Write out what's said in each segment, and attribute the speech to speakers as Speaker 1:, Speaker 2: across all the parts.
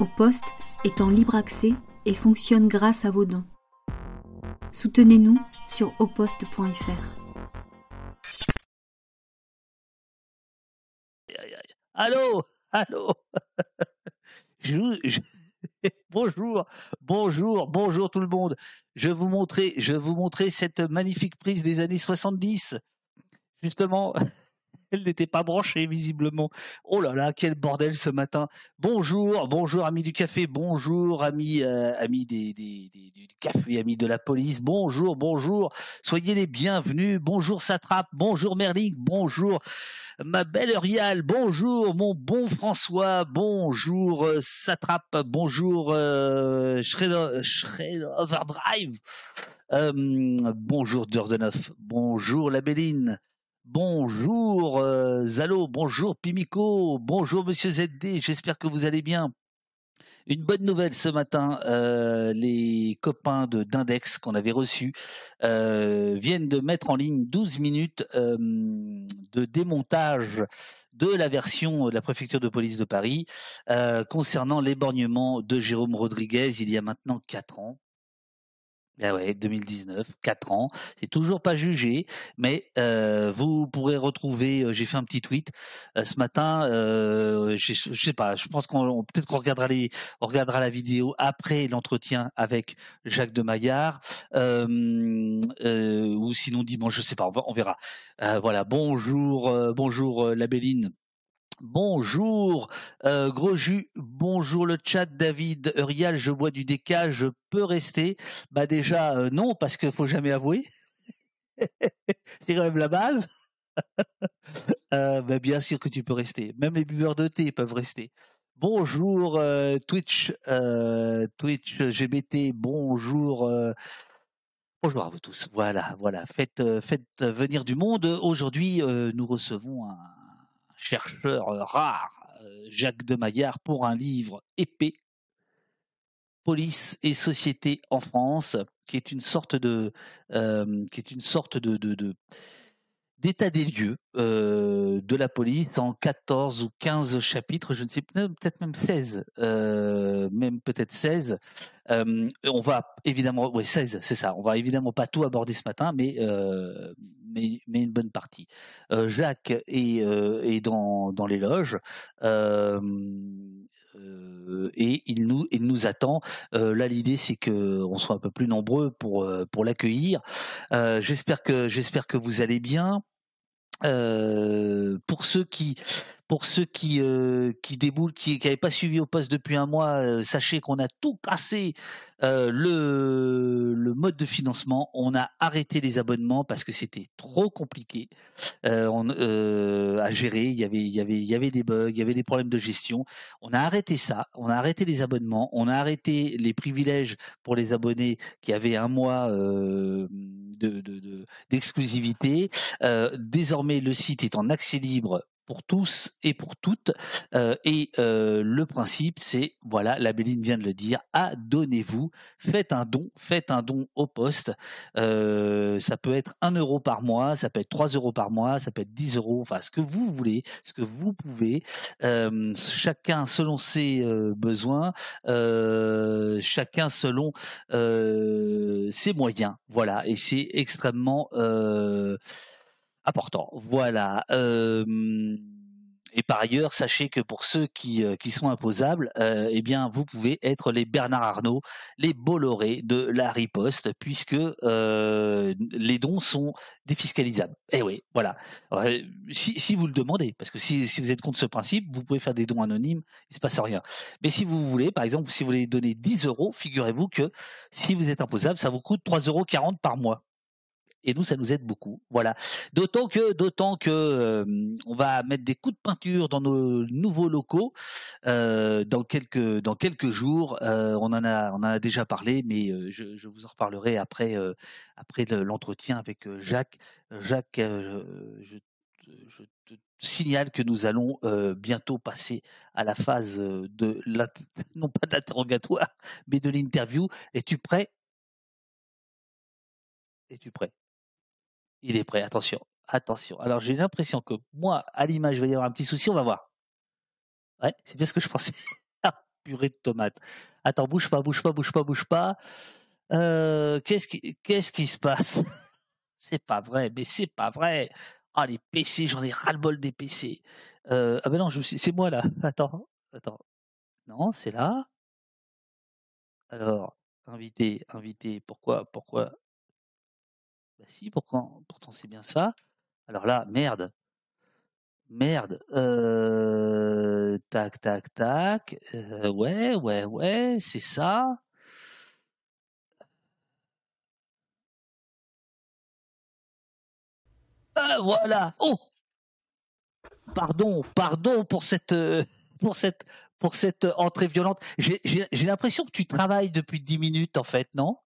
Speaker 1: Au poste est en libre accès et fonctionne grâce à vos dons. Soutenez-nous sur oposte.fr.
Speaker 2: Allô Allô. Bonjour, bonjour, bonjour tout le monde. Je vous montrer, je vous montrer cette magnifique prise des années 70. Justement, elle n'était pas branchée visiblement. Oh là là, quel bordel ce matin. Bonjour, bonjour amis du café, bonjour amis euh, des, des, du café, amis de la police. Bonjour, bonjour. Soyez les bienvenus. Bonjour Satrap, bonjour Merlin, bonjour ma belle Urial, bonjour mon bon François, bonjour euh, Satrap, bonjour euh, Shred Overdrive. Euh, bonjour Durdenov, bonjour la Béline, Bonjour euh, Zalo, bonjour Pimico, bonjour Monsieur ZD, j'espère que vous allez bien. Une bonne nouvelle ce matin, euh, les copains de d'Index qu'on avait reçus euh, viennent de mettre en ligne 12 minutes euh, de démontage de la version de la préfecture de police de Paris concernant l'éborgnement de Jérôme Rodriguez il y a maintenant 4 ans. Ah ouais, 2019, 4 ans, c'est toujours pas jugé, mais euh, vous pourrez retrouver. euh, J'ai fait un petit tweet euh, ce matin. Euh, je sais pas, je pense qu'on peut-être qu'on regardera les, on regardera la vidéo après l'entretien avec Jacques de Maillard, euh, euh, ou sinon dimanche, je sais pas, on, verra. Voilà, bonjour, bonjour la Béline. Bonjour, euh, gros jus. Bonjour le chat, David Urial. Je bois du déca. Je peux rester. Bah déjà euh, non parce qu'il faut jamais avouer. C'est quand même la base. Euh, bah, bien sûr que tu peux rester. Même les buveurs de thé peuvent rester. Bonjour euh, Twitch, Twitch GBT. Bonjour. Bonjour à vous tous. Voilà, voilà. Faites, faites venir du monde. Aujourd'hui, nous recevons un chercheur rare, euh, Jacques de Maillard, pour un livre épais, Police et société en France, qui est une sorte de, euh, qui est une sorte de- d'état des lieux euh, de la police en 14 ou 15 chapitres, je ne sais peut- peut-être même 16, euh, même peut-être 16. Euh, on va évidemment, ouais 16, c'est ça. On va évidemment pas tout aborder ce matin, mais mais, une bonne partie. Jacques est, dans dans les loges. Et il nous il nous attend. Euh, là, l'idée c'est que on soit un peu plus nombreux pour pour l'accueillir. J'espère que j'espère que vous allez bien. Euh, pour ceux qui pour ceux qui euh, qui déboulent, qui n'avaient pas suivi au poste depuis un mois, euh, sachez qu'on a tout cassé euh, le mode de financement. On a arrêté les abonnements parce que c'était trop compliqué à gérer. Il y avait il y avait il y avait des bugs, il y avait des problèmes de gestion. On a arrêté ça. On a arrêté les abonnements. On a arrêté les privilèges pour les abonnés qui avaient un mois de de- de- d'exclusivité. Désormais, le site est en accès libre pour tous et pour toutes. Euh, et euh, le principe, c'est, voilà, la Béline vient de le dire, adonnez-vous, faites un don, faites un don au poste. Euh, ça peut être 1 euro par mois, ça peut être 3 euros par mois, ça peut être 10 euros, enfin ce que vous voulez, ce que vous pouvez. Chacun selon ses besoins, chacun selon ses moyens. Voilà, et c'est extrêmement important. Voilà. Et par ailleurs, sachez que pour ceux qui, euh, qui sont imposables, euh, eh bien, vous pouvez être les Bernard Arnault, les Bolloré de la riposte, puisque euh, les dons sont défiscalisables. Eh oui, voilà. Si vous le demandez, parce que si, si vous êtes contre ce principe, vous pouvez faire des dons anonymes, il se passe rien. Mais si vous voulez, par exemple, si vous voulez donner 10 euros, figurez-vous que si vous êtes imposable, ça vous coûte 3,40 euros par mois. Et nous, ça nous aide beaucoup. Voilà. D'autant que, d'autant que, euh, on va mettre des coups de peinture dans nos nouveaux locaux euh, dans quelques dans quelques jours. Euh, on en a on en a déjà parlé, mais euh, je, je vous en reparlerai après euh, après le- l'entretien avec euh, Jacques. Jacques, je, je te signale que nous allons euh, bientôt passer à la phase de l'int- non pas de l'interrogatoire, mais de l'interview. Es-tu prêt? Es-tu prêt? Il est prêt. Attention, attention. Alors j'ai l'impression que moi, à l'image, il va y avoir un petit souci. On va voir. Ouais, c'est bien ce que je pensais. purée de tomates. Attends, bouge pas, bouge pas, bouge pas, bouge pas. Euh, qu'est-ce qui, qu'est-ce qui se passe? C'est pas vrai, mais c'est pas vrai. Ah les PC, j'en ai ras le bol des PC. Euh, ah ben non, c'est moi là. Attends, attends. Non, c'est là. Alors, invité, invité. Pourquoi, pourquoi Bah si, pourtant, c'est bien ça. Alors là, merde. Merde. Euh, tac, tac, tac. Euh, ouais, ouais, ouais, c'est ça. Ah, voilà. Oh Pardon, pardon pour cette euh, pour cette pour cette entrée violente. J'ai l'impression que tu travailles depuis dix minutes en fait, non?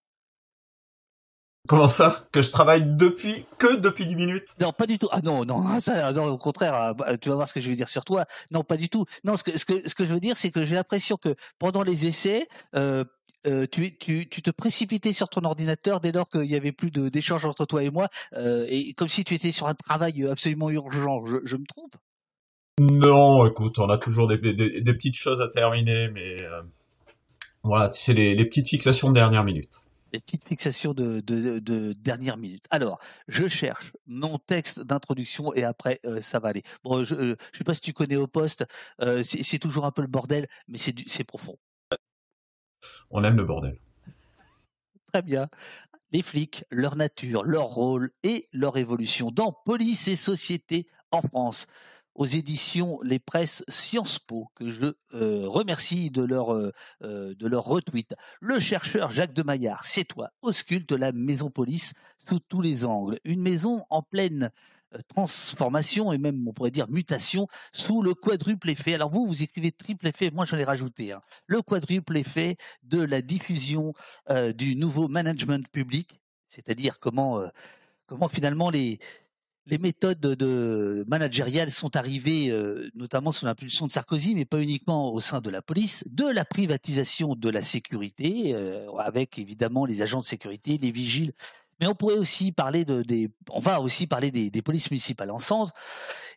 Speaker 3: Comment ça Que je travaille depuis que depuis 10 minutes?
Speaker 2: Non, pas du tout. Ah non, non, ça, non, au contraire. Ah, bah, tu vas voir ce que je vais dire sur toi. Non, pas du tout. Non, ce que ce que ce que je veux dire, c'est que j'ai l'impression que pendant les essais, euh, euh, tu, tu, tu te précipitais sur ton ordinateur dès lors qu'il y avait plus d'échanges entre toi et moi, euh, et comme si tu étais sur un travail absolument urgent. Je, je me trompe?
Speaker 3: Non, écoute, on a toujours des, des, des petites choses à terminer, mais euh, voilà, tu sais les, les petites fixations de dernière minute
Speaker 2: des petites fixations de, de, de, dernière minute. Alors, je cherche mon texte d'introduction et après euh, ça va aller. Bon, je, euh, je sais pas si tu connais au poste, euh, c'est toujours un peu le bordel, mais c'est profond.
Speaker 3: On aime le bordel.
Speaker 2: Très bien. Les flics, leur nature, leur rôle et leur évolution dans Police et Société en France aux éditions Les Presses Sciences Po, que je euh, remercie de leur, euh, euh, de leur retweet. Le chercheur Jacques de Maillard, c'est toi, ausculte la maison police sous tous les angles. Une maison en pleine transformation et même on pourrait dire mutation sous le quadruple effet. Alors vous, vous écrivez triple effet, moi j'en ai rajouté. Le quadruple effet de la diffusion du nouveau management public, c'est-à-dire comment, comment finalement les, les méthodes de managériales sont arrivées, euh, notamment sous l'impulsion de Sarkozy, mais pas uniquement au sein de la police, de la privatisation de la sécurité, euh, avec évidemment les agents de sécurité, les vigiles. Mais on pourrait aussi parler de, des, on va aussi parler des, des polices municipales en centre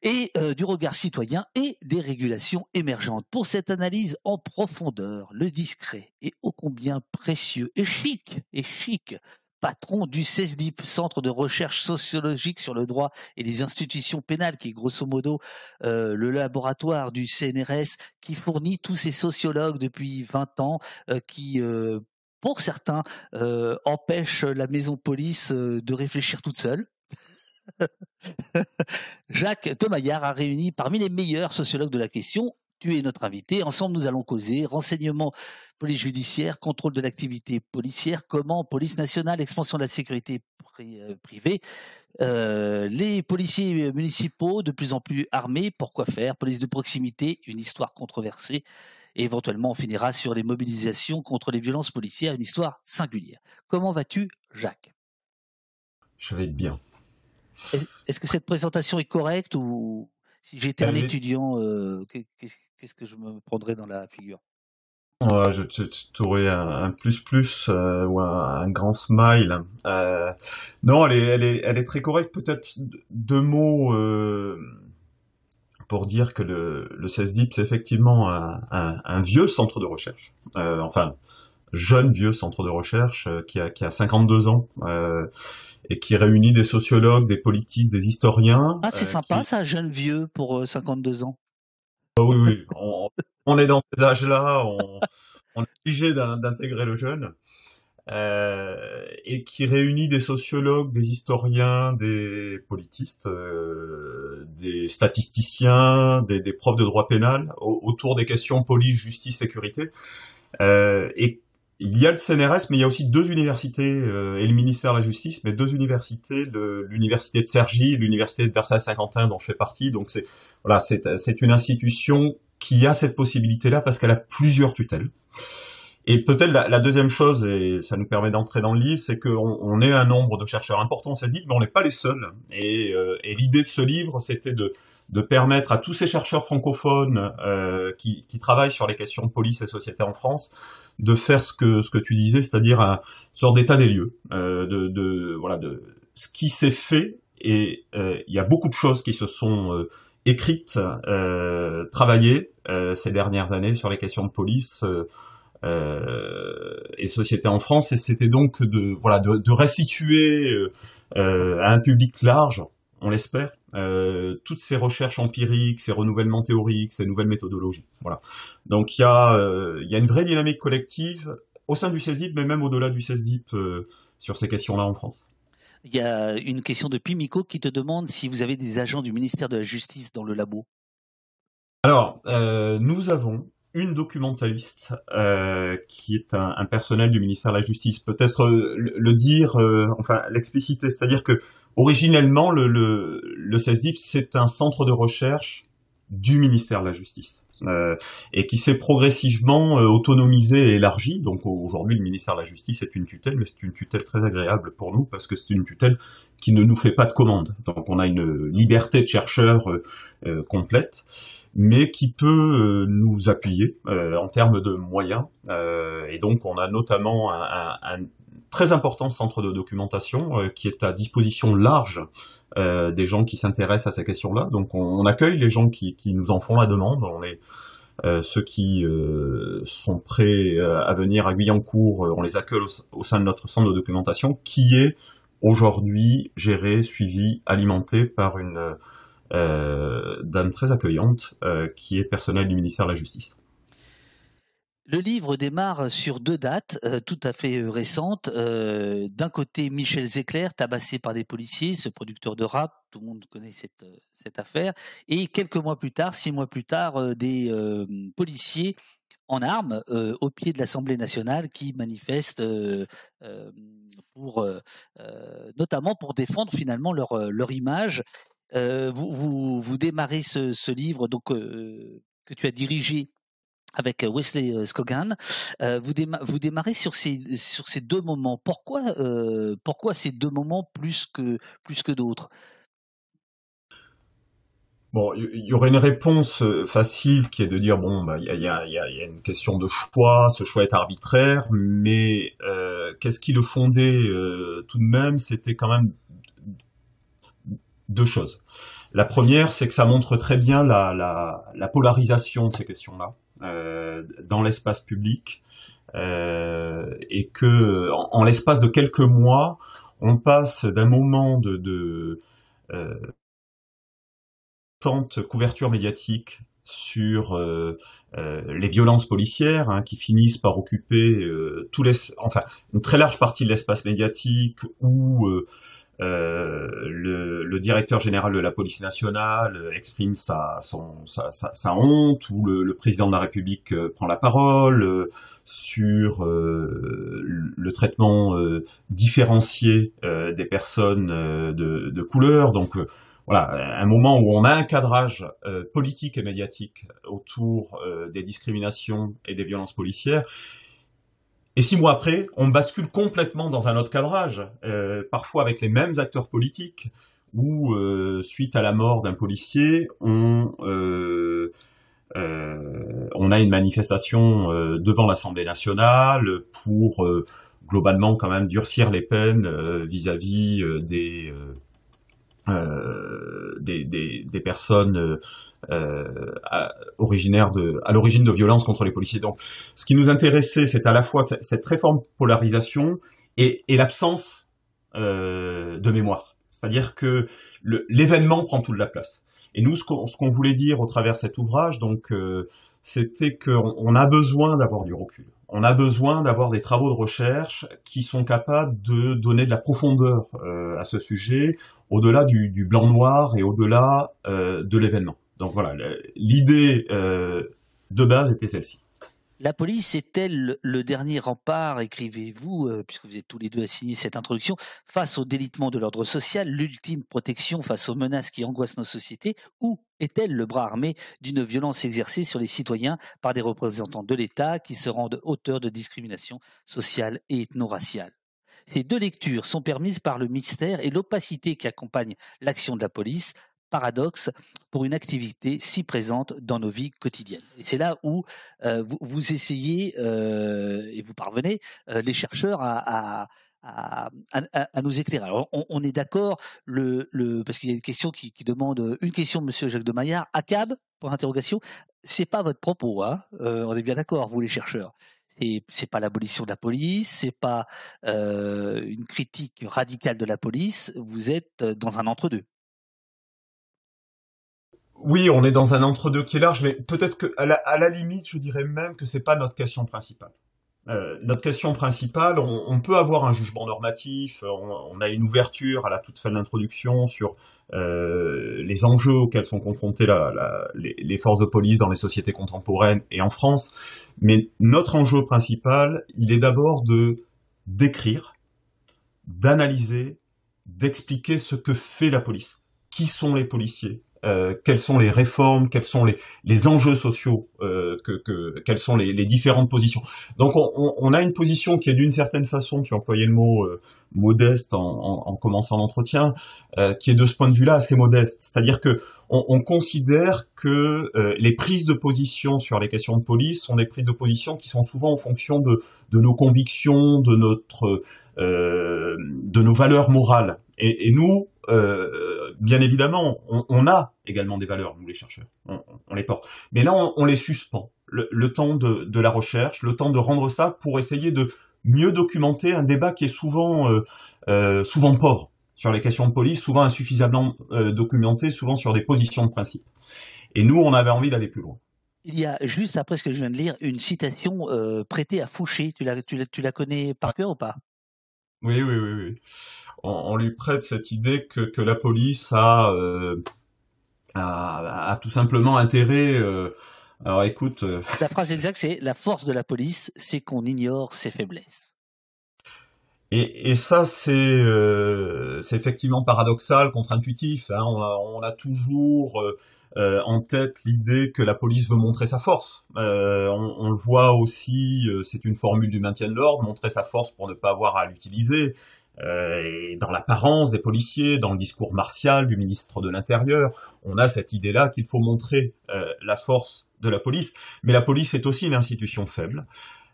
Speaker 2: et euh, du regard citoyen et des régulations émergentes. Pour cette analyse en profondeur, le discret et ô combien précieux et chic et chic patron du CESDIP, Centre de recherche sociologique sur le droit et les institutions pénales, qui est grosso modo euh, le laboratoire du CNRS qui fournit tous ces sociologues depuis 20 ans, euh, qui euh, pour certains empêchent la maison police de réfléchir toute seule. Jacques Maillard a réuni parmi les meilleurs sociologues de la question tu es notre invité. Ensemble, nous allons causer renseignement police judiciaire, contrôle de l'activité policière, comment police nationale, expansion de la sécurité euh, privée, euh, les policiers municipaux de plus en plus armés, pourquoi faire, police de proximité, une histoire controversée, et éventuellement on finira sur les mobilisations contre les violences policières, une histoire singulière. Comment vas-tu, Jacques?
Speaker 3: Je vais bien.
Speaker 2: Est-ce que cette présentation est correcte ou si j'étais un étudiant, euh, qu'est-ce que je me prendrais dans la figure?
Speaker 3: Ouais, je, t'aurais un, plus plus euh, ou un, grand smile. Euh, non, elle est, elle est, elle est très correcte. Peut-être deux mots euh, pour dire que le, le CESDIP, c'est effectivement un, un, vieux centre de recherche. Enfin, jeune vieux centre de recherche qui a, qui a 52 ans et qui réunit des sociologues, des politistes, des historiens.
Speaker 2: Ah, c'est sympa ça, jeune vieux pour 52 ans.
Speaker 3: Ah oui, oui, on, est dans ces âges-là, on, est obligé d'intégrer le jeune. Euh, et qui réunit des sociologues, des historiens, des politistes, euh, des statisticiens, des, des, profs de droit pénal autour des questions police, justice, sécurité. Euh, et il y a le CNRS, mais il y a aussi deux universités euh, et le ministère de la Justice, mais deux universités, l'université de Cergy, l'université de Versailles-Saint-Quentin, dont je fais partie. Donc c'est voilà, c'est une institution qui a cette possibilité-là parce qu'elle a plusieurs tutelles. Et peut-être la, deuxième chose, et ça nous permet d'entrer dans le livre, c'est qu'on on est un nombre de chercheurs importants, ça se dit, mais on n'est pas les seuls. Et, euh, et l'idée de ce livre, c'était de de permettre à tous ces chercheurs francophones euh, qui, qui, travaillent sur les questions de police et société en France de faire ce que ce que tu disais, c'est-à-dire un sorte d'état des lieux, euh, de, de, voilà de ce qui s'est fait et euh, il y a beaucoup de choses qui se sont euh, écrite, euh, travaillée euh, ces dernières années sur les questions de police et société en France, et c'était donc de voilà de, de restituer à un public large, on l'espère, toutes ces recherches empiriques, ces renouvellements théoriques, ces nouvelles méthodologies. Voilà. Donc il y a il y a une vraie dynamique collective au sein du CESDIP, mais même au-delà du CESDIP sur ces questions-là en France.
Speaker 2: Il y a une question de Pimico qui te demande si vous avez des agents du ministère de la Justice dans le labo.
Speaker 3: Alors, euh, nous avons une documentaliste euh, qui est un, personnel du ministère de la Justice. Peut-être euh, le, dire, enfin l'expliciter, c'est-à-dire que originellement le, le, le CESDIP c'est un centre de recherche du ministère de la Justice. Euh, et qui s'est progressivement euh, autonomisé et élargi. Donc aujourd'hui, le ministère de la Justice est une tutelle, mais c'est une tutelle très agréable pour nous parce que c'est une tutelle qui ne nous fait pas de commandes. Donc on a une liberté de chercheur euh, complète, mais qui peut nous appuyer en termes de moyens. et donc on a notamment un très important centre de documentation qui est à disposition large euh, des gens qui s'intéressent à ces questions-là. Donc on, accueille les gens qui, qui, nous en font la demande. On euh, ceux qui euh, sont prêts euh, à venir à Guyancourt, on les accueille au, sein de notre centre de documentation, qui est aujourd'hui géré, suivi, alimenté par une dame très accueillante, qui est personnelle du ministère de la Justice.
Speaker 2: Le livre démarre sur deux dates euh, tout à fait euh, récentes. Euh, d'un côté, Michel Zecler, tabassé par des policiers, ce producteur de rap, tout le monde connaît cette, cette affaire. Et quelques mois plus tard, six mois plus tard, des policiers en armes au pied de l'Assemblée nationale qui manifestent pour, notamment pour défendre finalement leur, image. Vous, démarrez ce, ce livre donc, que tu as dirigé avec euh, Wesley euh, Scogan. Euh, vous, vous, démarrez sur ces, sur ces deux moments. Pourquoi, pourquoi ces deux moments plus que, plus que d'autres?
Speaker 3: Bon, il y, aurait une réponse facile qui est de dire bon, bah, il y, a, y, a, une question de choix, ce choix est arbitraire, mais qu'est-ce qui le fondait tout de même? C'était quand même deux choses. La première, c'est que ça montre très bien la, la polarisation de ces questions-là. Euh, dans l'espace public euh, et que en, l'espace de quelques mois, on passe d'un moment de, de euh, tente couverture médiatique sur euh, les violences policières hein, qui finissent par occuper euh, tout les, enfin une très large partie de l'espace médiatique où le, le, directeur général de la police nationale exprime sa, sa, sa, honte, ou le, le, président de la République euh, prend la parole euh, sur le traitement différencié des personnes de, de couleur. Donc voilà, un moment où on a un cadrage politique et médiatique autour des discriminations et des violences policières et six mois après, on bascule complètement dans un autre cadrage, euh, parfois avec les mêmes acteurs politiques, où euh, suite à la mort d'un policier, on, euh, on a une manifestation devant l'Assemblée nationale pour globalement quand même durcir les peines vis-à-vis des euh, des, des, des, personnes euh, euh, à, originaires de, à l'origine de violences contre les policiers. Donc, ce qui nous intéressait, c'est à la fois cette très forte polarisation et, et l'absence de mémoire. C'est-à-dire que l'événement prend toute la place. Et nous, ce qu'on voulait dire au travers cet ouvrage, donc, c'était qu'on on a besoin d'avoir du recul. On a besoin d'avoir des travaux de recherche qui sont capables de donner de la profondeur à ce sujet au-delà du, blanc-noir et au-delà euh, de l'événement. Donc voilà, l'idée euh, de base était celle-ci.
Speaker 2: La police est-elle le dernier rempart, écrivez-vous, euh, puisque vous êtes tous les deux à signer cette introduction, face au délitement de l'ordre social, l'ultime protection face aux menaces qui angoissent nos sociétés, ou est-elle le bras armé d'une violence exercée sur les citoyens par des représentants de l'État qui se rendent auteurs de discrimination sociale et ethno-raciale ces deux lectures sont permises par le mystère et l'opacité qui accompagne l'action de la police, paradoxe pour une activité si présente dans nos vies quotidiennes. Et c'est là où euh, vous, essayez euh, et vous parvenez, euh, les chercheurs, à, nous éclairer. Alors, on, est d'accord, parce qu'il y a une question qui, demande une question, Monsieur Jacques de Maillard. ACAB, pour interrogation, c'est pas votre propos, hein euh, On est bien d'accord, vous les chercheurs. Et c'est pas l'abolition de la police, c'est pas euh, une critique radicale de la police. Vous êtes dans un entre-deux.
Speaker 3: Oui, on est dans un entre-deux qui est large, mais peut-être que à la, limite, je dirais même que c'est pas notre question principale. Euh, notre question principale, on, peut avoir un jugement normatif, on, a une ouverture à la toute fin de l'introduction sur euh, les enjeux auxquels sont confrontées les, forces de police dans les sociétés contemporaines et en France, mais notre enjeu principal, il est d'abord de d'écrire, d'analyser, d'expliquer ce que fait la police. Qui sont les policiers? Euh, quelles sont les réformes, quels sont les, les enjeux sociaux, euh, que, que, quelles sont les, les, différentes positions. Donc on, on, a une position qui est d'une certaine façon, tu employais le mot euh, modeste en, en, en, commençant l'entretien, euh, qui est de ce point de vue-là assez modeste. C'est-à-dire que on, on, considère que euh, les prises de position sur les questions de police sont des prises de position qui sont souvent en fonction de, de nos convictions, de notre de nos valeurs morales. Et, et nous, euh, bien évidemment, on, a également des valeurs, nous les chercheurs, on, les porte. Mais là, on, les suspend. Le, temps de, la recherche, le temps de rendre ça pour essayer de mieux documenter un débat qui est souvent, euh, euh, souvent pauvre sur les questions de police, souvent insuffisamment documenté, souvent sur des positions de principe. Et nous, on avait envie d'aller plus loin.
Speaker 2: Il y a juste après ce que je viens de lire une citation prêtée à Fouché. Tu la, tu la connais par cœur ou pas?
Speaker 3: Oui, oui, oui, oui. On, lui prête cette idée que, que la police a, euh, a, a, tout simplement intérêt. Euh, alors écoute. Euh,
Speaker 2: la phrase exacte, c'est la force de la police, c'est qu'on ignore ses faiblesses.
Speaker 3: Et, et ça, c'est effectivement paradoxal, contre-intuitif. Hein. On, a, on a toujours euh, en tête l'idée que la police veut montrer sa force. Euh, on, le voit aussi, euh, c'est une formule du maintien de l'ordre, montrer sa force pour ne pas avoir à l'utiliser. dans l'apparence des policiers, dans le discours martial du ministre de l'Intérieur, on a cette idée-là qu'il faut montrer la force de la police. Mais la police est aussi une institution faible.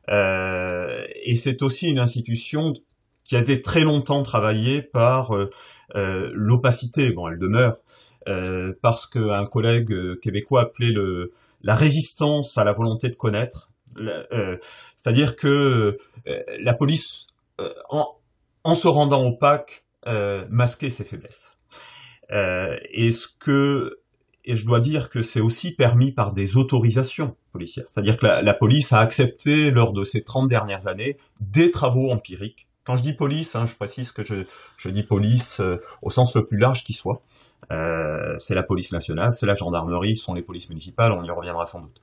Speaker 3: et c'est aussi une institution qui a été très longtemps travaillée par l'opacité. Bon, elle demeure, euh, parce qu'un collègue euh, québécois appelait le, la résistance à la volonté de connaître. Euh, c'est-à-dire que la police, en, se rendant opaque, masquait ses faiblesses. et ce que et je dois dire que c'est aussi permis par des autorisations policières. C'est-à-dire que la, police a accepté, lors de ces 30 dernières années, des travaux empiriques. Quand je dis police, hein, je précise que je, je dis police au sens le plus large qui soit. Euh, c'est la police nationale, c'est la gendarmerie, ce sont les polices municipales, on y reviendra sans doute.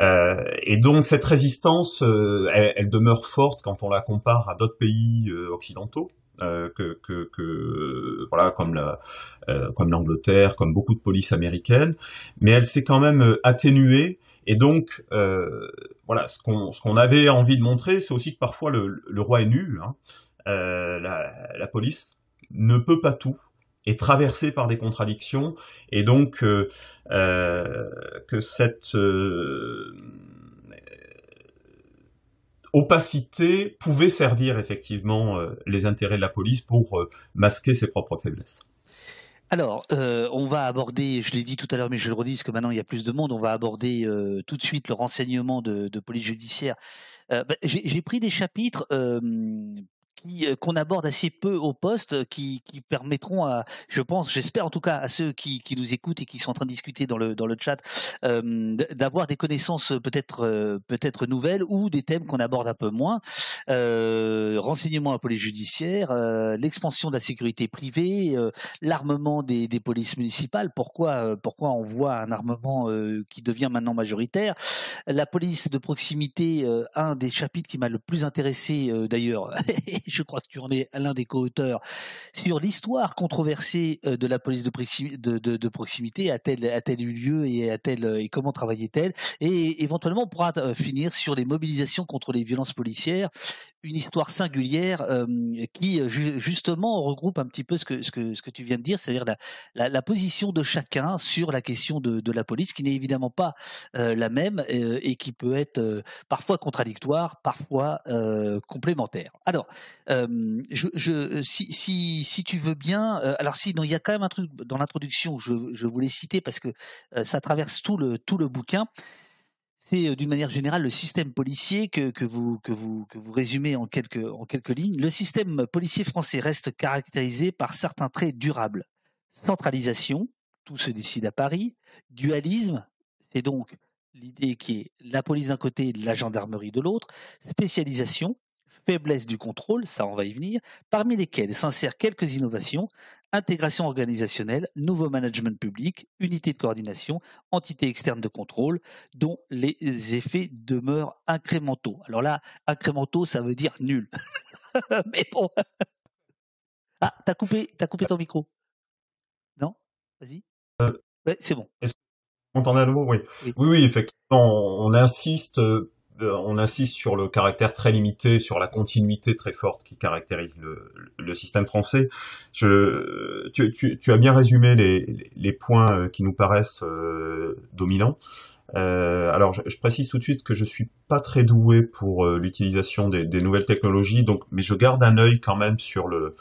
Speaker 3: Euh, et donc cette résistance, euh, elle, demeure forte quand on la compare à d'autres pays occidentaux. que, que, voilà comme la, comme l'Angleterre, comme beaucoup de polices américaines, mais elle s'est quand même atténuée et donc, voilà, ce qu'on avait envie de montrer, c'est aussi que parfois le, roi est nul. Hein. la, la, police ne peut pas tout est traversé par des contradictions et donc euh, euh, que cette euh, opacité pouvait servir effectivement les intérêts de la police pour masquer ses propres faiblesses.
Speaker 2: Alors, on va aborder, je l'ai dit tout à l'heure, mais je le redis parce que maintenant il y a plus de monde, on va aborder tout de suite le renseignement de, police judiciaire. Bah, j'ai pris des chapitres euh, qu'on aborde assez peu au poste, qui, permettront à, je pense, j'espère en tout cas à ceux qui, nous écoutent et qui sont en train de discuter dans le dans le chat, euh, d'avoir des connaissances peut-être euh, peut-être nouvelles ou des thèmes qu'on aborde un peu moins. Euh, renseignement à police judiciaire, euh, l'expansion de la sécurité privée, l'armement des, des, polices municipales. Pourquoi pourquoi on voit un armement qui devient maintenant majoritaire? La police de proximité, un des chapitres qui m'a le plus intéressé d'ailleurs. je crois que tu en es l'un des co-auteurs, sur l'histoire controversée euh, de la police de, proximité. A-t-elle a-t-elle eu lieu et a-t-elle euh, et comment travaillait-elle? Et éventuellement, on pourra euh, finir sur les mobilisations contre les violences policières une histoire singulière qui justement regroupe un petit peu ce que ce que ce que tu viens de dire, c'est-à-dire la, la, position de chacun sur la question de, de la police, qui n'est évidemment pas la même et qui peut être parfois contradictoire, parfois complémentaire. Alors, je, je si, si si tu veux bien, alors si il y a quand même un truc dans l'introduction, je je voulais citer parce que ça traverse tout le tout le bouquin c'est euh, d'une manière générale le système policier que, vous, résumez en quelques, en quelques lignes. Le système policier français reste caractérisé par certains traits durables. Centralisation, tout se décide à Paris. Dualisme, c'est donc l'idée qui est la police d'un côté, la gendarmerie de l'autre. Spécialisation, faiblesse du contrôle, ça on va y venir, parmi lesquelles s'insèrent quelques innovations, intégration organisationnelle, nouveau management public, unité de coordination, entité externe de contrôle, dont les effets demeurent incrémentaux. Alors là, incrémentaux, ça veut dire nul. Mais bon. Ah, t'as coupé, t'as coupé ton micro. Non? Vas-y. Euh, c'est bon.
Speaker 3: Qu'on entend à nouveau oui. oui. oui. effectivement, on insiste euh, on insiste sur le caractère très limité, sur la continuité très forte qui caractérise le, système français. Je, tu, as bien résumé les, points euh, qui nous paraissent euh, dominants. alors, je, précise tout de suite que je suis pas très doué pour l'utilisation des, nouvelles technologies, donc, mais je garde un œil quand même sur le,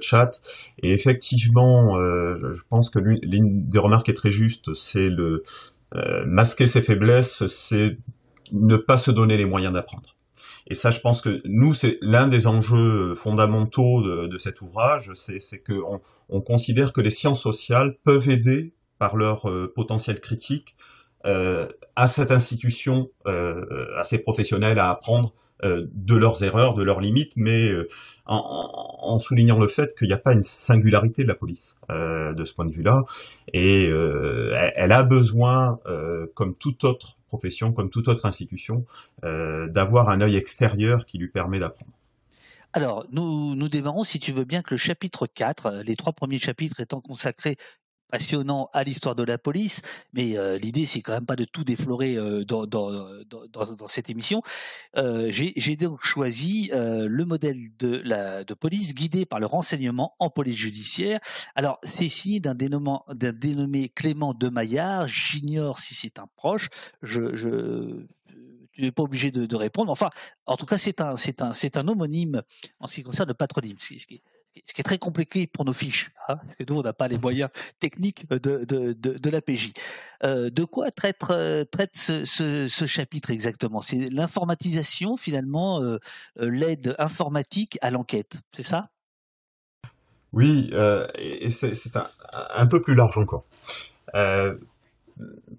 Speaker 3: chat. Et effectivement, je pense que l'une des remarques est très juste, c'est le euh, masquer ses faiblesses, c'est ne pas se donner les moyens d'apprendre. Et ça, je pense que nous, c'est l'un des enjeux fondamentaux de, cet ouvrage, c'est qu'on on considère que les sciences sociales peuvent aider par leur euh, potentiel critique euh, à cette institution, euh, à ces professionnels à apprendre de leurs erreurs, de leurs limites, mais euh, en, soulignant le fait qu'il n'y a pas une singularité de la police euh, de ce point de vue-là, et elle, a besoin, comme toute autre profession, comme toute autre institution, d'avoir un œil extérieur qui lui permet d'apprendre.
Speaker 2: Alors, nous, nous démarrons, si tu veux bien, que le chapitre 4, les trois premiers chapitres étant consacrés passionnant à l'histoire de la police, mais euh, l'idée c'est quand même pas de tout déflorer euh, dans, cette émission. Euh, J'ai donc choisi le modèle de police guidé par le renseignement en police judiciaire. Alors c'est signé d'un dénommé, Clément de Maillard. J'ignore si c'est un proche. Tu n'es pas obligé de, répondre. Enfin, en tout cas, c'est un, c'est un, c'est un homonyme en ce qui concerne le patronyme, ce qui est très compliqué pour nos fiches, hein, parce que nous, on n'a pas les moyens techniques de, de, de, l'APJ. Euh, de quoi traite, euh, traite ce, ce, chapitre exactement? C'est l'informatisation, finalement, euh, euh, l'aide informatique à l'enquête, c'est ça?
Speaker 3: Oui, euh, et c'est un, un, peu plus large encore.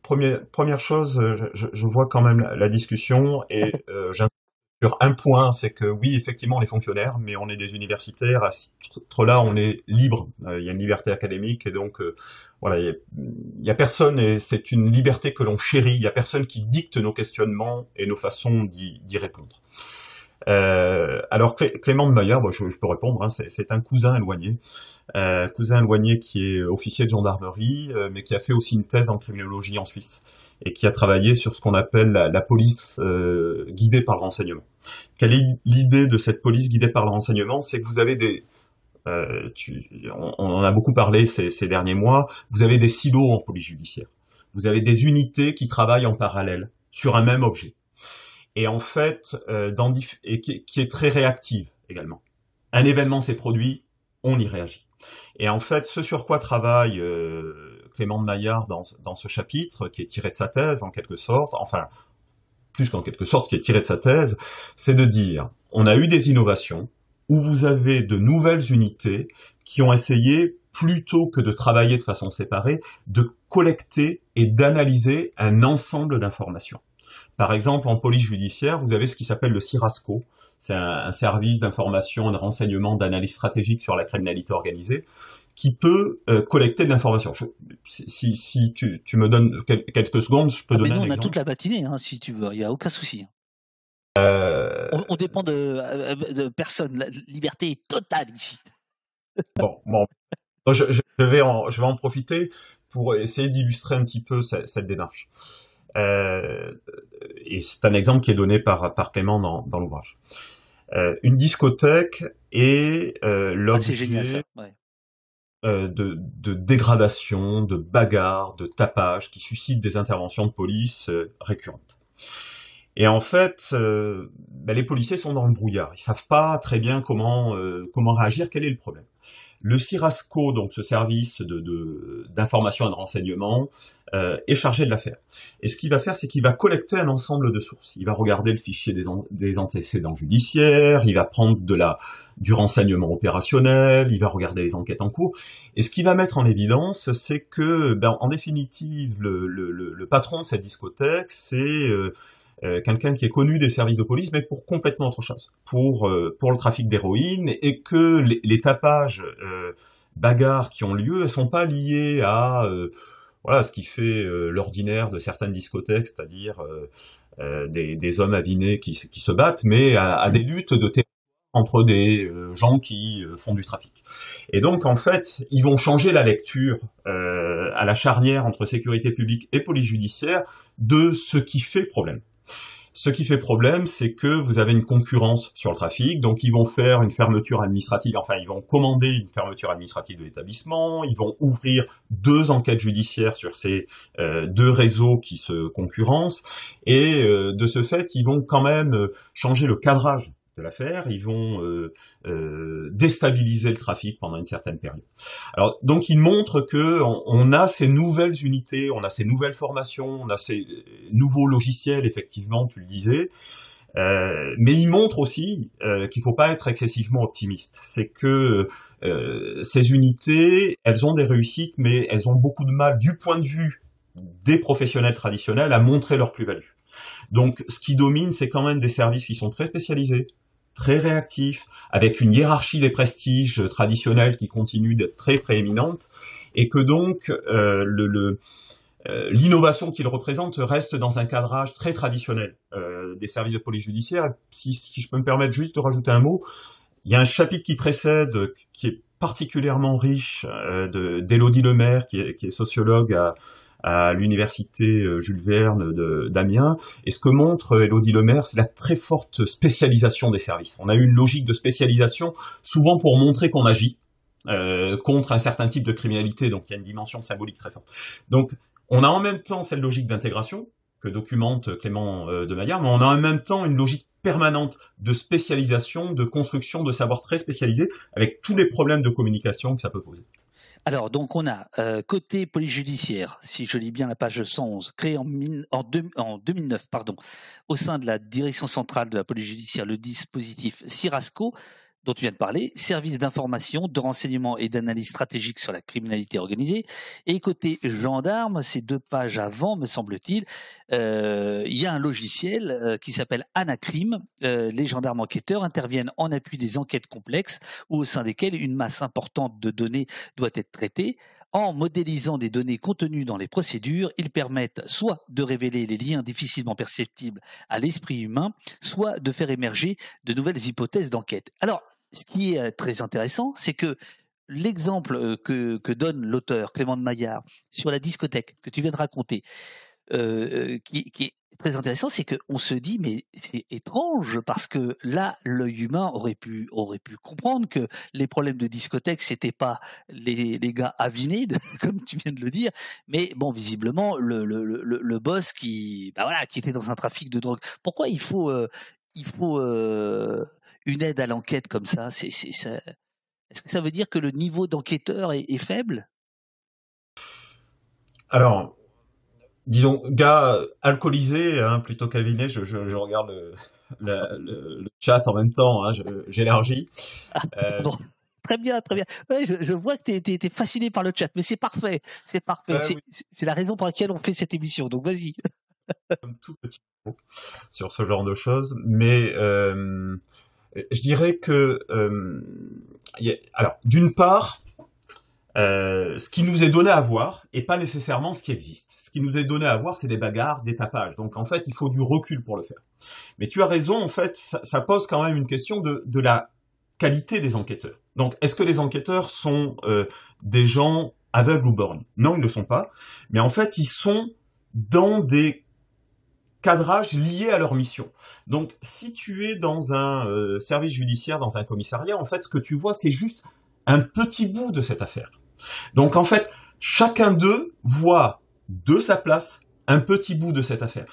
Speaker 3: Première, première chose, je, vois quand même la, discussion et j'insiste sur un point, c'est que oui, effectivement, on est fonctionnaire, mais on est des universitaires. À ce titre-là, on est libre. Euh, il y a une liberté académique, et donc euh, voilà, il y, a, personne, et c'est une liberté que l'on chérit. Il y a personne qui dicte nos questionnements et nos façons d'y répondre. Euh, alors Clément de Maillard, bon, je, peux répondre, hein, c'est un cousin éloigné, euh, cousin éloigné qui est officier de gendarmerie, euh, mais qui a fait aussi une thèse en criminologie en Suisse et qui a travaillé sur ce qu'on appelle la, police euh, guidée par le renseignement. Quelle est l'idée de cette police guidée par le renseignement C'est que vous avez des euh, tu, on, on, en a beaucoup parlé ces, ces derniers mois. Vous avez des silos en police judiciaire. Vous avez des unités qui travaillent en parallèle sur un même objet et en fait, euh, dans et qui, qui, est très réactive également. Un événement s'est produit, on y réagit. Et en fait, ce sur quoi travaille euh, Clément de Maillard dans, dans ce chapitre, qui est tiré de sa thèse en quelque sorte, enfin, plus qu'en quelque sorte, qui est tiré de sa thèse, c'est de dire, on a eu des innovations où vous avez de nouvelles unités qui ont essayé, plutôt que de travailler de façon séparée, de collecter et d'analyser un ensemble d'informations. Par exemple, en police judiciaire, vous avez ce qui s'appelle le CIRASCO. C'est un, service d'information, de renseignement, d'analyse stratégique sur la criminalité organisée qui peut euh, collecter de l'information. Si, si tu, tu, me donnes quelques secondes, je peux ah donner
Speaker 2: mais
Speaker 3: nous,
Speaker 2: on a toute la matinée, hein, si tu veux. Il n'y a aucun souci. Euh... On, on, dépend de, euh, de personne. La liberté est totale ici.
Speaker 3: bon, bon. Je, je, vais en, je vais en profiter pour essayer d'illustrer un petit peu cette, cette démarche. Et c'est un exemple qui est donné par, par Clément dans, dans l'ouvrage. une discothèque est l'objet de, de, dégradation, de bagarres, de tapage qui suscitent des interventions de police récurrentes. Et en fait, euh, ben, les policiers sont dans le brouillard. Ils savent pas très bien comment euh, comment réagir. Quel est le problème? Le CIRASCO, donc ce service de d'information et de renseignement, euh, est chargé de l'affaire. Et ce qu'il va faire, c'est qu'il va collecter un ensemble de sources. Il va regarder le fichier des, des, antécédents judiciaires, il va prendre de la du renseignement opérationnel, il va regarder les enquêtes en cours. Et ce qu'il va mettre en évidence, c'est que, ben, en définitive, le, le, le, patron de cette discothèque, c'est euh, quelqu'un qui est connu des services de police, mais pour complètement autre chose, pour euh, pour le trafic d'héroïne, et que les, les tapages, euh, bagarres qui ont lieu, elles sont pas liées à voilà ce qui fait l'ordinaire de certaines discothèques, c'est-à-dire des, des, hommes avinés qui, qui se battent, mais à, à des luttes de terrain entre des gens qui font du trafic. Et donc en fait, ils vont changer la lecture à la charnière entre sécurité publique et police judiciaire de ce qui fait problème. Ce qui fait problème, c'est que vous avez une concurrence sur le trafic, donc ils vont faire une fermeture administrative, enfin ils vont commander une fermeture administrative de l'établissement, ils vont ouvrir deux enquêtes judiciaires sur ces euh, deux réseaux qui se concurrencent, et euh, de ce fait, ils vont quand même euh, changer le cadrage de l'affaire, ils vont euh, euh, déstabiliser le trafic pendant une certaine période. Alors donc ils montrent que on, a ces nouvelles unités, on a ces nouvelles formations, on a ces nouveaux logiciels effectivement, tu le disais. Euh, mais ils montrent aussi euh, qu'il faut pas être excessivement optimiste. C'est que euh, ces unités, elles ont des réussites, mais elles ont beaucoup de mal, du point de vue des professionnels traditionnels, à montrer leur plus-value. Donc, ce qui domine, c'est quand même des services qui sont très spécialisés, très réactif, avec une hiérarchie des prestiges traditionnels qui continue d'être très prééminente, et que donc euh, euh, l'innovation qu'il représente reste dans un cadrage très traditionnel euh, des services de police judiciaire. Si, si, je peux me permettre juste de rajouter un mot, il y a un chapitre qui précède, qui est particulièrement riche, euh, d'Élodie Lemaire, qui est, qui est sociologue à, à l'université euh, Jules Verne d'Amiens. Et ce que montre Elodie Lemaire, c'est la très forte spécialisation des services. On a eu une logique de spécialisation, souvent pour montrer qu'on agit euh, contre un certain type de criminalité, donc il y a une dimension symbolique très forte. Donc on a en même temps cette logique d'intégration que documente Clément euh, de Maillard, mais on a en même temps une logique permanente de spécialisation, de construction de savoir très spécialisé, avec tous les problèmes de communication que ça peut poser.
Speaker 2: Alors, donc, on a euh, côté police judiciaire, si je lis bien la page 111, créé en, en, 2009, pardon, au sein de la direction centrale de la police judiciaire, le dispositif Cirasco, dont tu viens de parler, service d'information, de renseignement et d'analyse stratégique sur la criminalité organisée. Et côté gendarme, ces deux pages avant, me semble-t-il, euh, il y a un logiciel euh, qui s'appelle Anacrim. Euh, les gendarmes enquêteurs interviennent en appui des enquêtes complexes ou au sein desquelles une masse importante de données doit être traitée. En modélisant des données contenues dans les procédures, ils permettent soit de révéler les liens difficilement perceptibles à l'esprit humain, soit de faire émerger de nouvelles hypothèses d'enquête. Alors, ce qui est très intéressant, c'est que l'exemple que, que donne l'auteur Clément de Maillard sur la discothèque que tu viens de raconter, euh, qui, est très intéressant, c'est qu'on se dit mais c'est étrange parce que là l'œil humain aurait pu comprendre que les problèmes de discothèque c'était pas les, gars avinés comme tu viens de le dire, mais bon visiblement le boss qui bah qui était dans un trafic de drogue. Pourquoi il faut euh, il faut euh, une aide à l'enquête comme ça, c'est, c'est, est-ce que ça veut dire que le niveau d'enquêteur est, faible?
Speaker 3: Alors, disons, gars alcoolisé hein, plutôt qu'aviné, je, je, regarde le, chat en même temps, hein, j'élargis.
Speaker 2: Ah, euh, très bien, très bien. je, vois que tu es, fasciné par le chat, mais c'est parfait, c'est parfait. c'est, la raison pour laquelle on fait cette émission, donc vas-y.
Speaker 3: tout petit sur ce genre de choses, mais euh, je dirais que, euh, alors, d'une part, euh, ce qui nous est donné à voir et pas nécessairement ce qui existe. Ce qui nous est donné à voir, c'est des bagarres, des tapages. Donc en fait, il faut du recul pour le faire. Mais tu as raison, en fait, ça, pose quand même une question de, de la qualité des enquêteurs. Donc est-ce que les enquêteurs sont euh, des gens aveugles ou borgnes? Non, ils ne le sont pas. Mais en fait, ils sont dans des cadrage lié à leur mission. Donc, si tu es dans un euh, service judiciaire, dans un commissariat, en fait, ce que tu vois, c'est juste un petit bout de cette affaire. Donc, en fait, chacun d'eux voit de sa place un petit bout de cette affaire.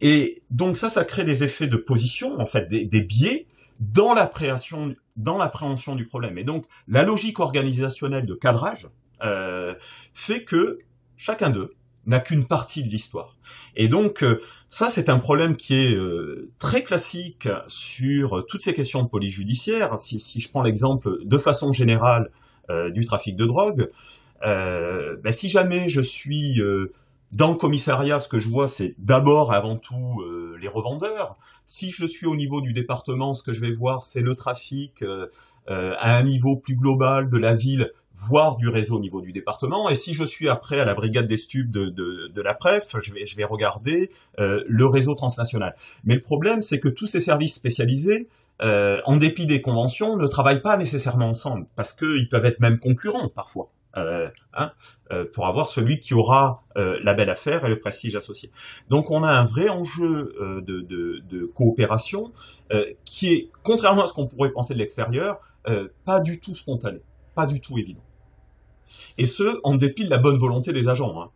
Speaker 3: Et donc ça, ça crée des effets de position, en fait, des, biais dans l'appréhension, dans l'appréhension du problème. Et donc, la logique organisationnelle de cadrage euh, fait que chacun d'eux n'a qu'une partie de l'histoire. Et donc euh, ça c'est un problème qui est euh, très classique sur toutes ces questions de police judiciaire. Si, si je prends l'exemple de façon générale euh, du trafic de drogue, ben, si jamais je suis dans le commissariat, ce que je vois c'est d'abord et avant tout les revendeurs. Si je suis au niveau du département, ce que je vais voir c'est le trafic à un niveau plus global de la ville voire du réseau au niveau du département. Et si je suis après à la brigade des stupes de, de, la PREF, je vais, je vais regarder euh, le réseau transnational. Mais le problème, c'est que tous ces services spécialisés, euh, en dépit des conventions, ne travaillent pas nécessairement ensemble, parce qu'ils peuvent être même concurrents parfois. Euh, hein, euh, pour avoir celui qui aura la belle affaire et le prestige associé. Donc on a un vrai enjeu de, de, coopération qui est, contrairement à ce qu'on pourrait penser de l'extérieur, pas du tout spontané pas du tout évident. Et ce, en dépit de la bonne volonté des agents. Hein.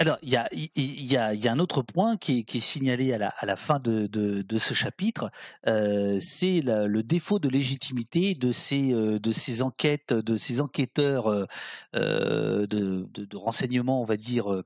Speaker 2: Alors, il y a, un autre point qui est, signalé à la, à fin de, ce chapitre, euh, c'est le défaut de légitimité de ces, euh, enquêtes, de ces enquêteurs euh, de, de, de renseignement, on va dire,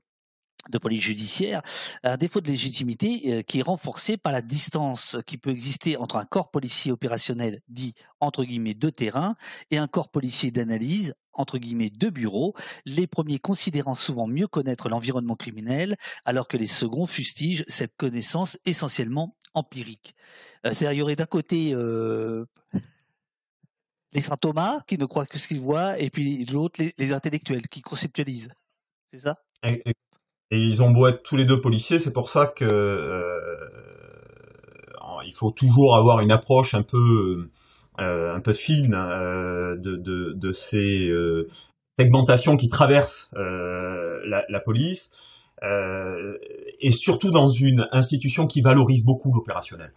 Speaker 2: de police judiciaire, un défaut de légitimité euh, qui est renforcé par la distance qui peut exister entre un corps policier opérationnel dit entre guillemets de terrain et un corps policier d'analyse entre guillemets de bureau, les premiers considérant souvent mieux connaître l'environnement criminel alors que les seconds fustigent cette connaissance essentiellement empirique. Euh, c'est-à-dire il y aurait d'un côté euh, les saint Thomas qui ne croient que ce qu'ils voient et puis de l'autre les, les intellectuels qui conceptualisent. C'est ça?
Speaker 3: Et ils ont beau être tous les deux policiers, c'est pour ça que euh, il faut toujours avoir une approche un peu euh, un peu fine euh, de, de, de, ces euh, segmentations qui traversent euh, la, la, police, et surtout dans une institution qui valorise beaucoup l'opérationnel.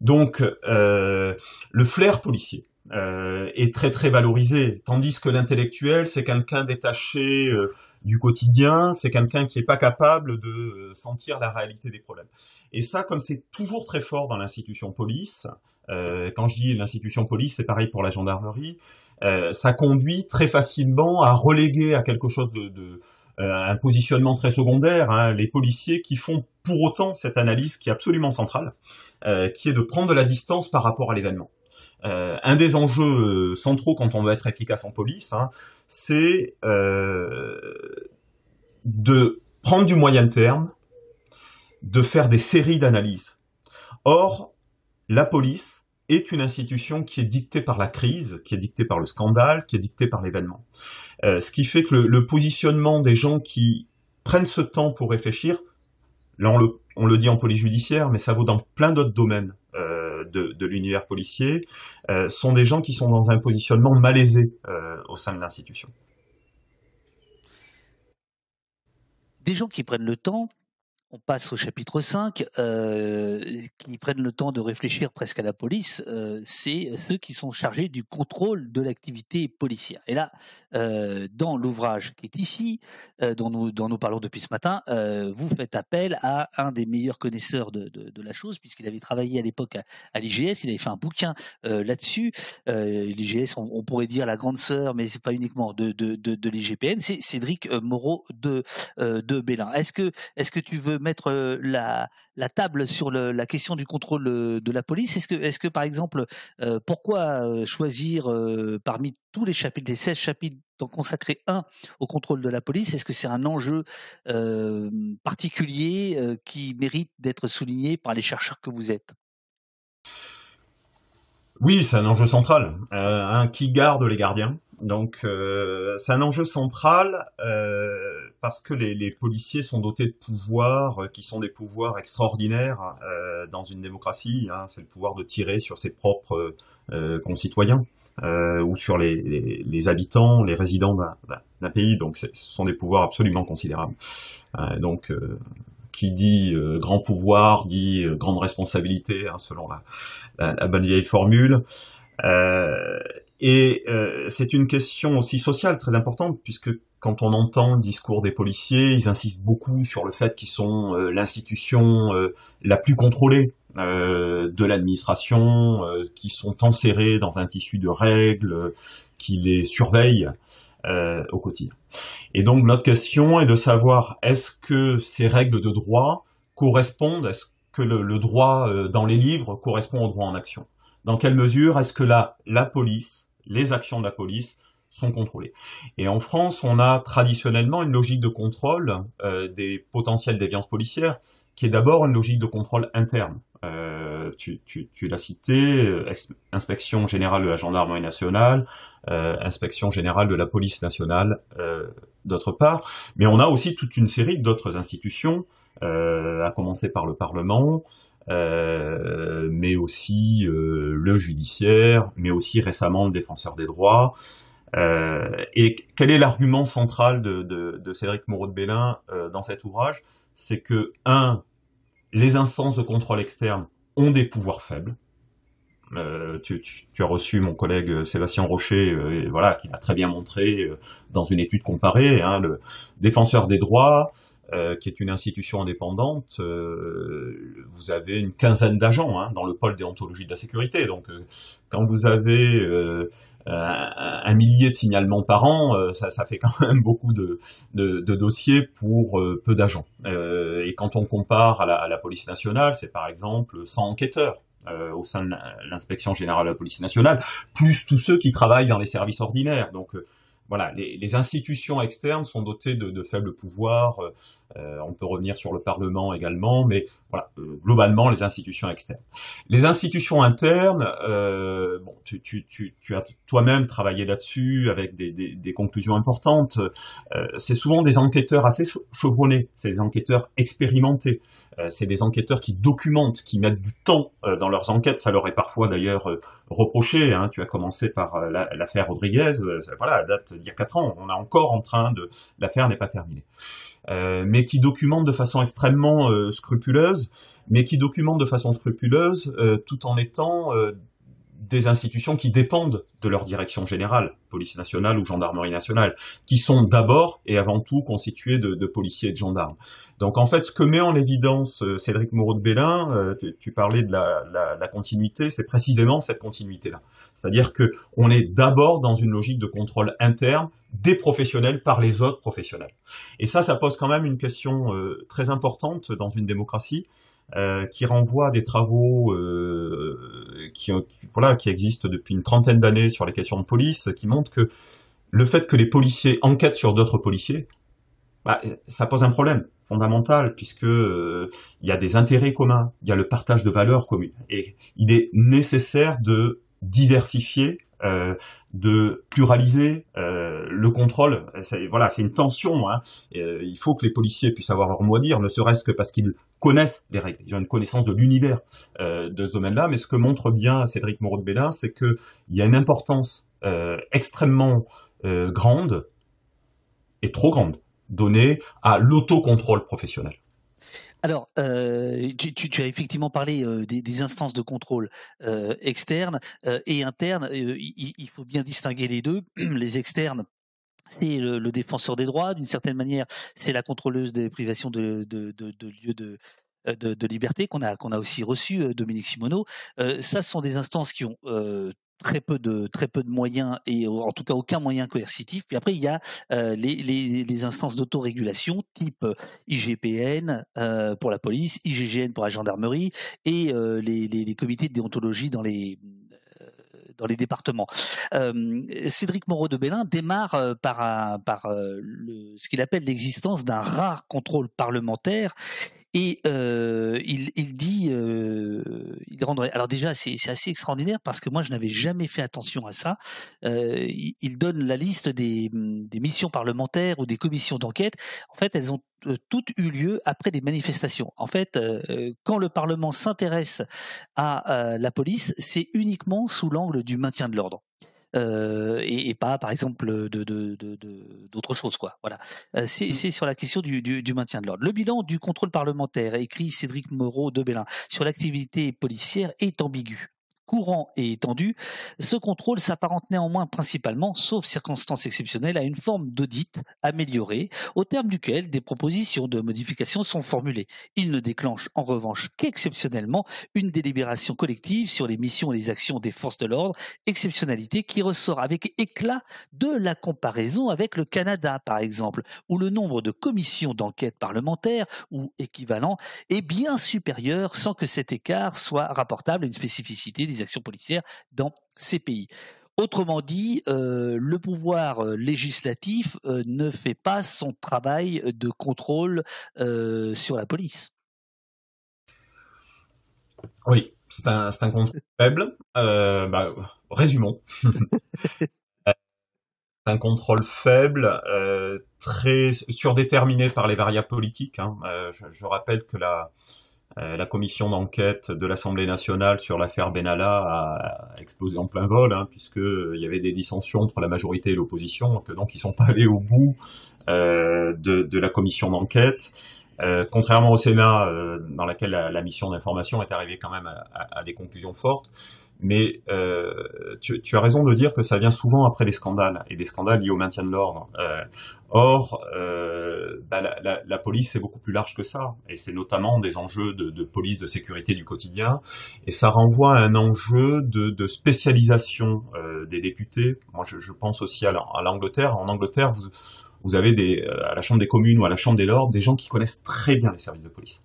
Speaker 3: Donc le flair policier, euh, est très très valorisé, tandis que l'intellectuel, c'est quelqu'un détaché euh, du quotidien, c'est quelqu'un qui n'est pas capable de euh, sentir la réalité des problèmes. Et ça, comme c'est toujours très fort dans l'institution police, quand je dis l'institution police, c'est pareil pour la gendarmerie, ça conduit très facilement à reléguer à quelque chose de, de un positionnement très secondaire, hein, les policiers qui font pour autant cette analyse qui est absolument centrale, qui est de prendre de la distance par rapport à l'événement. Euh, un des enjeux euh, centraux quand on veut être efficace en police, hein, c'est euh, de prendre du moyen terme, de faire des séries d'analyses. Or, la police est une institution qui est dictée par la crise, qui est dictée par le scandale, qui est dictée par l'événement. ce qui fait que le, positionnement des gens qui prennent ce temps pour réfléchir, là on le, on le dit en police judiciaire, mais ça vaut dans plein d'autres domaines de, l'univers policier euh, sont des gens qui sont dans un positionnement malaisé euh, au sein de l'institution.
Speaker 2: Des gens qui prennent le temps on passe au chapitre 5, euh, qui prennent le temps de réfléchir presque à la police, euh, c'est ceux qui sont chargés du contrôle de l'activité policière. Et là, euh, dans l'ouvrage qui est ici, dont, nous, dont nous parlons depuis ce matin, vous faites appel à un des meilleurs connaisseurs de, de, la chose, puisqu'il avait travaillé à l'époque à, l'IGS, il avait fait un bouquin là-dessus. L'IGS, on, pourrait dire la grande sœur, mais c'est pas uniquement de, de, l'IGPN, c'est Cédric Moreau de, de Bélin. Est-ce que, est-ce que tu veux mettre euh, la, table sur la question du contrôle euh, de la police. Est-ce que, est-ce que par exemple, euh, pourquoi choisir parmi tous les chapitres, les 16 chapitres, d'en consacrer un au contrôle de la police Est-ce que c'est un enjeu particulier qui mérite d'être souligné par les chercheurs que vous êtes?
Speaker 3: Oui, c'est un enjeu central. un qui garde les gardiens. Donc euh, c'est un enjeu central euh, parce que les, policiers sont dotés de pouvoirs euh, qui sont des pouvoirs extraordinaires euh, dans une démocratie. Hein, c'est le pouvoir de tirer sur ses propres euh, concitoyens ou sur les, habitants, les résidents d'un pays. Donc ce sont des pouvoirs absolument considérables. donc qui dit grand pouvoir dit grande responsabilité, hein, selon la, bonne vieille formule. Et c'est une question aussi sociale très importante, puisque quand on entend le discours des policiers, ils insistent beaucoup sur le fait qu'ils sont l'institution la plus contrôlée euh, de l'administration, euh, qui sont enserrés dans un tissu de règles, qui les surveillent euh, au quotidien. Et donc notre question est de savoir est-ce que ces règles de droit correspondent, est-ce que le, droit dans les livres correspond au droit en action? Dans quelle mesure est-ce que la, la police, les actions de la police sont contrôlées. Et en France, on a traditionnellement une logique de contrôle des potentielles déviances policières qui est d'abord une logique de contrôle interne. Euh, tu, tu, tu l'as cité, euh, inspection générale de la gendarmerie nationale, euh, inspection générale de la police nationale, euh, d'autre part. Mais on a aussi toute une série d'autres institutions, euh, à commencer par le Parlement, mais aussi le judiciaire, mais aussi récemment le défenseur des droits. et quel est l'argument central de, de, de, Cédric Moreau de Bélin dans cet ouvrage? C'est que, un, les instances de contrôle externe ont des pouvoirs faibles. Euh, tu, as reçu mon collègue euh, Sébastien Rocher, euh, voilà, qui l'a très bien montré dans une étude comparée. Hein, le défenseur des droits, qui est une institution indépendante, vous avez une quinzaine d'agents hein, dans le pôle déontologie de la sécurité. Donc, quand vous avez un millier de signalements par an, ça, ça, fait quand même beaucoup de, de, de dossiers pour peu d'agents. et quand on compare à la, à la police nationale, c'est par exemple 100 enquêteurs. Euh, au sein de l'inspection générale de la police nationale, plus tous ceux qui travaillent dans les services ordinaires. Donc euh, voilà, les, institutions externes sont dotées de, de faibles pouvoirs. Euh, on peut revenir sur le Parlement également, mais voilà, euh, globalement les institutions externes. Les institutions internes, euh, bon, tu, tu, tu, tu as toi-même travaillé là-dessus avec des, des, des, conclusions importantes. Euh, c'est souvent des enquêteurs assez chevronnés, c'est des enquêteurs expérimentés. c'est des enquêteurs qui documentent, qui mettent du temps dans leurs enquêtes. Ça leur est parfois d'ailleurs reproché. Hein. Tu as commencé par l'affaire Rodriguez. voilà, date d'il y a quatre ans. On est encore en train de l'affaire n'est pas terminée. Euh, mais qui documente de façon extrêmement euh, scrupuleuse, mais qui documente de façon scrupuleuse euh, tout en étant des institutions qui dépendent de leur direction générale, police nationale ou gendarmerie nationale, qui sont d'abord et avant tout constituées de, de, policiers et de gendarmes. Donc en fait, ce que met en évidence Cédric Moreau de Bélin, tu, tu, parlais de la, la, la continuité, c'est précisément cette continuité-là. C'est-à-dire que on est d'abord dans une logique de contrôle interne des professionnels par les autres professionnels. Et ça, ça pose quand même une question euh, très importante dans une démocratie euh, qui renvoie à des travaux euh, qui, voilà, qui existent depuis une trentaine d'années sur les questions de police, qui montrent que le fait que les policiers enquêtent sur d'autres policiers, bah, ça pose un problème fondamental puisque il y a des intérêts communs, il y a le partage de valeurs communes, et il est nécessaire de diversifier euh, de pluraliser euh, le contrôle. Voilà, c'est une tension. Hein. Euh, il faut que les policiers puissent avoir leur mot à dire, ne serait-ce que parce qu'ils connaissent les règles, ils ont une connaissance de l'univers de ce domaine-là. Mais ce que montre bien Cédric Moreau de Bélin, c'est qu'il y a une importance extrêmement grande et trop grande donnée à l'autocontrôle professionnel.
Speaker 2: Alors, euh, tu, as effectivement parlé euh, des, instances de contrôle euh, externes et internes. Il, faut bien distinguer les deux. Les externes, c'est le, défenseur des droits, d'une certaine manière, c'est la contrôleuse des privations de, lieux de, liberté qu'on a qu'on a aussi reçu Dominique Simoneau. ça, ce sont des instances qui ont très peu de très peu de moyens et en tout cas aucun moyen coercitif. Puis après il y a euh, les, les, instances d'autorégulation type euh, IGPN euh, pour la police, IGGN pour la gendarmerie et les, les, comités de déontologie dans les dans les départements. Cédric Moreau de Bélin démarre par, par ce qu'il appelle l'existence d'un rare contrôle parlementaire et il, il, dit, Alors déjà, c'est assez extraordinaire parce que moi, je n'avais jamais fait attention à ça. Euh, il, donne la liste des, des, missions parlementaires ou des commissions d'enquête. En fait, elles ont euh, toutes eu lieu après des manifestations. En fait, euh, quand le Parlement s'intéresse à euh, la police, c'est uniquement sous l'angle du maintien de l'ordre. Et, pas, par exemple, de, d'autres choses, quoi. Voilà. Mmh. c'est, sur la question du, du maintien de l'ordre. Le bilan du contrôle parlementaire, écrit Cédric Moreau de Bélin, sur l'activité policière est ambigu courant et étendu, ce contrôle s'apparente néanmoins principalement, sauf circonstances exceptionnelles, à une forme d'audit améliorée, au terme duquel des propositions de modification sont formulées. Il ne déclenche en revanche qu'exceptionnellement une délibération collective sur les missions et les actions des forces de l'ordre, exceptionnalité qui ressort avec éclat de la comparaison avec le Canada, par exemple, où le nombre de commissions d'enquête parlementaire ou équivalent est bien supérieur sans que cet écart soit rapportable à une spécificité des actions policières dans ces pays. Autrement dit, euh, le pouvoir euh, législatif euh, ne fait pas son travail de contrôle sur la police.
Speaker 3: Oui, c'est un, un, contrôle faible. Bah, résumons. un contrôle faible, très surdéterminé par les variables politiques. Hein. Je, je, rappelle que la, la commission d'enquête de l'Assemblée nationale sur l'affaire Benalla a, explosé en plein vol, hein, puisque il y avait des dissensions entre la majorité et l'opposition, que donc ils sont pas allés au bout euh, de, de, la commission d'enquête. Euh, contrairement au Sénat, euh, dans laquelle la, la mission d'information est arrivée quand même à, à, à des conclusions fortes, mais euh, tu, tu, as raison de dire que ça vient souvent après des scandales et des scandales liés au maintien de l'ordre. Euh, or, euh, bah, la, la, la, police c'est beaucoup plus large que ça, et c'est notamment des enjeux de, de, police, de sécurité du quotidien, et ça renvoie à un enjeu de, de spécialisation euh, des députés. Moi, je, je pense aussi à l'Angleterre. En Angleterre, vous, vous avez des, euh, à la Chambre des communes ou à la Chambre des lords des gens qui connaissent très bien les services de police.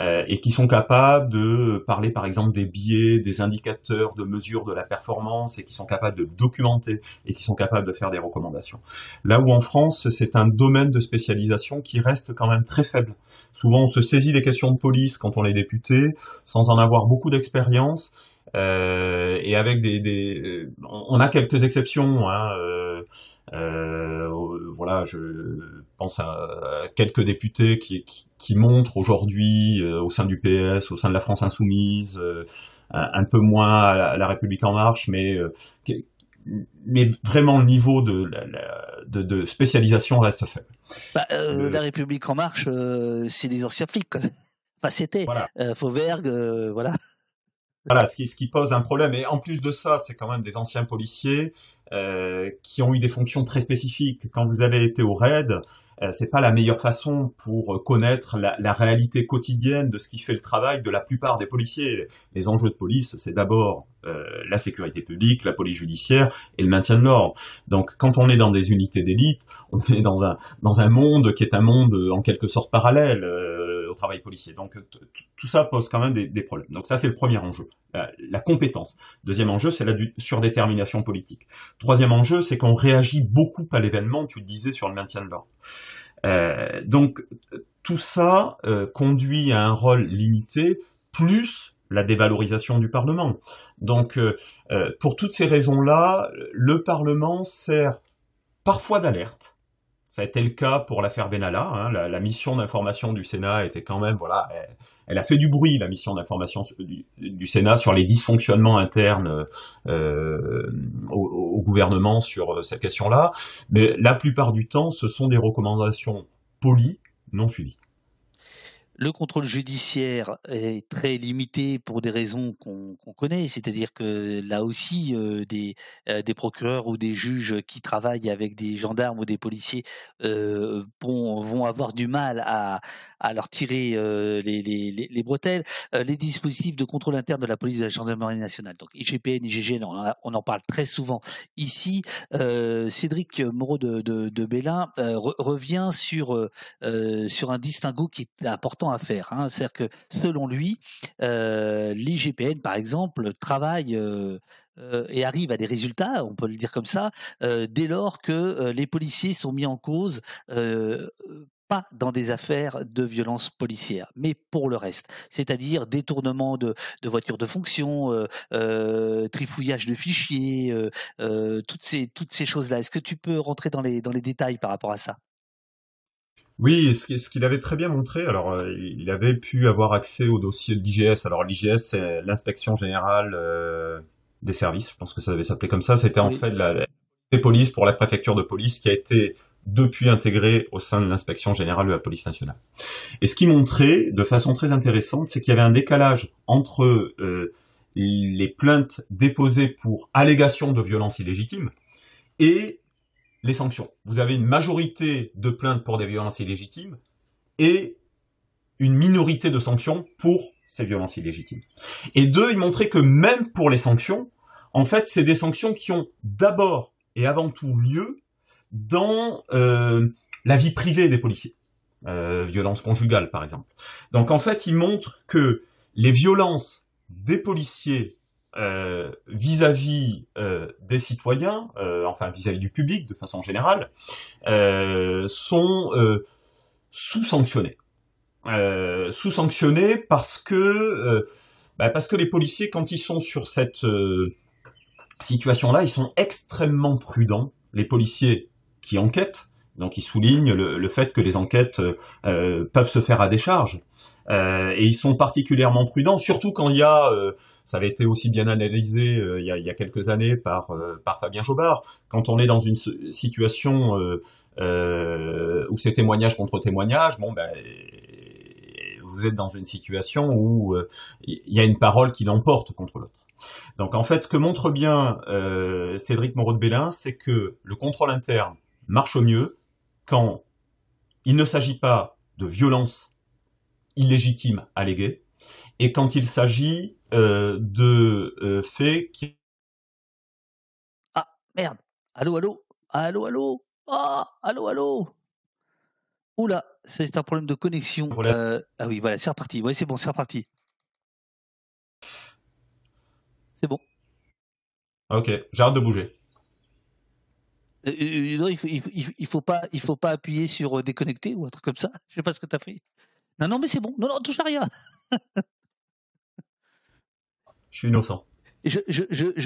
Speaker 3: Euh, et qui sont capables de parler par exemple des biais, des indicateurs de mesure de la performance et qui sont capables de documenter et qui sont capables de faire des recommandations. Là où en France, c'est un domaine de spécialisation qui reste quand même très faible. Souvent, on se saisit des questions de police quand on est député sans en avoir beaucoup d'expérience. Euh, et avec des, des, on a quelques exceptions. Hein, euh, euh, voilà, je pense à quelques députés qui, qui, montrent aujourd'hui euh, au sein du PS, au sein de la France insoumise, euh, un, peu moins à la, République en marche, mais mais vraiment le niveau de, de, de spécialisation reste faible.
Speaker 2: Bah, La République en marche, c'est des anciens flics. Enfin, c'était voilà. Fauvergue, voilà.
Speaker 3: Voilà, ce qui, ce qui pose un problème. Et en plus de ça, c'est quand même des anciens policiers euh, qui ont eu des fonctions très spécifiques. Quand vous avez été au raid, euh, c'est pas la meilleure façon pour connaître la, la, réalité quotidienne de ce qui fait le travail de la plupart des policiers. Les enjeux de police, c'est d'abord euh, la sécurité publique, la police judiciaire et le maintien de l'ordre. Donc, quand on est dans des unités d'élite, on est dans un dans un monde qui est un monde en quelque sorte parallèle. Euh, travail policier. Donc tout ça pose quand même des, problèmes. Donc ça c'est le premier enjeu, la, compétence. Deuxième enjeu c'est la surdétermination politique. Troisième enjeu c'est qu'on réagit beaucoup à l'événement, tu le disais, sur le maintien de l'ordre. Euh, donc tout ça euh, conduit à un rôle limité, plus la dévalorisation du Parlement. Donc euh, pour toutes ces raisons-là, le Parlement sert parfois d'alerte, ça a été le cas pour l'affaire Benalla. Hein. La, mission d'information du Sénat était quand même, voilà, elle, a fait du bruit, la mission d'information du, Sénat sur les dysfonctionnements internes euh, au, gouvernement sur cette question-là. Mais la plupart du temps, ce sont des recommandations polies, non suivies.
Speaker 2: Le contrôle judiciaire est très limité pour des raisons qu'on connaît, c'est-à-dire que là aussi, euh, des, euh, des procureurs ou des juges qui travaillent avec des gendarmes ou des policiers euh, vont, vont, avoir du mal à, à leur tirer euh, les, les, les, bretelles. Euh, les dispositifs de contrôle interne de la police de la gendarmerie nationale, donc IGPN, IGGN, on, en parle très souvent ici. Cédric Moreau de, de, de Bélin revient sur, sur un distinguo qui est important à faire. Hein. C'est-à-dire que selon lui, euh, l'IGPN, par exemple, travaille euh, euh, et arrive à des résultats, on peut le dire comme ça, dès lors que les policiers sont mis en cause pas dans des affaires de violence policière, mais pour le reste, c'est-à-dire détournement de, voitures de fonction, trifouillage de fichiers, toutes ces choses-là. Est-ce que tu peux rentrer dans les détails par rapport à ça?
Speaker 3: Oui, ce qu'il avait très bien montré, alors euh, il avait pu avoir accès au dossier de l'IGS. Alors l'IGS, c'est l'inspection générale euh, des services, je pense que ça devait s'appeler comme ça, c'était en fait la, des polices pour la préfecture de police qui a été depuis intégrée au sein de l'inspection générale de la police nationale. Et ce qui montrait de façon très intéressante, c'est qu'il y avait un décalage entre euh, les plaintes déposées pour allégation de violence illégitime et les sanctions. Vous avez une majorité de plaintes pour des violences illégitimes et une minorité de sanctions pour ces violences illégitimes. Et deux, il montrait que même pour les sanctions, en fait, c'est des sanctions qui ont d'abord et avant tout lieu dans euh, la vie privée des policiers. Euh, violence conjugale, par exemple. Donc, en fait, il montre que les violences des policiers vis-à-vis euh, des citoyens, euh, enfin vis-à-vis du public de façon générale, sont sous-sanctionnés. sous-sanctionnés parce que bah, parce que les policiers, quand ils sont sur cette situation-là, ils sont extrêmement prudents. Les policiers qui enquêtent, donc ils soulignent le, fait que les enquêtes peuvent se faire à décharge. et ils sont particulièrement prudents, surtout quand il y a ça avait été aussi bien analysé euh, il, y a, il, y a, quelques années par, euh, par Fabien Jobard. Quand on est dans une situation euh, où c'est témoignage contre témoignage, bon ben vous êtes dans une situation où il y a une parole qui l'emporte contre l'autre. Donc en fait, ce que montre bien Cédric Moreau de Bélin, c'est que le contrôle interne marche au mieux quand il ne s'agit pas de violence illégitime alléguée, et quand il s'agit euh, de euh, faits qui...
Speaker 2: Ah, merde Allô, allô? Allô, allô? Ah, allô, allô? Oula, c'est un problème de connexion. Euh, ah oui, voilà, c'est reparti. Oui, c'est bon, c'est reparti. C'est bon.
Speaker 3: Ok, j'arrête de bouger.
Speaker 2: il, faut, il, faut pas, il faut pas appuyer sur déconnecter ou un truc comme ça. Je sais pas ce que tu as fait. Non, non, mais c'est bon. Non, non, touche à rien.
Speaker 3: je suis innocent.
Speaker 2: Je,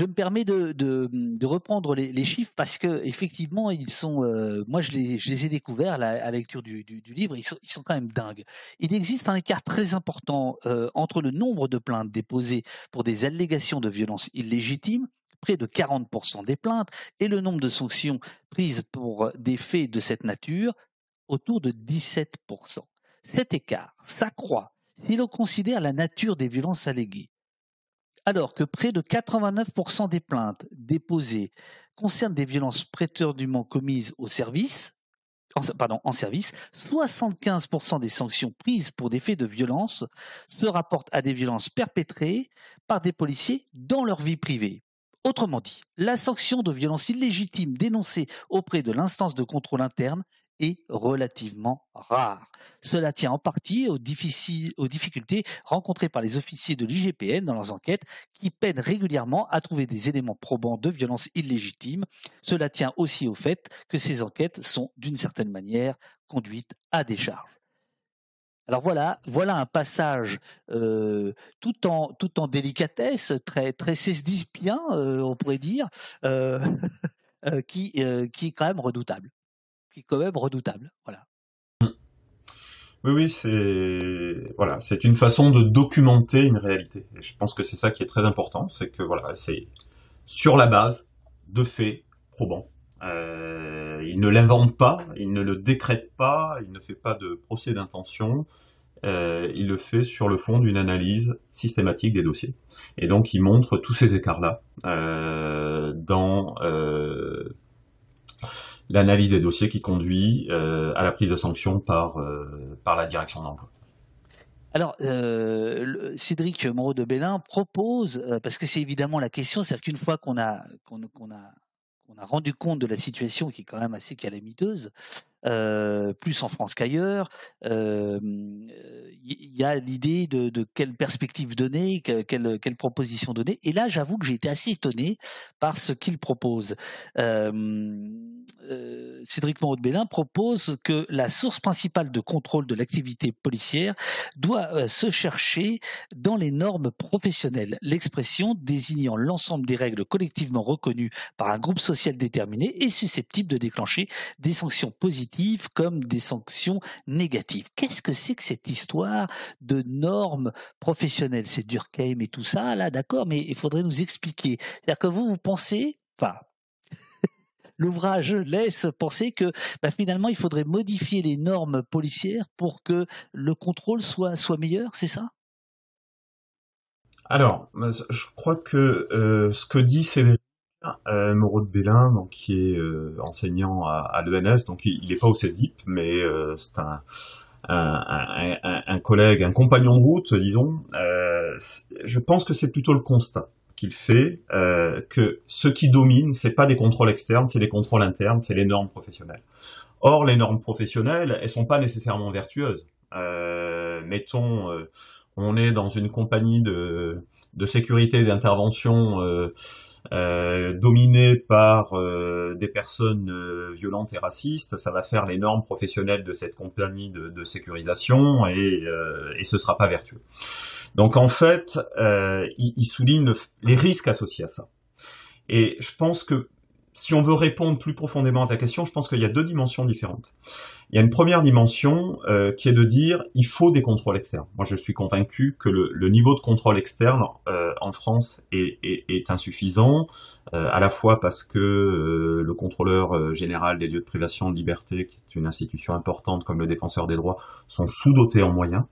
Speaker 2: me permets de, reprendre les, chiffres parce que effectivement ils sont, euh, moi je les, ai découverts à la, lecture du, livre, ils sont, ils sont quand même dingues. Il existe un écart très important euh, entre le nombre de plaintes déposées pour des allégations de violence illégitime, près de 40% des plaintes, et le nombre de sanctions prises pour des faits de cette nature, autour de 17%. Cet écart s'accroît si l'on considère la nature des violences alléguées alors que près de 89% des plaintes déposées concernent des violences prétendument commises en service, 75% des sanctions prises pour des faits de violence se rapportent à des violences perpétrées par des policiers dans leur vie privée. Autrement dit, la sanction de violence illégitime dénoncée auprès de l'instance de contrôle interne est relativement rare. Cela tient en partie aux, difficultés rencontrées par les officiers de l'IGPN dans leurs enquêtes qui peinent régulièrement à trouver des éléments probants de violence illégitime. Cela tient aussi au fait que ces enquêtes sont d'une certaine manière conduites à décharge. Alors voilà, voilà un passage euh, tout en délicatesse, très très bien, euh, on pourrait dire, euh, qui qui est quand même redoutable quand même redoutable. Voilà. Mmh.
Speaker 3: Oui, oui, c'est voilà, c'est une façon de documenter une réalité. Je pense que c'est ça qui est très important, c'est que voilà, c'est sur la base de faits probants. Euh, il ne l'invente pas, il ne le décrète pas, il ne fait pas de procès d'intention. Euh, il le fait sur le fond d'une analyse systématique des dossiers. Et donc il montre tous ces écarts-là euh, dans l'analyse des dossiers qui conduit euh, à la prise de sanctions par, euh, par la direction d'emploi.
Speaker 2: Alors, euh, Cédric Moreau de Bélin propose, parce que c'est évidemment la question, c'est-à-dire qu'une fois qu'on a, qu'on, a, qu'on a rendu compte de la situation qui est quand même assez calamiteuse, euh, plus en France qu'ailleurs. Il euh, y a l'idée de, de, quelle perspective donner, quelle, quelle proposition donner. Et là, j'avoue que j'ai été assez étonné par ce qu'il propose. Euh, Cédric Moreau de Bélin propose que la source principale de contrôle de l'activité policière doit se chercher dans les normes professionnelles. L'expression désignant l'ensemble des règles collectivement reconnues par un groupe social déterminé est susceptible de déclencher des sanctions positives comme des sanctions négatives. Qu'est-ce que c'est que cette histoire de normes professionnelles? C'est Durkheim et tout ça, là, d'accord, mais il faudrait nous expliquer. C'est-à-dire que vous, vous pensez, enfin, l'ouvrage laisse penser que bah, finalement il faudrait modifier les normes policières pour que le contrôle soit soit meilleur, c'est ça?
Speaker 3: Alors, je crois que euh, ce que dit Cédric euh, Moreau de Bélin, donc qui est euh, enseignant à, à l'ENS, donc il n'est pas au CESDIP, mais euh, c'est un, un, un, un, collègue, un compagnon de route, disons. Euh, je pense que c'est plutôt le constat qu'il fait euh, que ce qui domine, c'est pas des contrôles externes, c'est des contrôles internes, c'est les normes professionnelles. Or, les normes professionnelles, elles sont pas nécessairement vertueuses. Euh, mettons, on est dans une compagnie de, de sécurité d'intervention euh, dominée par euh, des personnes euh, violentes et racistes, ça va faire les normes professionnelles de cette compagnie de, de sécurisation et, euh, et ce sera pas vertueux. Donc en fait, euh, il, il, souligne les risques associés à ça. Et je pense que si on veut répondre plus profondément à ta question, je pense qu'il y a deux dimensions différentes. Il y a une première dimension euh, qui est de dire il faut des contrôles externes. Moi, je suis convaincu que le, niveau de contrôle externe euh, en France est, insuffisant, euh, à la fois parce que le contrôleur général des lieux de privation de liberté, qui est une institution importante comme le défenseur des droits, sont sous-dotés en moyens.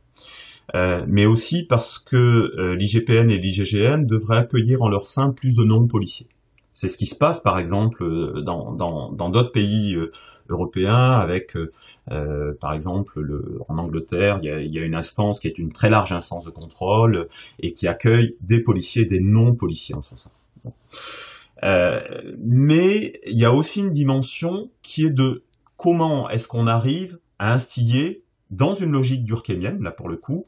Speaker 3: Mais aussi parce que l'IGPN et l'IGGN devraient accueillir en leur sein plus de non-policiers. C'est ce qui se passe, par exemple, euh, dans d'autres pays européens, avec, par exemple, le, en Angleterre, il y, a, une instance qui est une très large instance de contrôle et qui accueille des policiers, des non-policiers en son sein. Mais il y a aussi une dimension qui est de comment est-ce qu'on arrive à instiller dans une logique durkheimienne, là pour le coup,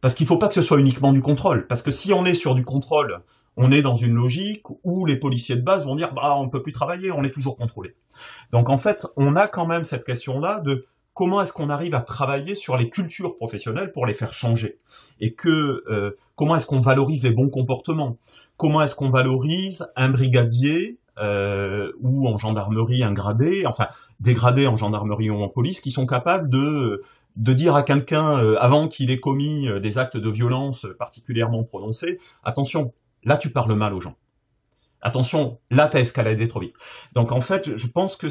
Speaker 3: parce qu'il ne faut pas que ce soit uniquement du contrôle. Parce que si on est sur du contrôle, on est dans une logique où les policiers de base vont dire bah on peut plus travailler, on est toujours contrôlé. Donc en fait, on a quand même cette question-là de comment est-ce qu'on arrive à travailler sur les cultures professionnelles pour les faire changer? Et que euh, comment est-ce qu'on valorise les bons comportements? Comment est-ce qu'on valorise un brigadier euh, ou en gendarmerie un gradé, enfin des gradés en gendarmerie ou en police qui sont capables de de dire à quelqu'un euh, avant qu'il ait commis euh, des actes de violence particulièrement prononcés, attention, là tu parles mal aux gens. Attention, là t'as escaladé trop vite. Donc en fait, je pense que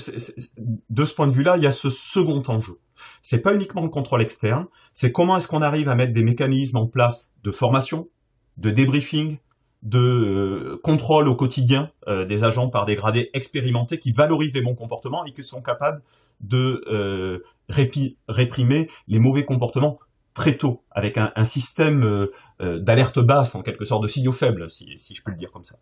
Speaker 3: de ce point de vue-là, il y a ce second enjeu. C'est pas uniquement le contrôle externe, c'est comment est-ce qu'on arrive à mettre des mécanismes en place de formation, de débriefing, de euh, contrôle au quotidien euh, des agents par des gradés expérimentés qui valorisent les bons comportements et qui sont capables de euh, réprimer les mauvais comportements très tôt, avec un, un système euh, euh, d'alerte basse, en quelque sorte, de signaux faibles, si, si je peux le dire comme ça.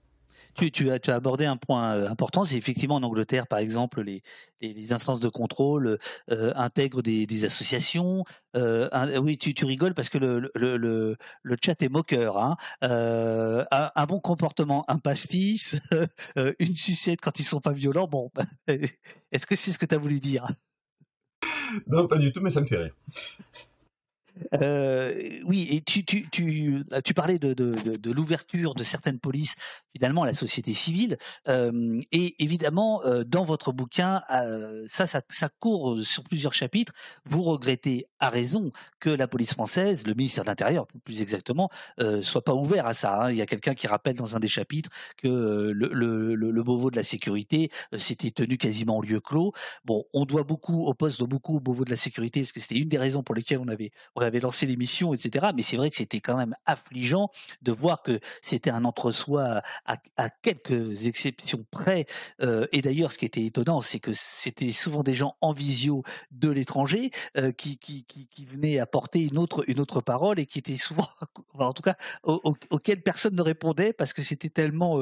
Speaker 2: Tu, tu, as, tu, as, abordé un point euh, important, c'est effectivement en Angleterre, par exemple, les, les, les instances de contrôle euh, intègrent des, des associations. Euh, un, oui, tu, tu, rigoles parce que le, le, le, le chat est moqueur. Hein. Euh, un, un, bon comportement, un pastis, une sucette quand ils sont pas violents. Bon, est-ce que c'est ce que tu as voulu dire?
Speaker 3: Non, pas du tout, mais ça me fait rire.
Speaker 2: Euh, oui, et tu, tu, tu, tu parlais de, de, de, de l'ouverture de certaines polices finalement la société civile. Euh, et évidemment, euh, dans votre bouquin, euh, ça, ça, ça court sur plusieurs chapitres. Vous regrettez à raison que la police française, le ministère de l'Intérieur plus exactement, soit pas ouvert à ça. Hein. Il y a quelqu'un qui rappelle dans un des chapitres que le, le, le, le Beauvau de la sécurité s'était tenu quasiment en lieu clos. Bon, on doit beaucoup au poste, doit beaucoup au Beauvau de la sécurité parce que c'était une des raisons pour lesquelles on avait, on avait lancé l'émission, etc. Mais c'est vrai que c'était quand même affligeant de voir que c'était un entre-soi à, à, quelques exceptions près. Euh, et d'ailleurs, ce qui était étonnant, c'est que c'était souvent des gens en visio de l'étranger euh, qui, qui, qui, qui, venaient apporter une autre, une autre parole et qui étaient souvent, en tout cas, au, personne ne répondait parce que c'était tellement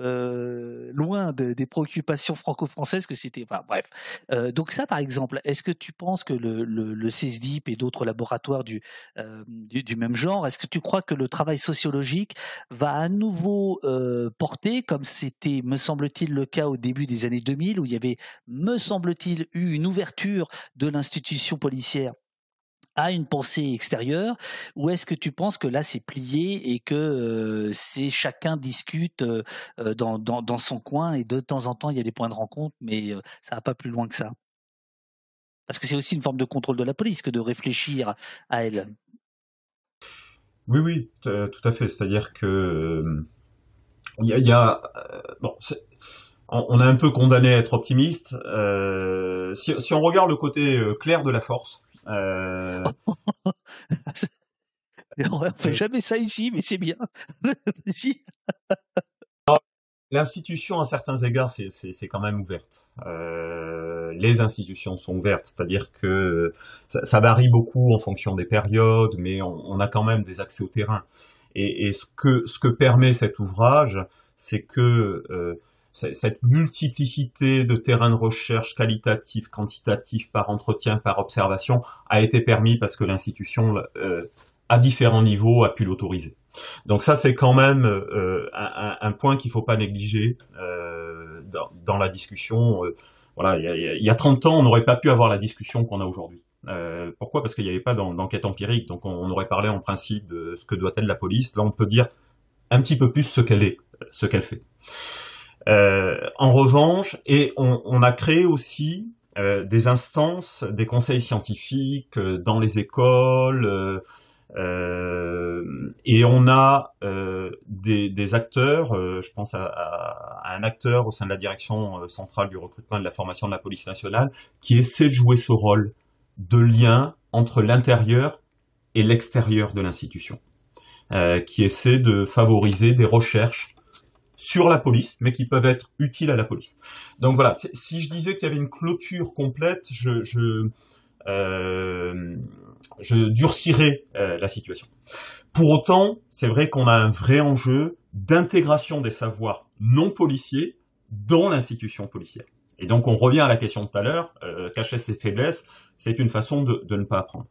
Speaker 2: euh, loin de, des préoccupations franco-françaises que c'était. Enfin, bref. Euh, donc ça, par exemple, est-ce que tu penses que le, le, le et d'autres laboratoires du, euh, du, du, même genre, est-ce que tu crois que le travail sociologique va à nouveau euh, porter, comme c'était, me semble-t-il, le cas au début des années 2000, où il y avait, me semble-t-il, eu une ouverture de l'institution policière à une pensée extérieure ou est-ce que tu penses que là c'est plié et que euh, c'est chacun discute euh, dans, dans, son coin et de temps en temps il y a des points de rencontre mais euh, ça va pas plus loin que ça? Parce que c'est aussi une forme de contrôle de la police que de réfléchir à elle.
Speaker 3: Oui, oui, tout à fait. C'est-à-dire que il y a, on, a un peu condamné à être optimiste. si, on regarde le côté clair de la force, euh...
Speaker 2: on fait jamais ça ici, mais c'est bien.
Speaker 3: L'institution, à certains égards, c'est quand même ouverte. Euh, les institutions sont ouvertes, c'est-à-dire que ça, varie beaucoup en fonction des périodes, mais on, a quand même des accès au terrain. Et, ce, que, ce que permet cet ouvrage, c'est que euh, cette multiplicité de terrains de recherche qualitatifs, quantitatifs, par entretien, par observation, a été permis parce que l'institution, euh, à différents niveaux, a pu l'autoriser. Donc ça, c'est quand même euh, un, point qu'il faut pas négliger euh, dans, la discussion. Voilà, il y, a, il y, a, 30 ans, on n'aurait pas pu avoir la discussion qu'on a aujourd'hui. Pourquoi? Parce qu'il n'y avait pas d'enquête empirique, donc on, on, aurait parlé en principe de ce que doit être la police. Là, on peut dire un petit peu plus ce qu'elle est, ce qu'elle fait. Euh, en revanche, et on, on, a créé aussi euh, des instances, des conseils scientifiques euh, dans les écoles, et on a des, des, acteurs, je pense à, à, un acteur au sein de la direction centrale du recrutement et de la formation de la police nationale, qui essaie de jouer ce rôle de lien entre l'intérieur et l'extérieur de l'institution, qui essaie de favoriser des recherches sur la police, mais qui peuvent être utiles à la police. Donc voilà, si je disais qu'il y avait une clôture complète, je, je, euh, je durcirais euh, la situation. Pour autant, c'est vrai qu'on a un vrai enjeu d'intégration des savoirs non policiers dans l'institution policière. Et donc on revient à la question de tout à l'heure, euh, cacher ses faiblesses, c'est une façon de, de, ne pas apprendre.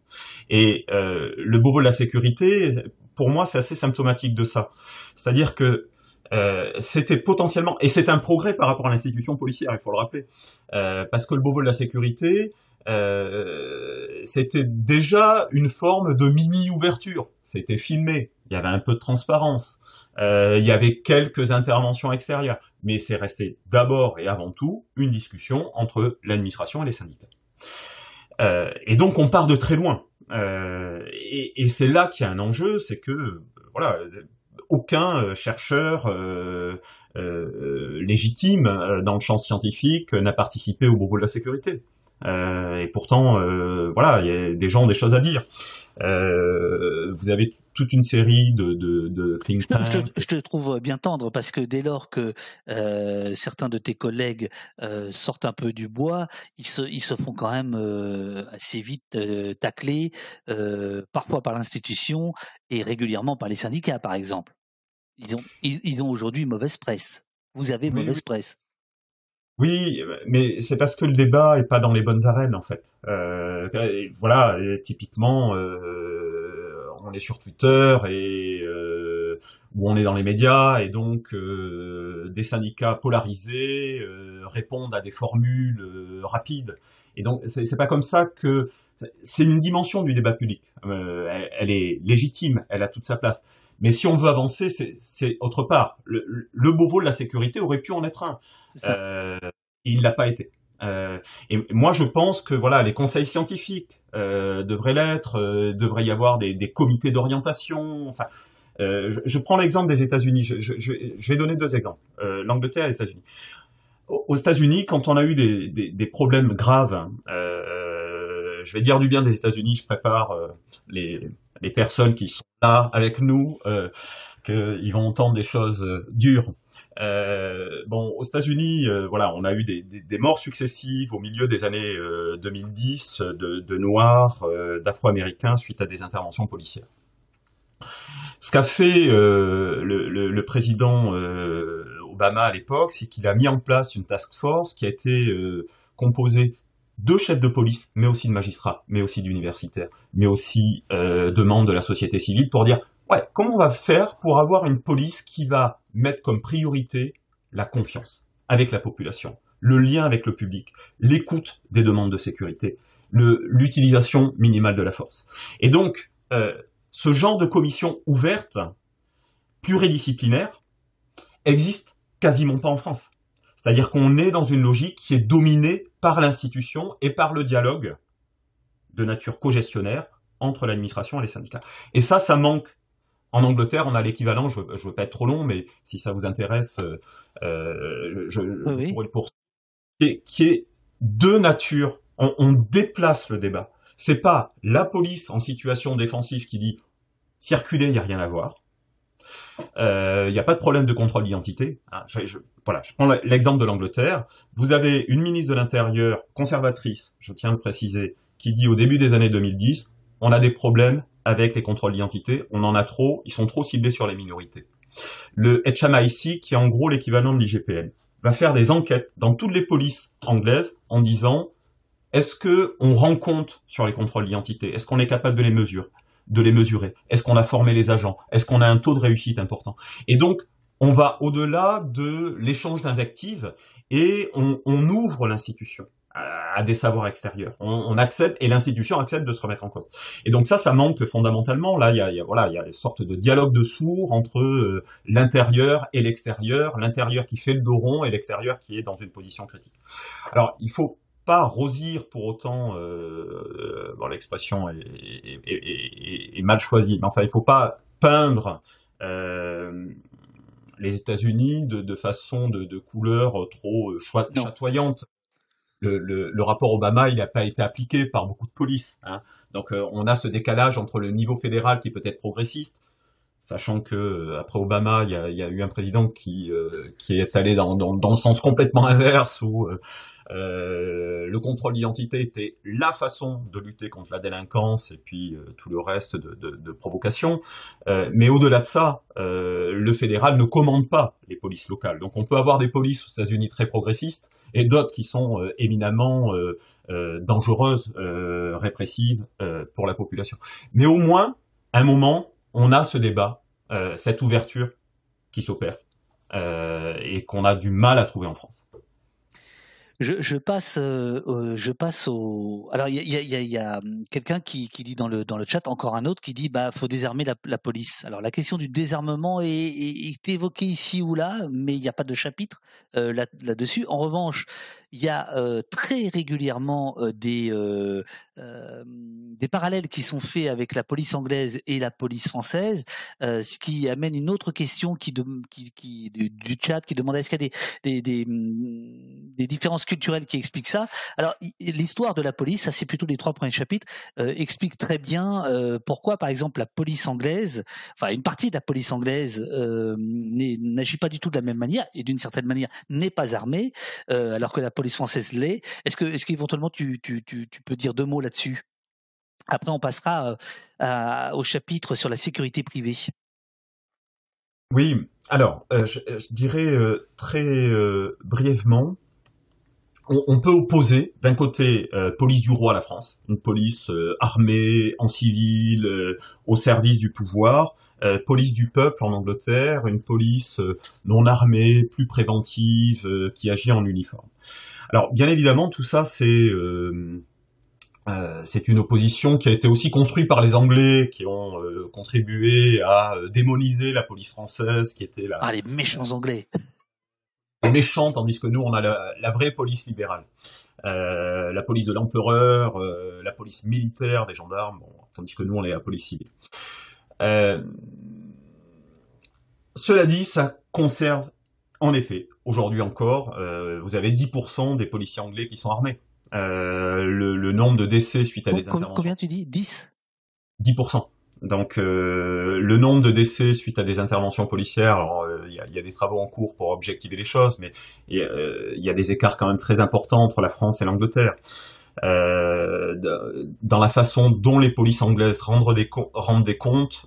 Speaker 3: Et euh, le Beauvau de la sécurité, pour moi, c'est assez symptomatique de ça. C'est-à-dire que euh, c'était potentiellement, et c'est un progrès par rapport à l'institution policière, il faut le rappeler, euh, parce que le Beauvau de la sécurité, euh, c'était déjà une forme de mini-ouverture. C'était filmé, il y avait un peu de transparence, euh, il y avait quelques interventions extérieures, mais c'est resté d'abord et avant tout une discussion entre l'administration et les syndicats. Euh, et donc on part de très loin. et, et c'est là qu'il y a un enjeu, c'est que voilà, aucun euh, chercheur euh, euh, légitime dans le champ scientifique n'a participé au Beauvau de la sécurité. et pourtant, voilà, il y a des gens ont des choses à dire. vous avez toute une série de, de, de think tanks.
Speaker 2: Je, te, trouve bien tendre parce que dès lors que euh, certains de tes collègues euh, sortent un peu du bois, ils se, ils se font quand même euh, assez vite tacler, parfois par l'institution et régulièrement par les syndicats, par exemple. Ils ont, ils, ont aujourd'hui mauvaise presse. Vous avez mauvaise presse.
Speaker 3: Oui, mais c'est parce que le débat est pas dans les bonnes arènes en fait. Euh, voilà, typiquement, euh, on est sur Twitter et euh, où on est dans les médias et donc euh, des syndicats polarisés euh, répondent à des formules euh, rapides. Et donc c'est pas comme ça que c'est une dimension du débat public. Elle, elle, est légitime, elle a toute sa place. Mais si on veut avancer, c'est autre part. Le, le, Beauvau de la sécurité aurait pu en être un. Euh, il l'a pas été. Euh, et moi, je pense que voilà, les conseils scientifiques euh, devraient l'être. Euh, devrait y avoir des, des comités d'orientation. Enfin, euh, je, je, prends l'exemple des États-Unis. Je, je, je, vais donner deux exemples. Euh, L'Angleterre et les États-Unis. Aux États-Unis, quand on a eu des, des, des problèmes graves, je vais dire du bien des États-Unis. Je prépare les les personnes qui sont là avec nous, euh, qu'ils vont entendre des choses euh, dures. Euh, bon, aux États-Unis, euh, voilà, on a eu des, des, morts successives au milieu des années 2010 de, Noirs, d'Afro-Américains suite à des interventions policières. Ce qu'a fait le, le, président Obama à l'époque, c'est qu'il a mis en place une task force qui a été composée de chefs de police, mais aussi de magistrats, mais aussi d'universitaires, mais aussi euh, de membres de la société civile pour dire ouais comment on va faire pour avoir une police qui va mettre comme priorité la confiance avec la population, le lien avec le public, l'écoute des demandes de sécurité, l'utilisation minimale de la force. Et donc euh, ce genre de commission ouverte, pluridisciplinaire, existe quasiment pas en France. C'est-à-dire qu'on est dans une logique qui est dominée par l'institution et par le dialogue de nature co-gestionnaire entre l'administration et les syndicats. Et ça, ça manque. En Angleterre, on a l'équivalent, je ne veux, pas être trop long, mais si ça vous intéresse, euh, je, pourrais le poursuivre, qui est, de nature, on, on déplace le débat. C'est pas la police en situation défensive qui dit circuler, il n'y a rien à voir. Il euh, n'y a pas de problème de contrôle d'identité. Ah, je, voilà, je prends l'exemple de l'Angleterre. Vous avez une ministre de l'Intérieur conservatrice, je tiens à le préciser, qui dit au début des années 2010, on a des problèmes avec les contrôles d'identité, on en a trop, ils sont trop ciblés sur les minorités. Le HMIC, qui est en gros l'équivalent de l'IGPN, va faire des enquêtes dans toutes les polices anglaises en disant est-ce que on rend compte sur les contrôles d'identité? Est-ce qu'on est capable de les mesurer? De les mesurer Est-ce qu'on a formé les agents? Est-ce qu'on a un taux de réussite important? Et donc, on va au-delà de l'échange d'invectives et on, ouvre l'institution à, des savoirs extérieurs. On, accepte et l'institution accepte de se remettre en cause. Et donc ça, ça manque fondamentalement. Là, il y a, voilà, il y a une sorte de dialogue de sourds entre euh, l'intérieur et l'extérieur, l'intérieur qui fait le dos rond et l'extérieur qui est dans une position critique. Alors, il faut pas rosir pour autant, euh, bon, l'expression est, mal choisie, mais enfin, il faut pas peindre euh, les États-Unis de, façon de, couleur trop euh, chatoyante. Le, rapport Obama, il n'a pas été appliqué par beaucoup de police. Hein. Donc, on a ce décalage entre le niveau fédéral qui peut être progressiste, sachant que après Obama, il y a, eu un président qui qui est allé dans, dans, le sens complètement inverse où euh, le contrôle d'identité était la façon de lutter contre la délinquance et puis euh, tout le reste de, de, de provocation. Euh, mais au-delà de ça, le fédéral ne commande pas les polices locales. Donc on peut avoir des polices aux États-Unis très progressistes et d'autres qui sont éminemment dangereuses, répressives pour la population. Mais au moins, à un moment, on a ce débat, cette ouverture qui s'opère et qu'on a du mal à trouver en France.
Speaker 2: Je, je passe, euh, je passe au. Alors il y a, y a, y a hum, quelqu'un qui, qui dit dans le dans le chat encore un autre qui dit bah faut désarmer la, la police. Alors la question du désarmement est, est, évoquée ici ou là, mais il n'y a pas de chapitre euh, là là-dessus. En revanche, il y a euh, très régulièrement euh, des euh, des parallèles qui sont faits avec la police anglaise et la police française, ce qui amène une autre question qui, qui, qui du, du, chat qui demande est-ce qu'il y a des, des, des, hum, des différences culturelle qui explique ça. Alors l'histoire de la police, ça c'est plutôt les trois premiers chapitres, euh, explique très bien euh, pourquoi par exemple la police anglaise, enfin une partie de la police anglaise euh, n'agit pas du tout de la même manière et d'une certaine manière n'est pas armée, alors que la police française l'est. Est-ce que est-ce qu'éventuellement tu, tu, tu, peux dire deux mots là-dessus? Après on passera au chapitre sur la sécurité privée.
Speaker 3: Oui, alors, je, dirais très brièvement on, peut opposer d'un côté euh, police du roi à la France, une police euh, armée, en civil, euh, au service du pouvoir, police du peuple en Angleterre, une police non armée, plus préventive, qui agit en uniforme. Alors bien évidemment, tout ça c'est c'est une opposition qui a été aussi construite par les Anglais, qui ont contribué à démoniser la police française, qui était la...
Speaker 2: Ah, les méchants Anglais
Speaker 3: méchant, tandis que nous, on a la, vraie police libérale. Euh, la police de l'empereur, euh, la police militaire des gendarmes, tandis que nous, on est la police civile. Euh, cela dit, ça conserve, en effet, aujourd'hui encore, vous avez 10% des policiers anglais qui sont armés. Le, nombre de décès suite à des interventions...
Speaker 2: Combien tu dis? 10
Speaker 3: 10%. Donc euh, le nombre de décès suite à des interventions policières, euh, il y, a, des travaux en cours pour objectiver les choses, mais il euh, y, a des écarts quand même très importants entre la France et l'Angleterre. dans la façon dont les polices anglaises rendent des, rendent des comptes,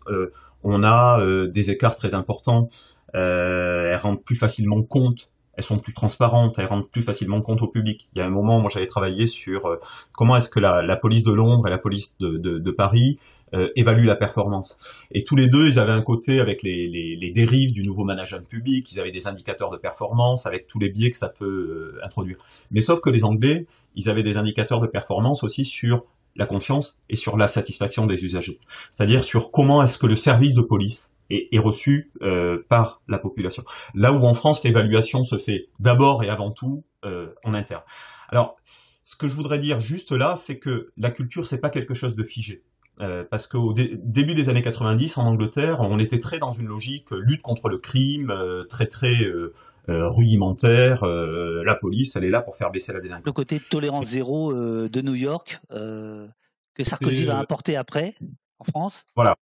Speaker 3: on a des écarts très importants. elles rendent plus facilement compte elles sont plus transparentes, elles rendent plus facilement compte au public. Il y a un moment, moi j'avais travaillé sur euh, comment est-ce que la, police de Londres et la police de, Paris euh, évaluent la performance. Et tous les deux, ils avaient un côté avec les, dérives du nouveau management public, ils avaient des indicateurs de performance avec tous les biais que ça peut euh, introduire. Mais sauf que les Anglais, ils avaient des indicateurs de performance aussi sur la confiance et sur la satisfaction des usagers. C'est-à-dire sur comment est-ce que le service de police est, reçu euh, par la population. Là où en France, l'évaluation se fait d'abord et avant tout euh, en interne. Alors, ce que je voudrais dire juste là, c'est que la culture, c'est pas quelque chose de figé. Euh, parce qu'au début des années 90, en Angleterre, on était très dans une logique lutte contre le crime, très très euh, rudimentaire. la police, elle est là pour faire baisser la délinquance.
Speaker 2: Le côté tolérance zéro de New York que Sarkozy va apporter après en France.
Speaker 3: Voilà,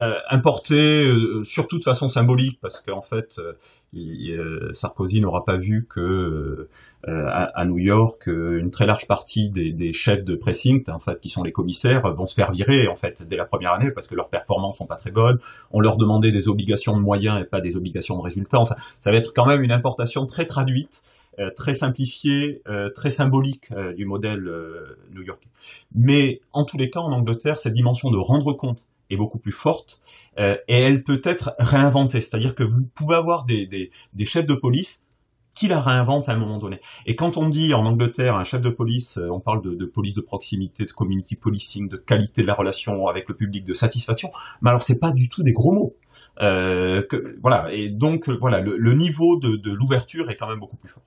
Speaker 3: importé euh, surtout de façon symbolique parce qu'en fait euh, Sarkozy n'aura pas vu que à, New York une très large partie des, des, chefs de pressing en fait qui sont les commissaires vont se faire virer en fait dès la première année parce que leurs performances sont pas très bonnes on leur demandait des obligations de moyens et pas des obligations de résultats enfin ça va être quand même une importation très traduite très simplifiée, très symbolique du modèle new-yorkais. Mais en tous les cas, en Angleterre, cette dimension de rendre compte est beaucoup plus forte euh, et elle peut être réinventée. C'est-à-dire que vous pouvez avoir des, des, des, chefs de police qui la réinventent à un moment donné. Et quand on dit en Angleterre un chef de police, euh, on parle de, de, police de proximité, de community policing, de qualité de la relation avec le public, de satisfaction. Mais alors c'est pas du tout des gros mots. Euh, que, voilà. Et donc voilà, le, le niveau de, de l'ouverture est quand même beaucoup plus fort.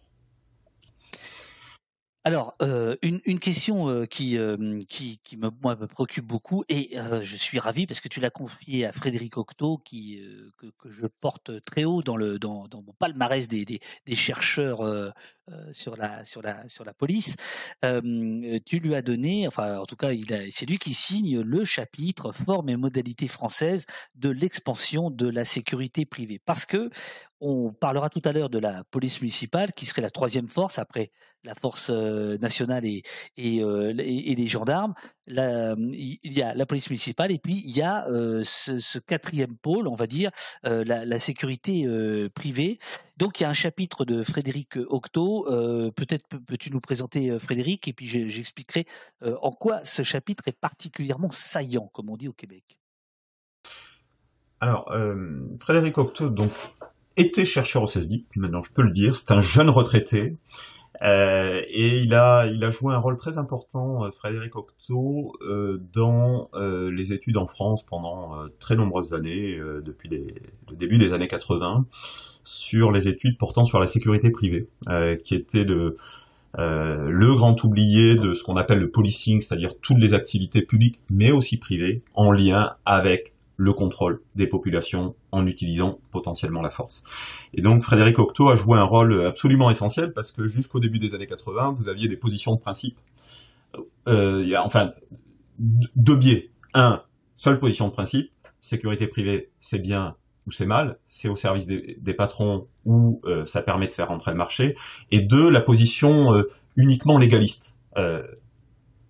Speaker 2: Alors, euh, une, question euh, qui, euh, qui, qui me, me préoccupe beaucoup, et je suis ravi parce que tu l'as confié à Frédéric Octo, qui, que, je porte très haut dans, le, dans, mon palmarès des, des chercheurs sur, la, sur, la, sur la police. tu lui as donné, enfin, en tout cas, c'est lui qui signe le chapitre Forme et modalités françaises de l'expansion de la sécurité privée. Parce que on parlera tout à l'heure de la police municipale, qui serait la troisième force après la force nationale et, et, et, les gendarmes. il y a la police municipale et puis il y a ce, quatrième pôle, on va dire, la, sécurité privée. Donc il y a un chapitre de Frédéric Octo. Peut-être peux-tu nous présenter Frédéric et puis j'expliquerai en quoi ce chapitre est particulièrement saillant, comme on dit au Québec.
Speaker 3: Alors, Frédéric Octo, donc était chercheur au CESDIP, maintenant je peux le dire, c'est un jeune retraité. Euh, et il a, il a joué un rôle très important, euh, Frédéric Octo, euh, dans les études en France pendant très nombreuses années, depuis le début des années 80, sur les études portant sur la sécurité privée, qui était le, le grand oublié de ce qu'on appelle le policing, c'est-à-dire toutes les activités publiques, mais aussi privées, en lien avec le contrôle des populations en utilisant potentiellement la force. Et donc Frédéric Octo a joué un rôle absolument essentiel parce que jusqu'au début des années 80, vous aviez des positions de principe. Euh, y a, enfin, deux biais. Un, seule position de principe, sécurité privée, c'est bien ou c'est mal, c'est au service des, patrons ou euh, ça permet de faire rentrer le marché. Et deux, la position euh, uniquement légaliste. Euh,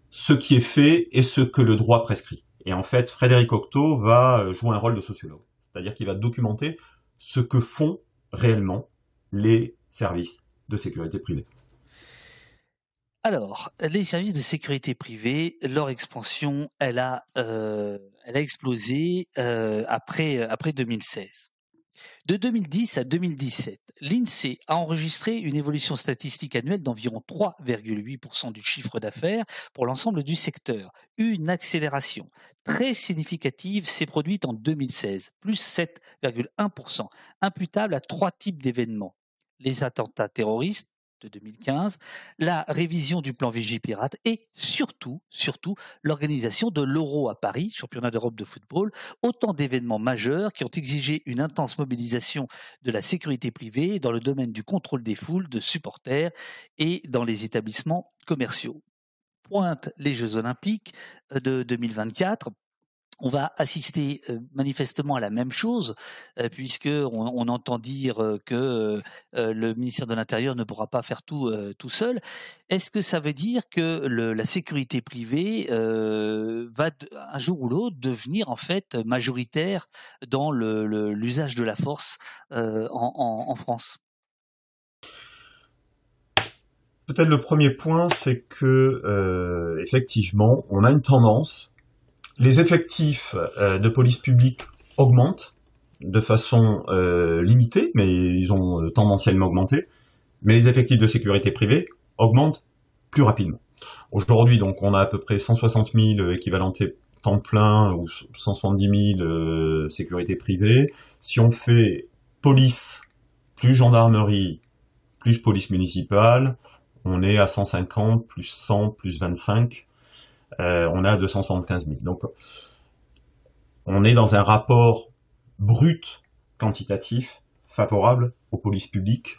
Speaker 3: ce qui est fait et ce que le droit prescrit. Et en fait, Frédéric Octo va euh, jouer un rôle de sociologue. C'est-à-dire qu'il va documenter ce que font réellement les services de sécurité privée.
Speaker 2: Alors, les services de sécurité privée, leur expansion, elle a, euh, elle a explosé euh, après, après 2016. De 2010 à 2017, l'INSEE a enregistré une évolution statistique annuelle d'environ 3,8% du chiffre d'affaires pour l'ensemble du secteur. Une accélération très significative s'est produite en 2016, plus 7,1%, imputable à trois types d'événements. Les attentats terroristes, de 2015, la révision du plan Vigipirate et surtout, surtout, l'organisation de l'Euro à Paris, championnat d'Europe de football, autant d'événements majeurs qui ont exigé une intense mobilisation de la sécurité privée dans le domaine du contrôle des foules, de supporters et dans les établissements commerciaux. Pointe les Jeux Olympiques de 2024 on va assister euh, manifestement à la même chose, euh, puisque on, entend dire euh, que le ministère de l'Intérieur ne pourra pas faire tout tout seul. Est-ce que ça veut dire que la sécurité privée va un jour ou l'autre devenir en fait majoritaire dans l'usage de la force en, France?
Speaker 3: Peut-être le premier point, c'est que effectivement, on a une tendance les effectifs euh, de police publique augmentent de façon euh, limitée, mais ils ont euh, tendanciellement augmenté. Mais les effectifs de sécurité privée augmentent plus rapidement. Aujourd'hui, donc, on a à peu près 160 000 équivalentés temps plein ou 170 000 sécurité privée. Si on fait police plus gendarmerie plus police municipale, On est à 150, plus 100, plus 25. On est à 275 000. Donc, on est dans un rapport brut quantitatif favorable aux polices publiques.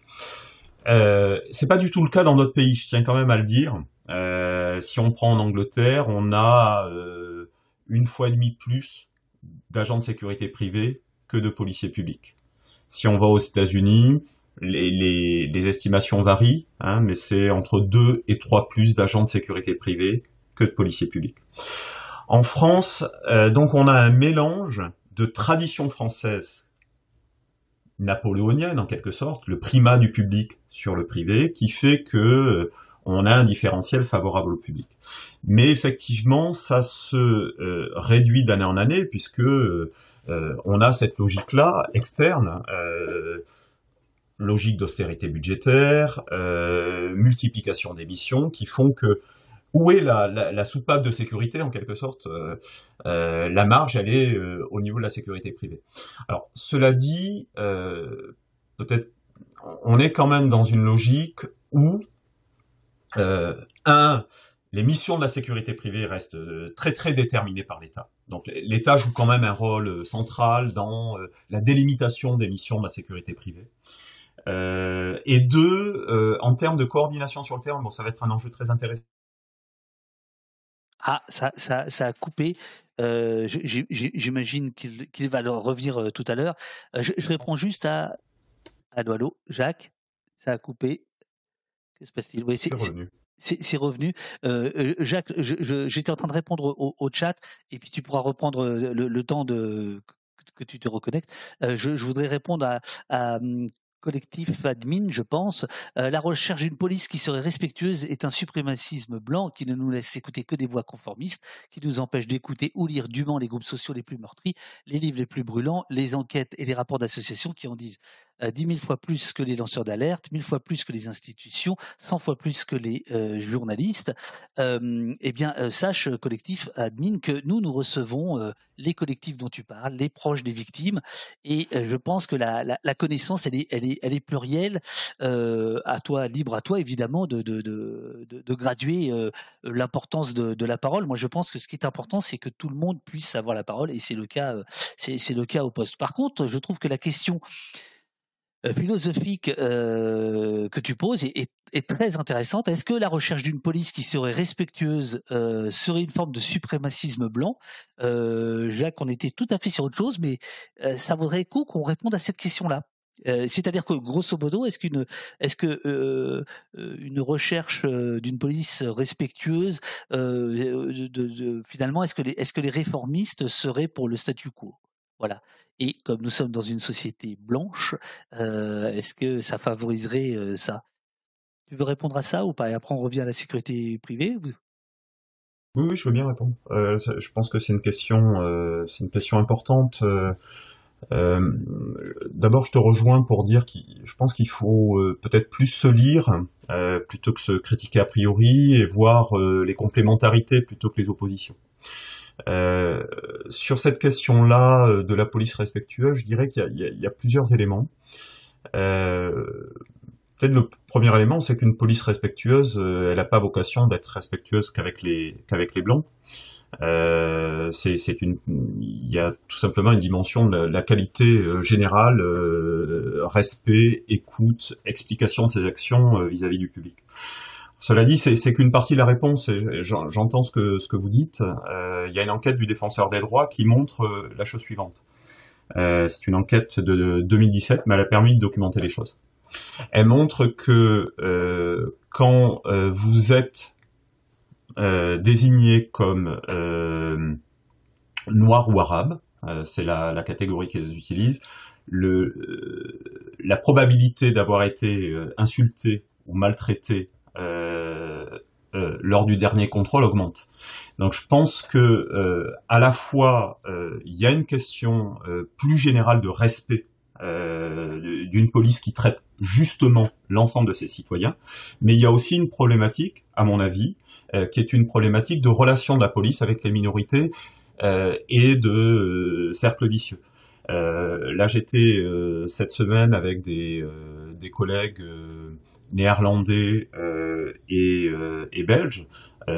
Speaker 3: Euh, c'est pas du tout le cas dans notre pays, je tiens quand même à le dire. Euh, si on prend en Angleterre, on a euh, une fois et demi plus d'agents de sécurité privés que de policiers publics. Si on va aux États-Unis, les, estimations varient, hein, mais c'est entre 2 et 3 plus d'agents de sécurité privés de policiers publics. En France, euh, donc on a un mélange de tradition française napoléonienne en quelque sorte, le primat du public sur le privé, qui fait que euh, on a un différentiel favorable au public. Mais effectivement, ça se euh, réduit d'année en année puisque on a cette logique-là externe, logique d'austérité budgétaire, multiplication des missions, qui font que où est la, la, soupape de sécurité en quelque sorte euh, euh, La marge, elle est euh, au niveau de la sécurité privée. Alors, cela dit, peut-être, on est quand même dans une logique où, un, les missions de la sécurité privée restent très très déterminées par l'État. Donc l'État joue quand même un rôle central dans la délimitation des missions de la sécurité privée. et deux, en termes de coordination sur le terrain, bon, ça va être un enjeu très intéressant
Speaker 2: ah, ça, ça, ça a coupé. Euh, J'imagine qu'il va leur revenir euh, tout à l'heure. Euh, je, je, réponds juste à. Allô, allô, Jacques Ça a coupé. Que se passe-t-il?
Speaker 3: Oui, C'est revenu.
Speaker 2: C'est revenu. Euh, euh Jacques, j'étais en train de répondre au, au, chat et puis tu pourras reprendre le, le temps de que tu te reconnectes. Euh, je, je, voudrais répondre à, à hum, collectif admin, je pense. Euh, la recherche d'une police qui serait respectueuse est un suprémacisme blanc qui ne nous laisse écouter que des voix conformistes, qui nous empêche d'écouter ou lire dûment les groupes sociaux les plus meurtris, les livres les plus brûlants, les enquêtes et les rapports d'associations qui en disent dix mille fois plus que les lanceurs d'alerte, mille fois plus que les institutions, cent fois plus que les euh, journalistes, euh, eh bien, sache, collectif admin, que nous, nous recevons les collectifs dont tu parles, les proches des victimes, et je pense que la, la, connaissance, elle est, elle est, elle est plurielle. à toi, libre à toi, évidemment, de, de, de, de, graduer l'importance de, de la parole. Moi, je pense que ce qui est important, c'est que tout le monde puisse avoir la parole, et c'est le cas, c'est le cas au poste. Par contre, je trouve que la question euh, philosophique euh, que tu poses est, très intéressante. Est-ce que la recherche d'une police qui serait respectueuse euh, serait une forme de suprémacisme blanc? Euh, Jacques, on était tout à fait sur autre chose, mais euh, ça vaudrait coup qu'on réponde à cette question-là. Euh, c'est-à-dire que grosso modo, est-ce qu'une, est-ce une recherche d'une police respectueuse, finalement, est-ce que les réformistes seraient pour le statu quo? Voilà. Et comme nous sommes dans une société blanche, euh, est-ce que ça favoriserait euh, ça? Tu veux répondre à ça ou pas? Et après, on revient à la sécurité privée
Speaker 3: oui, oui, je veux bien répondre. Euh, je pense que c'est une question, c'est une question importante. D'abord, je te rejoins pour dire que je pense qu'il faut peut-être plus se lire plutôt que se critiquer a priori et voir les complémentarités plutôt que les oppositions. Euh, sur cette question-là euh, de la police respectueuse, je dirais qu'il y, a plusieurs éléments. Euh, Peut-être le premier élément, c'est qu'une police respectueuse, euh, elle n'a pas vocation d'être respectueuse qu'avec les qu'avec les blancs. Euh, c'est une, il y a tout simplement une dimension de la, qualité générale, respect, écoute, explication de ses actions vis à -vis du public. Cela dit, c'est qu'une partie de la réponse, j'entends ce que, vous dites. Euh, il y a une enquête du défenseur des droits qui montre euh, la chose suivante. Euh, c'est une enquête de, 2017, mais elle a permis de documenter les choses. Elle montre que quand vous êtes désigné comme noir ou arabe, c'est la, la, catégorie qu'ils utilisent, la probabilité d'avoir été insulté ou maltraité lors du dernier contrôle augmente. Donc je pense que euh, à la fois il y a une question plus générale de respect d'une police qui traite justement l'ensemble de ses citoyens, mais il y a aussi une problématique, à mon avis, qui est une problématique de relation de la police avec les minorités et de cercles vicieux. là, j'étais cette semaine avec des, des collègues néerlandais et, et belge,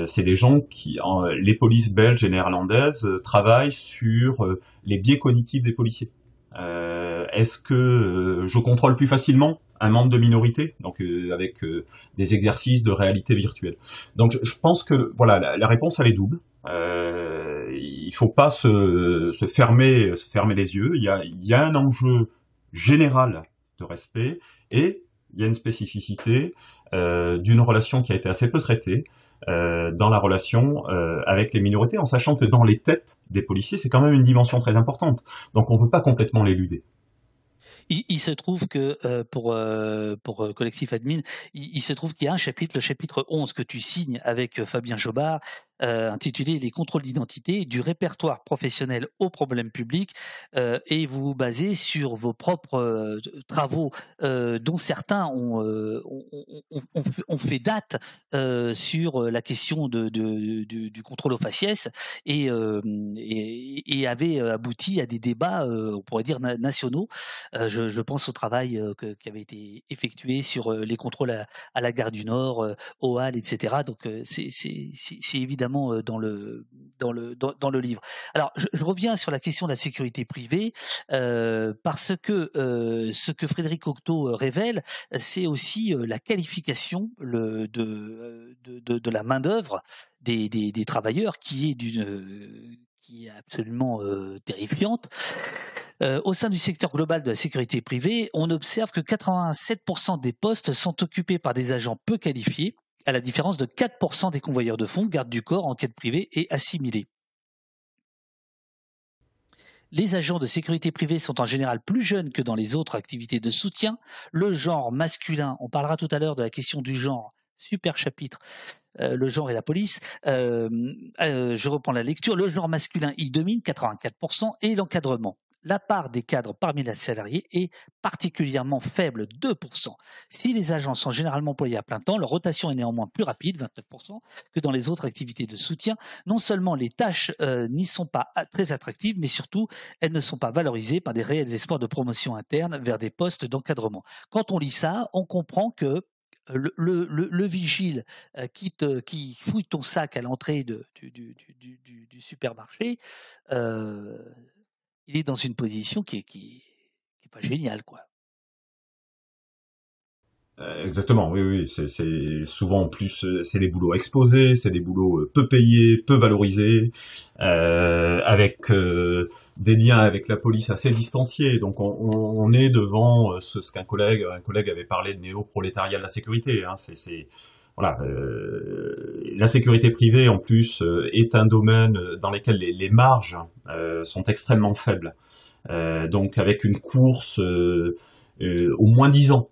Speaker 3: c'est des gens qui, les polices belges et néerlandaises travaillent sur les biais cognitifs des policiers. Est-ce que je contrôle plus facilement un membre de minorité, donc avec des exercices de réalité virtuelle? Donc je, pense que voilà, la, réponse elle est double. Euh, il faut pas se, se, fermer, se fermer les yeux. Il y a, il y a un enjeu général de respect et il y a une spécificité euh, d'une relation qui a été assez peu traitée euh, dans la relation euh, avec les minorités, en sachant que dans les têtes des policiers, c'est quand même une dimension très importante. Donc on ne peut pas complètement l'éluder.
Speaker 2: Il, se trouve que pour pour collectif admin, il, il se trouve qu'il y a un chapitre, le chapitre 11 que tu signes avec Fabien Jobard, euh, intitulé Les contrôles d'identité du répertoire professionnel aux problèmes publics euh, et vous vous basez sur vos propres euh, travaux dont certains ont, ont, ont, fait date sur la question de, du contrôle aux faciès et, et, et avaient abouti à des débats, on pourrait dire, nationaux. Je, pense au travail qui avait été effectué sur les contrôles à, à la gare du Nord, au Hall, etc. Donc c'est évidemment dans le dans le dans, le livre. Alors je, reviens sur la question de la sécurité privée euh, parce que euh, ce que Frédéric Octo révèle, c'est aussi la qualification de, de, la main d'œuvre des, des, travailleurs qui est d'une qui est absolument terrifiante. Euh, au sein du secteur global de la sécurité privée, on observe que 87% des postes sont occupés par des agents peu qualifiés à la différence de 4% des convoyeurs de fonds, gardes du corps, enquête privée et assimilés. Les agents de sécurité privée sont en général plus jeunes que dans les autres activités de soutien. Le genre masculin, on parlera tout à l'heure de la question du genre, super chapitre, euh, le genre et la police. Euh, euh, je reprends la lecture. Le genre masculin y domine 84% et l'encadrement la part des cadres parmi les salariés est particulièrement faible, 2%. Si les agents sont généralement employés à plein temps, leur rotation est néanmoins plus rapide, 29%, que dans les autres activités de soutien. Non seulement les tâches euh, n'y sont pas très attractives, mais surtout, elles ne sont pas valorisées par des réels espoirs de promotion interne vers des postes d'encadrement. Quand on lit ça, on comprend que le, le, le, vigile euh, qui, te, fouille ton sac à l'entrée du, supermarché, euh, il est dans une position qui est, pas géniale, quoi.
Speaker 3: Euh, exactement, oui, oui, c'est souvent en plus, euh, c'est des boulots exposés, c'est des boulots euh, peu payés, peu valorisés, avec des liens avec la police assez distanciés. Donc on, est devant ce, ce qu'un collègue, un collègue avait parlé de néo-prolétariat de la sécurité. Hein, c'est voilà, euh, la sécurité privée en plus euh, est un domaine dans lequel les, marges euh, sont extrêmement faibles. donc avec une course au moins 10 ans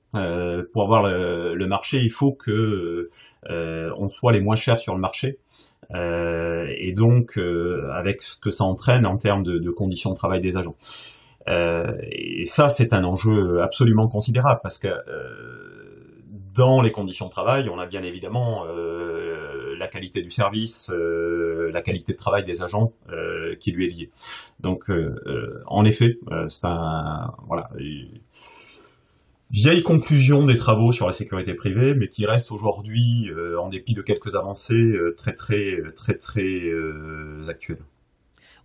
Speaker 3: pour avoir le, le, marché, il faut que on soit les moins chers sur le marché. et donc avec ce que ça entraîne en termes de, de conditions de travail des agents. et ça, c'est un enjeu absolument considérable parce que dans les conditions de travail, on a bien évidemment euh, la qualité du service, euh, la qualité de travail des agents euh, qui lui est liée. Donc, en effet, c'est un voilà vieille conclusion des travaux sur la sécurité privée, mais qui reste aujourd'hui, en dépit de quelques avancées, très très très très, actuelle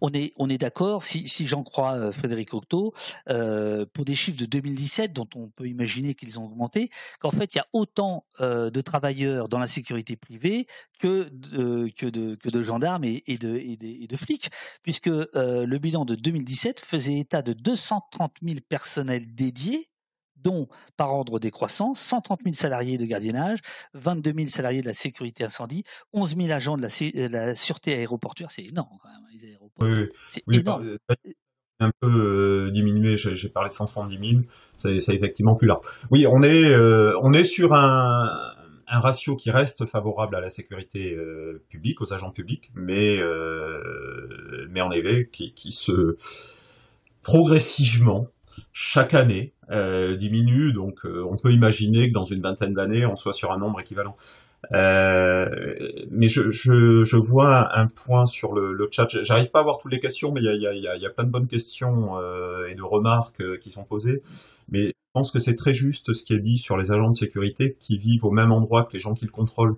Speaker 2: on est, on est d'accord, si, si j'en crois euh, Frédéric Octo, euh, pour des chiffres de 2017 dont on peut imaginer qu'ils ont augmenté, qu'en fait il y a autant euh, de travailleurs dans la sécurité privée que de, que de, que de gendarmes et, et, de, et, de, flics, puisque le bilan de 2017 faisait état de 230 000 personnels dédiés dont, par ordre décroissant, 130 000 salariés de gardiennage, 22 000 salariés de la sécurité incendie, 11 000 agents de la, la sûreté aéroportuaire. C'est énorme
Speaker 3: Oui, C'est énorme. un peu euh, diminué, j'ai parlé de 170 000, c'est effectivement plus là. Oui, on est, euh, on est sur un, un ratio qui reste favorable à la sécurité euh, publique, aux agents publics, mais, mais en effet, qui, qui se progressivement chaque année euh, diminue, donc euh, on peut imaginer que dans une vingtaine d'années, on soit sur un nombre équivalent. Euh, mais je, je, je, vois un point sur le, le chat. J'arrive pas à voir toutes les questions, mais il y a, y, a, y a, plein de bonnes questions euh, et de remarques euh, qui sont posées. Mais pense que c'est très juste ce qui est dit sur les agents de sécurité qui vivent au même endroit que les gens qui le contrôlent.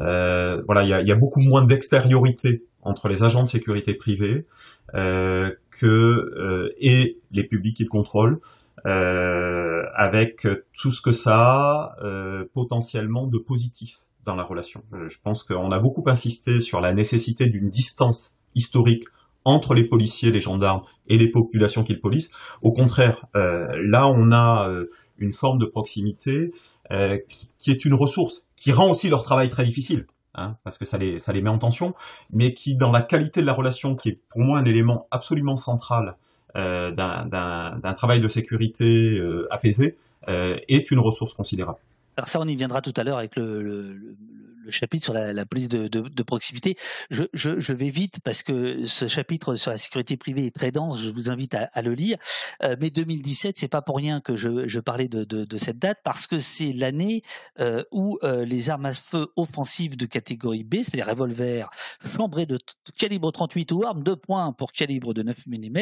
Speaker 3: Euh, voilà, il y a, y a, beaucoup moins d'extériorité entre les agents de sécurité privés que et les publics qui le contrôlent, avec tout ce que ça a potentiellement de positif dans la relation. Je pense qu'on a beaucoup insisté sur la nécessité d'une distance historique entre les policiers, les gendarmes et les populations qu'ils policent. Au contraire, euh, là, on a euh, une forme de proximité euh, qui, est une ressource, qui rend aussi leur travail très difficile, hein, parce que ça les, ça les met en tension, mais qui, dans la qualité de la relation, qui est pour moi un élément absolument central euh, d'un travail de sécurité euh, apaisé, est une ressource considérable.
Speaker 2: Alors ça, on y viendra tout à l'heure avec le, le, le chapitre sur la, la police de, de, de proximité. Je, je, je, vais vite parce que ce chapitre sur la sécurité privée est très dense. Je vous invite à, à le lire. Euh, mais 2017, c'est pas pour rien que je, je parlais de, de, cette date parce que c'est l'année euh, où euh, les armes à feu offensives de catégorie B, c'est-à-dire revolvers chambrés de calibre 38 ou armes de poing pour calibre de 9 mm,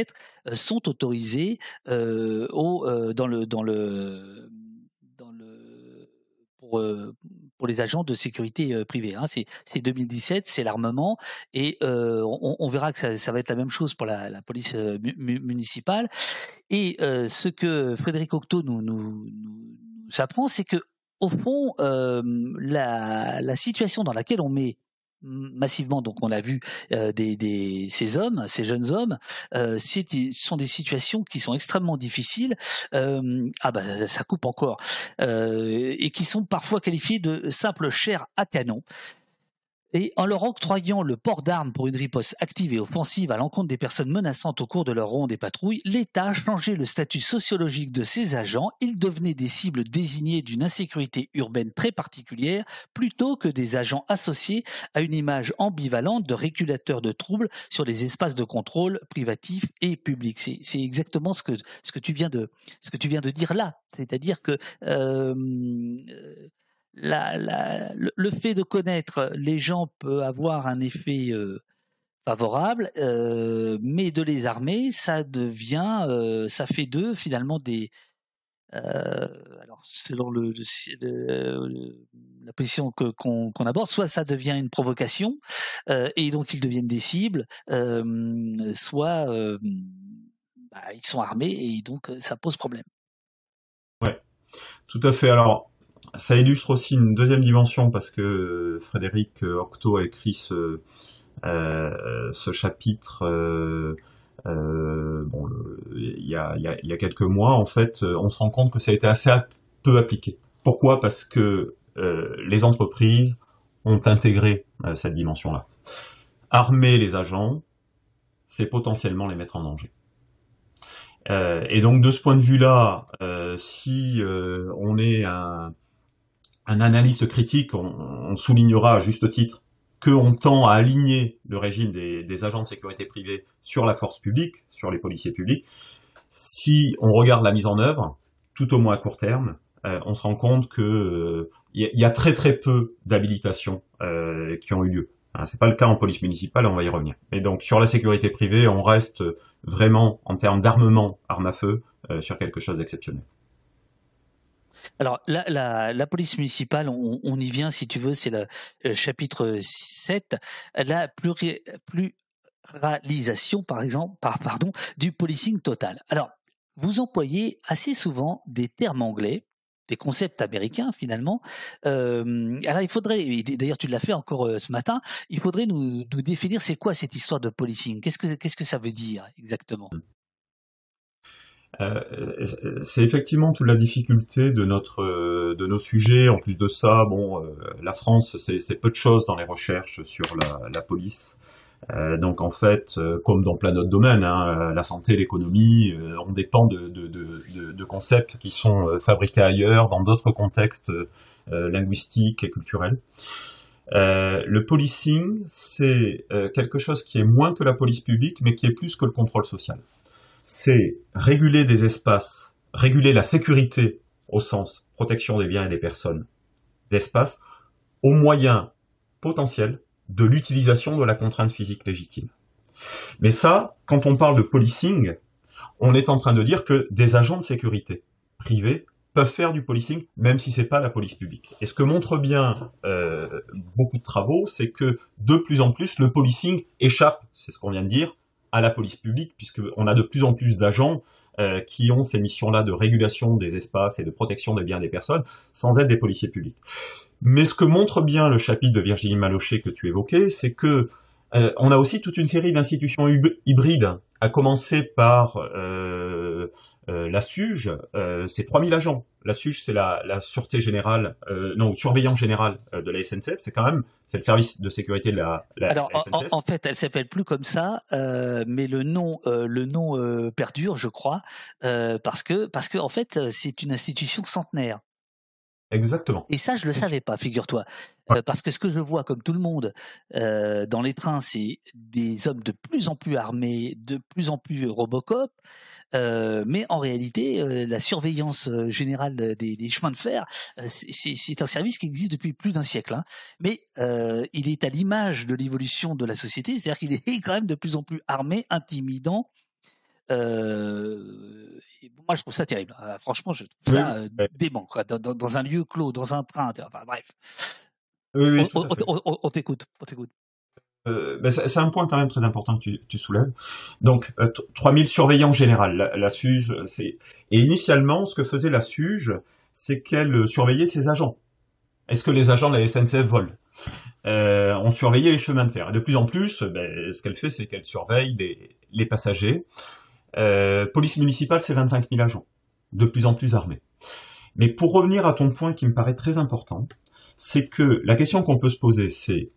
Speaker 2: euh, sont autorisées euh, au, le dans le dans le pour pour les agents de sécurité euh, privée. Hein. C'est 2017, c'est l'armement, et euh, on, verra que ça, va être la même chose pour la, police euh, mu municipale. Et euh, ce que Frédéric Octo nous, apprend, c'est que au fond, euh, la situation dans laquelle on met massivement, donc on a vu euh, ces hommes, ces jeunes hommes, euh, ce sont des situations qui sont extrêmement difficiles. Euh, ah bah ça coupe encore, euh, et qui sont parfois qualifiées de simples chair à canon. Et en leur octroyant le port d'armes pour une riposte active et offensive à l'encontre des personnes menaçantes au cours de leur ronde et patrouille, l'État a changé le statut sociologique de ces agents. Ils devenaient des cibles désignées d'une insécurité urbaine très particulière, plutôt que des agents associés à une image ambivalente de régulateurs de troubles sur les espaces de contrôle privatifs et publics. C'est exactement ce que, ce que tu viens de, ce que tu viens de dire là. C'est-à-dire que euh, le, fait de connaître les gens peut avoir un effet euh, favorable, euh, mais de les armer, ça devient, euh, ça fait d'eux finalement des, alors selon la position que, qu'on, aborde, soit ça devient une provocation et donc ils deviennent des cibles, soit bah, ils sont armés et donc ça pose problème.
Speaker 3: Ouais, tout à fait. Alors ça illustre aussi une deuxième dimension parce que euh, Frédéric euh, Octo a écrit ce, euh, ce chapitre euh, euh, bon, il y a, y, a, y a quelques mois. En fait, on se rend compte que ça a été assez peu appliqué. Pourquoi? Parce que les entreprises ont intégré cette dimension-là. Armer les agents, c'est potentiellement les mettre en danger. Et donc de ce point de vue-là, si on est un, un analyste critique, on, soulignera à juste titre qu'on tend à aligner le régime des, agents de sécurité privée sur la force publique, sur les policiers publics. Si on regarde la mise en œuvre, tout au moins à court terme, euh, on se rend compte que il euh, y, a très très peu d'habilitations euh, qui ont eu lieu. Hein, c'est pas le cas en police municipale, on va y revenir. Et donc sur la sécurité privée, on reste vraiment en termes d'armement, armes à feu, euh, sur quelque chose d'exceptionnel.
Speaker 2: Alors, la, la, police municipale, on, y vient si tu veux, c'est le, le, chapitre 7, la pluralisation, par exemple, par, pardon, du policing total. Alors, vous employez assez souvent des termes anglais, des concepts américains finalement. Euh, alors il faudrait, d'ailleurs tu l'as fait encore euh, ce matin, il faudrait nous, définir c'est quoi cette histoire de policing? Qu'est-ce que qu'est-ce que ça veut dire exactement?
Speaker 3: Euh, c'est effectivement toute la difficulté de notre de nos sujets. En plus de ça, bon, euh, la France, c'est peu de choses dans les recherches sur la, police. Euh, donc en fait, euh, comme dans plein d'autres domaines, hein, la santé, l'économie, euh, on dépend de, concepts qui sont euh, fabriqués ailleurs, dans d'autres contextes linguistiques et culturels. le policing, c'est quelque chose qui est moins que la police publique, mais qui est plus que le contrôle social c'est réguler des espaces, réguler la sécurité au sens protection des biens et des personnes d'espace au moyen potentiel de l'utilisation de la contrainte physique légitime. Mais ça, quand on parle de policing, on est en train de dire que des agents de sécurité privés peuvent faire du policing, même si c'est pas la police publique. Et ce que montre bien euh, beaucoup de travaux, c'est que de plus en plus, le policing échappe, c'est ce qu'on vient de dire, à la police publique, puisqu'on a de plus en plus d'agents euh, qui ont ces missions-là de régulation des espaces et de protection des biens des personnes, sans être des policiers publics. Mais ce que montre bien le chapitre de Virginie Malochet que tu évoquais, c'est que euh, on a aussi toute une série d'institutions hybrides, à commencer par euh, euh, la SUGE, euh, c'est 3000 agents. La SUGE, c'est la, la sûreté générale, euh, non, surveillant général euh, de la SNCF. C'est quand même, c'est le service de sécurité de la, la,
Speaker 2: Alors,
Speaker 3: la SNCF.
Speaker 2: En, en, fait, elle s'appelle plus comme ça, euh, mais le nom, euh, le nom euh, perdure, je crois, parce que, parce que en fait, c'est une institution centenaire.
Speaker 3: Exactement.
Speaker 2: Et ça, je le savais pas, figure-toi,
Speaker 3: Ouais.
Speaker 2: Euh, parce que ce que je vois, comme tout le monde, euh, dans les trains, c'est des hommes de plus en plus armés, de plus en plus Robocop, euh, mais en réalité, euh, la surveillance euh, générale des, des chemins de fer, c'est- un service qui existe depuis plus d'un siècle. Hein. Mais euh, il est à l'image de l'évolution de la société, c'est-à-dire qu'il est quand même de plus en plus armé, intimidant. Euh, et moi, je trouve ça terrible. Euh, franchement, je trouve
Speaker 3: Oui,
Speaker 2: ça euh, dément. Quoi. Dans, dans- dans un lieu clos, dans un train, enfin, bref.
Speaker 3: Oui,
Speaker 2: On- t'écoute. On t'écoute.
Speaker 3: Euh, ben, c'est un point quand même très important que tu, tu soulèves. Donc, euh, t- 3000 surveillants général. La, la SUGE, c'est et initialement, ce que faisait la SUGE, c'est qu'elle surveillait ses agents. Est-ce que les agents de la SNCF volent? Euh, On surveillait les chemins de fer. Et de plus en plus, ben, ce qu'elle fait, c'est qu'elle surveille les, les passagers. Euh, police municipale, c'est 25 000 agents, de plus en plus armés. Mais pour revenir à ton point qui me paraît très important, c'est que la question qu'on peut se poser, c'est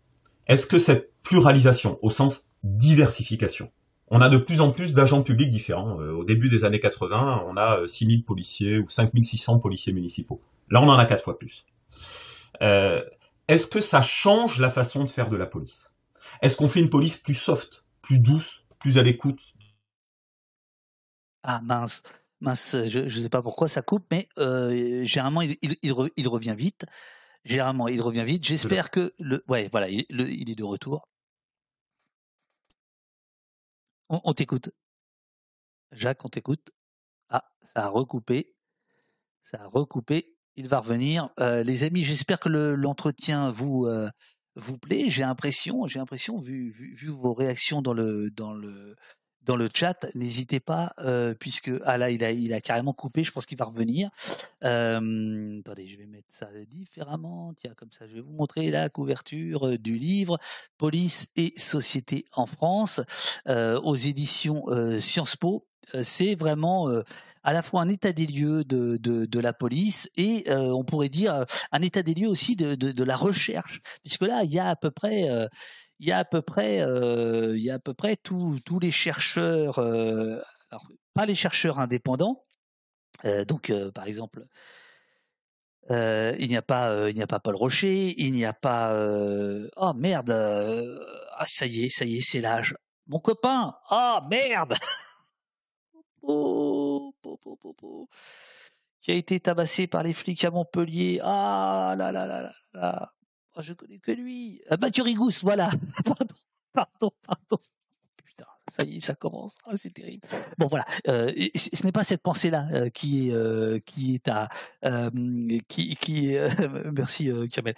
Speaker 3: est-ce que cette pluralisation, au sens diversification, on a de plus en plus d'agents publics différents. Euh, au début des années 80, on a euh, 6000 policiers ou 5600 policiers municipaux. Là, on en a quatre fois plus. Est-ce que ça change la façon de faire de la police? Est-ce qu'on fait une police plus soft, plus douce, plus à l'écoute
Speaker 2: Ah mince, mince, je ne sais pas pourquoi ça coupe, mais euh, généralement il, il, il, re- il revient vite. Généralement il revient vite. J'espère que le, ouais, voilà, il, le- est de retour. On, on t'écoute, Jacques, on t'écoute. Ah, ça a recoupé, ça a recoupé. Il va revenir. Euh, les amis, j'espère que le- l'entretien vous euh, vous plaît. J'ai l'impression, j'ai l'impression, vu, vu, vu vos réactions dans le dans le dans le chat, n'hésitez pas, euh, puisque ah là il a il a carrément coupé. Je pense qu'il va revenir. Euh, attendez, je vais mettre ça différemment. Tiens, comme ça, je vais vous montrer la couverture euh, du livre Police et société en France euh, aux éditions Sciences Po. C'est vraiment à la fois un état des lieux de, de, de la police et on pourrait dire un état des lieux aussi de, de, de la recherche, puisque là il y a à peu près euh, il y a à peu près euh, il y a à peu près tous les chercheurs, euh, alors pas les chercheurs indépendants, euh, donc euh, par exemple euh, il n'y a pas, euh, il n'y a pas Paul Rocher, il n'y a pas. Oh merde Ah ça y est, ça y est, c'est l'âge. Mon copain Ah merde Oh, po, po. Qui a été tabassé par les flics à Montpellier. Ah là là là là là. Oh, je connais que lui. Euh, Mathieu Rigous, voilà. pardon, pardon, pardon. Ça y est, ça commence. Ah, c'est terrible. Bon voilà, euh, ce n'est pas cette pensée-là euh, qui est euh, qui est à qui est, merci Kamel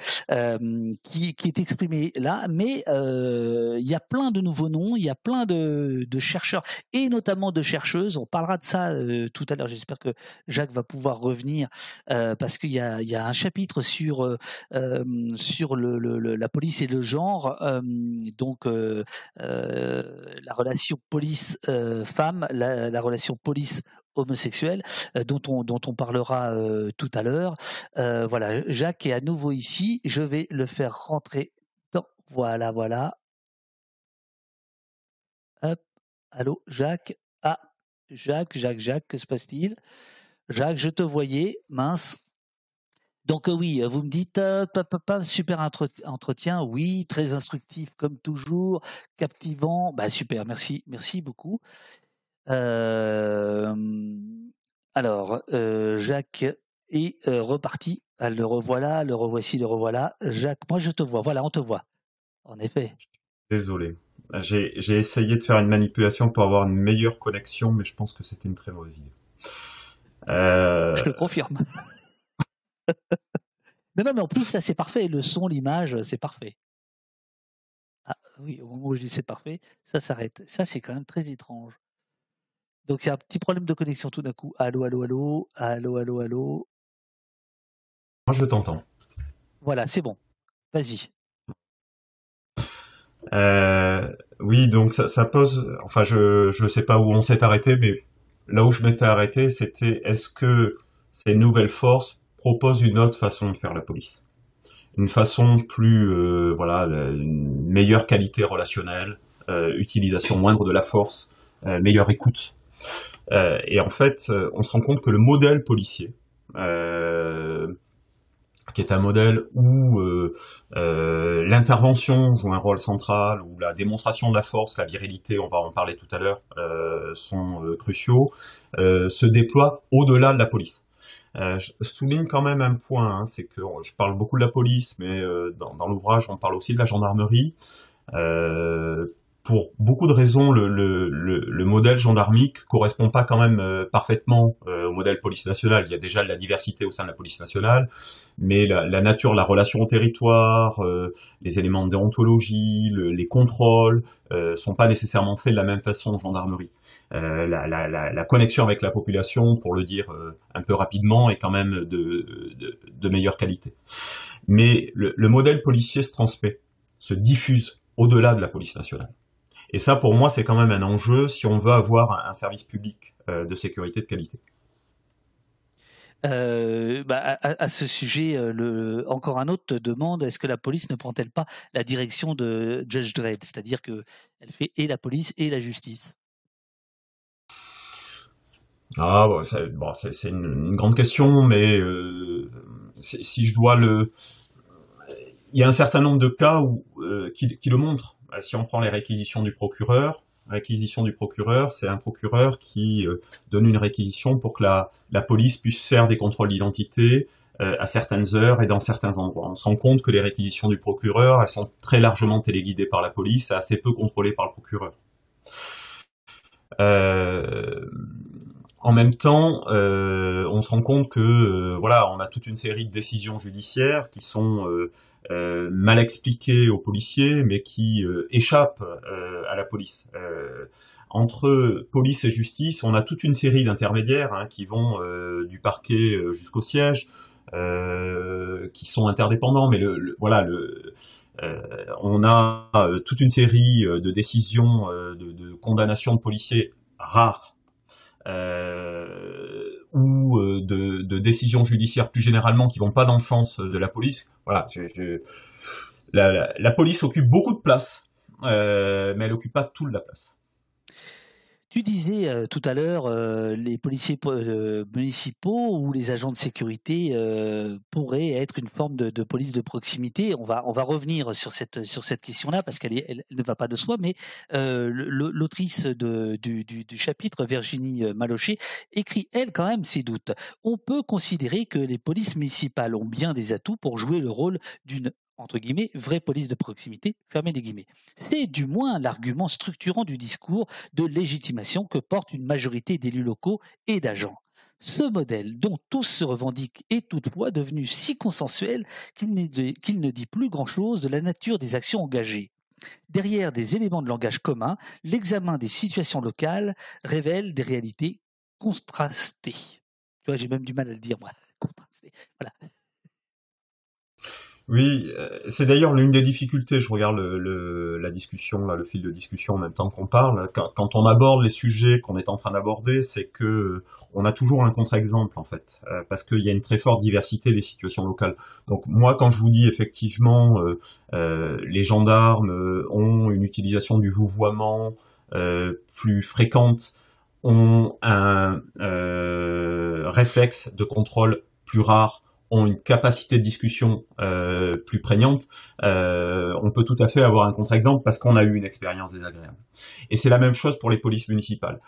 Speaker 2: qui est exprimée là, mais il y a plein de nouveaux noms, il y a plein de chercheurs et notamment de chercheuses. On parlera de ça tout à l'heure. J'espère que Jacques va pouvoir revenir parce qu'il y a un chapitre sur sur la police et le genre, donc la relation police-femme, la, la relation police homosexuelle, euh, dont on dont on parlera euh, tout à l'heure. Euh, voilà, Jacques est à nouveau ici. Je vais le faire rentrer dans. Voilà, voilà. Hop. Allô, Jacques. Ah, Jacques, Jacques, Jacques. Que se passe-t-il? Jacques, je te voyais. Mince. Donc euh, oui, euh, vous me dites euh, super entre- entretien, oui, très instructif comme toujours, captivant, bah super, merci, merci beaucoup. Euh, alors, Jacques est reparti. Ah, le revoilà, le revoici, le revoilà. Jacques, moi je te vois. Voilà, on te voit. En effet.
Speaker 3: Désolé. J'ai essayé de faire une manipulation pour avoir une meilleure connexion, mais je pense que c'était une très mauvaise idée.
Speaker 2: Je te confirme. non, non, mais en plus, ça c'est parfait. Le son, l'image, c'est parfait. Ah oui, au moment où je dis c'est parfait, ça s'arrête. Ça, c'est quand même très étrange. Donc il y a un petit problème de connexion tout d'un coup. Allô, allô, allô, allô, allô, allô.
Speaker 3: Moi, je t'entends.
Speaker 2: Voilà, c'est bon. Vas-y.
Speaker 3: Euh, oui, donc ça, ça, pose. Enfin, je je sais pas où on s'est arrêté, mais là où je m'étais arrêté, c'était est-ce que ces nouvelles forces proposent une autre façon de faire la police, une façon plus euh, voilà, une meilleure qualité relationnelle, euh, utilisation moindre de la force, euh, meilleure écoute. Euh, et en fait, euh, on se rend compte que le modèle policier qui est un modèle où euh, euh, l'intervention joue un rôle central, où la démonstration de la force, la virilité, on va en parler tout à l'heure, euh, sont euh, cruciaux, euh, se déploie au-delà de la police. Euh, je souligne quand même un point, hein, c'est que je parle beaucoup de la police, mais dans, dans l'ouvrage on parle aussi de la gendarmerie pour beaucoup de raisons, le, le, le, le, modèle gendarmique correspond pas quand même euh, parfaitement euh, au modèle police nationale. Il y a déjà de la diversité au sein de la police nationale, mais la, la nature, la relation au territoire, euh, les éléments de déontologie, les contrôles, sont pas nécessairement faits de la même façon en gendarmerie. La, la, la, connexion avec la population, pour le dire un peu rapidement, est quand même de, de, de meilleure qualité. Mais le modèle policier se transmet, se diffuse au-delà de la police nationale. Et ça, pour moi, c'est quand même un enjeu si on veut avoir un, service public euh, de sécurité de qualité.
Speaker 2: Euh, bah, à, à, ce sujet, euh, le, encore un autre te demande est-ce que la police ne prend-elle pas la direction de Judge Dredd, c'est-à-dire que elle fait et la police et la justice
Speaker 3: Ah bon, c'est bon, une, une, grande question, mais euh, si je dois le, il y a un certain nombre de cas où euh, qui, qui le montrent. Euh, si on prend les réquisitions du procureur, réquisition du procureur, c'est un procureur qui euh, donne une réquisition pour que la, la police puisse faire des contrôles d'identité euh, à certaines heures et dans certains endroits. On se rend compte que les réquisitions du procureur, elles sont très largement téléguidées par la police assez peu contrôlées par le procureur. Euh, en même temps, euh, on se rend compte que euh, voilà, on a toute une série de décisions judiciaires qui sont euh, mal expliquées aux policiers, mais qui échappent à la police. entre police et justice, on a toute une série d'intermédiaires hein, qui vont du parquet jusqu'au siège, qui sont interdépendants, mais le, voilà le on a toute une série de décisions de, de condamnation de policiers rares euh, ou euh, de, de, décisions judiciaires plus généralement qui vont pas dans le sens de la police. Voilà, la, police occupe beaucoup de place, euh, mais elle occupe pas toute la place.
Speaker 2: Tu disais euh, tout à l'heure, euh, les policiers euh, municipaux ou les agents de sécurité euh, pourraient être une forme de, de, police de proximité. On va on va revenir sur cette sur cette question-là parce qu'elle elle, ne va pas de soi. Mais l'autrice du, du, du, chapitre, Virginie Malocher, écrit elle quand même ses doutes. On peut considérer que les polices municipales ont bien des atouts pour jouer le rôle d'une entre guillemets, vraie police de proximité, fermez des guillemets. C'est du moins l'argument structurant du discours de légitimation que porte une majorité d'élus locaux et d'agents. Ce modèle, dont tous se revendiquent, est toutefois devenu si consensuel qu'il ne dit plus grand-chose de la nature des actions engagées. Derrière des éléments de langage commun, l'examen des situations locales révèle des réalités contrastées. Tu vois, j'ai même du mal à le dire, moi. Contrastées. Voilà.
Speaker 3: Oui, euh, c'est d'ailleurs l'une des difficultés. Je regarde le, le, la discussion, là, le fil de discussion en même temps qu'on parle. Quand, quand, on aborde les sujets qu'on est en train d'aborder, c'est que on a toujours un contre-exemple en fait, euh, parce qu'il y a une très forte diversité des situations locales. Donc moi, quand je vous dis effectivement, euh, euh les gendarmes ont une utilisation du vouvoiement plus fréquente, ont un réflexe de contrôle plus rare ont une capacité de discussion euh, plus prégnante, euh, on peut tout à fait avoir un contre-exemple parce qu'on a eu une expérience désagréable. Et c'est la même chose pour les polices municipales.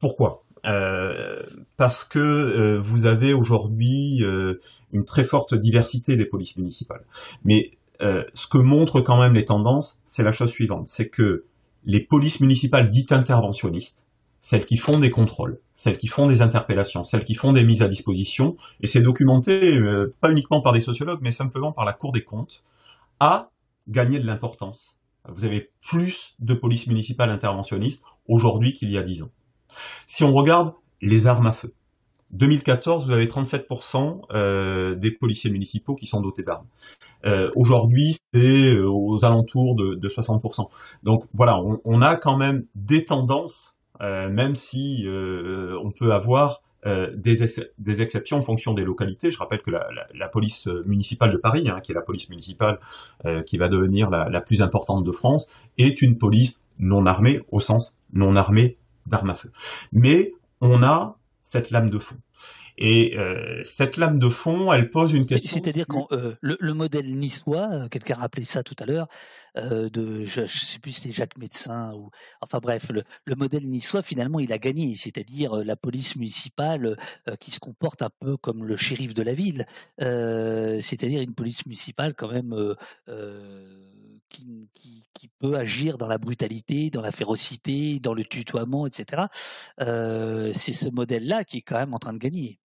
Speaker 3: Pourquoi? Euh, Parce que vous avez aujourd'hui une très forte diversité des polices municipales. Mais ce que montrent quand même les tendances, c'est la chose suivante, c'est que les polices municipales dites interventionnistes, celles qui font des contrôles, celles qui font des interpellations, celles qui font des mises à disposition, et c'est documenté euh, pas uniquement par des sociologues, mais simplement par la Cour des comptes, a gagné de l'importance. Vous avez plus de police municipale interventionniste aujourd'hui qu'il y a dix ans. Si on regarde les armes à feu, 2014, vous avez 37% euh, des policiers municipaux qui sont dotés d'armes. Euh, aujourd'hui, c'est aux alentours de, 60%. Donc voilà, on, a quand même des tendances, même si on peut avoir des, des, exceptions en fonction des localités. Je rappelle que la, police municipale de Paris, hein, qui est la police municipale qui va devenir la, la plus importante de France, est une police non armée au sens non armée d'armes à feu. Mais on a cette lame de fond. Et euh, cette lame de fond, elle pose une question.
Speaker 2: C'est-à-dire que euh, le, modèle niçois, euh, quelqu'un a rappelé ça tout à l'heure, de je, ne sais plus si c'était Jacques Médecin ou enfin bref, le, modèle niçois finalement il a gagné, c'est-à-dire la police municipale qui se comporte un peu comme le shérif de la ville, c'est-à-dire une police municipale quand même qui, qui, peut agir dans la brutalité, dans la férocité, dans le tutoiement, etc. c'est ce modèle-là qui est quand même en train de gagner.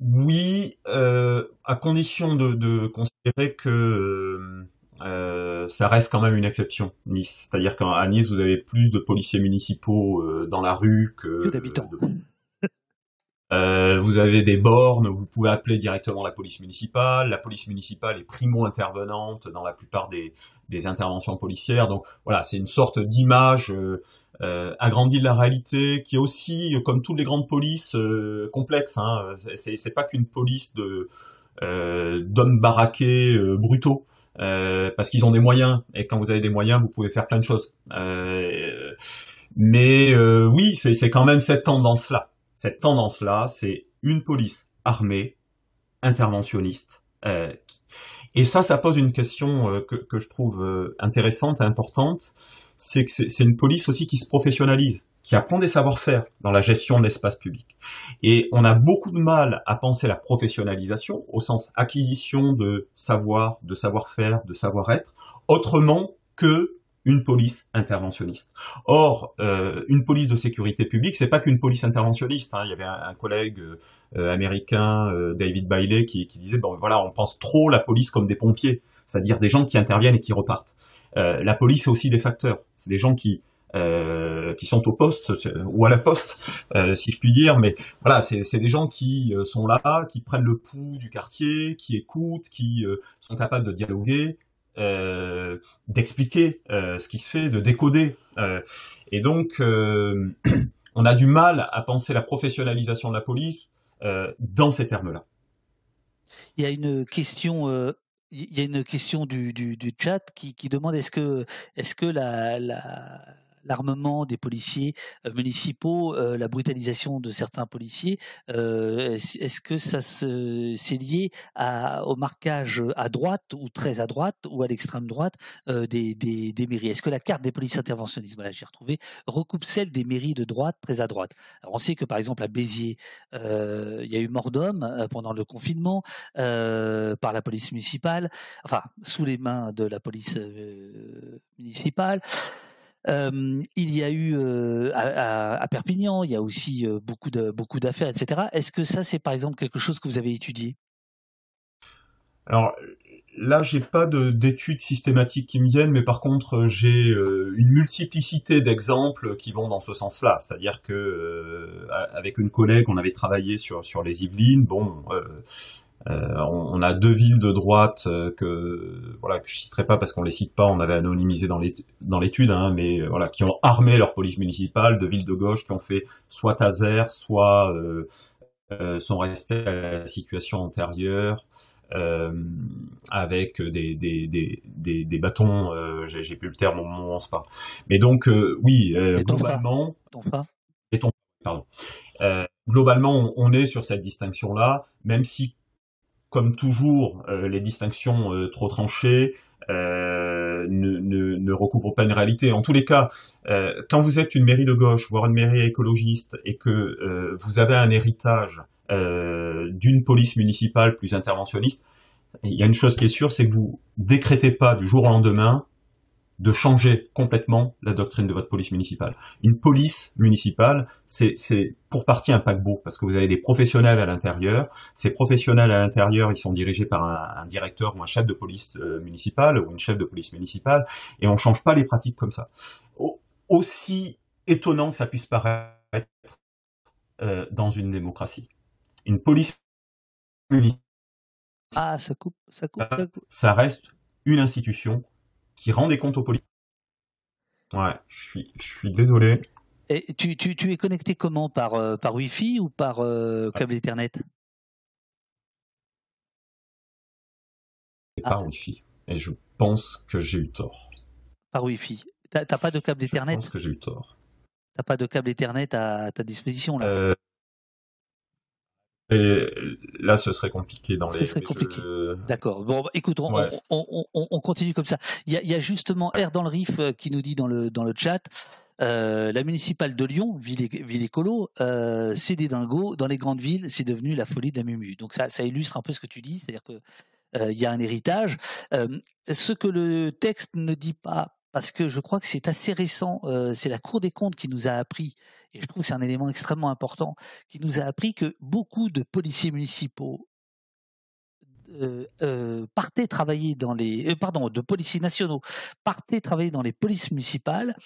Speaker 3: Oui, euh, à condition de, considérer que euh, ça reste quand même une exception, Nice. C'est-à-dire qu'à Nice, vous avez plus de policiers municipaux euh, dans la rue que,
Speaker 2: d'habitants.
Speaker 3: vous avez des bornes, vous pouvez appeler directement la police municipale. La police municipale est primo-intervenante dans la plupart des, des interventions policières. Donc voilà, c'est une sorte d'image euh, agrandie de la réalité, qui est aussi, euh, comme toutes les grandes polices, euh, complexe. Hein. C'est pas qu'une police de euh, d'hommes baraqués euh, brutaux, parce qu'ils ont des moyens. Et quand vous avez des moyens, vous pouvez faire plein de choses. mais oui, c'est quand même cette tendance-là. Cette tendance-là, c'est une police armée, interventionniste. et ça, ça pose une question que, que, je trouve intéressante et importante c'est que c'est une police aussi qui se professionnalise, qui apprend des savoir-faire dans la gestion de l'espace public. Et on a beaucoup de mal à penser la professionnalisation au sens acquisition de savoir, de savoir-faire, de savoir-être, autrement que une police interventionniste. Or, euh, une police de sécurité publique, c'est pas qu'une police interventionniste. Hein. Il y avait un, collègue euh, américain, euh, David Bailey, qui, qui, disait bon voilà, on pense trop la police comme des pompiers, c'est-à-dire des gens qui interviennent et qui repartent. Euh, la police, c'est aussi des facteurs. C'est des gens qui euh, qui sont au poste ou à la poste, euh, si je puis dire. Mais voilà, c'est des gens qui sont là, qui prennent le pouls du quartier, qui écoutent, qui sont capables de dialoguer, d'expliquer ce qui se fait, de décoder. et donc, on a du mal à penser la professionnalisation de la police dans ces termes-là.
Speaker 2: Il y a une question il y a une question du, du, chat qui, qui demande est-ce que est-ce que la, la l'armement des policiers euh, municipaux, euh, la brutalisation de certains policiers, euh, est-ce que ça c'est lié au marquage à droite ou très à droite ou à l'extrême droite des, des, des, mairies? Est-ce que la carte des policiers interventionnistes, voilà, j'ai retrouvé, recoupe celle des mairies de droite très à droite? Alors on sait que par exemple à Béziers, il y a eu mort d'homme pendant le confinement par la police municipale, enfin sous les mains de la police municipale il y a eu à, Perpignan, il y a aussi beaucoup de beaucoup d'affaires, etc. Est-ce que ça, c'est par exemple quelque chose que vous avez étudié?
Speaker 3: Alors là, j'ai pas d'études systématiques qui me viennent, mais par contre, j'ai une multiplicité d'exemples qui vont dans ce sens-là. C'est-à-dire que avec une collègue, on avait travaillé sur sur les Yvelines. Bon. Euh, on, a deux villes de droite euh, que voilà que je citerai pas parce qu'on les cite pas, on avait anonymisé dans l'étude, hein, mais euh, voilà qui ont armé leur police municipale, deux villes de gauche qui ont fait soit taser, soit sont restés à la situation antérieure. avec des, des, des, bâtons, j'ai plus le terme au moment où on se parle. Mais donc, oui, globalement... pardon. globalement, on est sur cette distinction-là, même si comme toujours, euh, les distinctions euh, trop tranchées euh, ne, ne, ne, recouvrent pas une réalité. En tous les cas, quand vous êtes une mairie de gauche, voire une mairie écologiste, et que vous avez un héritage d'une police municipale plus interventionniste, il y a une chose qui est sûre, c'est que vous décrétez pas du jour au lendemain de changer complètement la doctrine de votre police municipale. Une police municipale, c'est pour partie un paquebot, parce que vous avez des professionnels à l'intérieur. Ces professionnels à l'intérieur, ils sont dirigés par un, directeur ou un chef de police euh, municipale ou une chef de police municipale, et on change pas les pratiques comme ça. aussi étonnant que ça puisse paraître euh, dans une démocratie. Une police municipale.
Speaker 2: Ah, ça coupe, ça coupe, ça coupe.
Speaker 3: Ça reste une institution qui rend des comptes aux politiques. Ouais, je suis, je suis désolé.
Speaker 2: Et tu, tu, tu es connecté comment? Par, euh, par Wi-Fi ou par euh, câble Ethernet?
Speaker 3: Par ah. Wi-Fi. Et je pense que j'ai eu tort.
Speaker 2: Par Wi-Fi. T'as pas de câble Ethernet Je
Speaker 3: pense que j'ai eu tort.
Speaker 2: T'as pas de câble Ethernet à ta disposition là? Euh,
Speaker 3: et là, ce serait compliqué dans les.
Speaker 2: Ce serait compliqué. D'accord. Bon, bah, écoute, on, on, on, on, continue comme ça. Il y a, il y a justement R dans le Riff euh, qui nous dit dans le dans le chat. Euh, la municipale de Lyon, ville, ville écolo, euh, c'est des dingos. Dans les grandes villes, c'est devenu la folie de la mumu. Donc ça, ça illustre un peu ce que tu dis, c'est-à-dire que euh, il y a un héritage. Euh, ce que le texte ne dit pas, parce que je crois que c'est assez récent, euh, c'est la Cour des comptes qui nous a appris, et je trouve que c'est un élément extrêmement important, qui nous a appris que beaucoup de policiers municipaux euh, euh, partaient travailler dans les, pardon, de policiers nationaux partaient travailler dans les polices municipales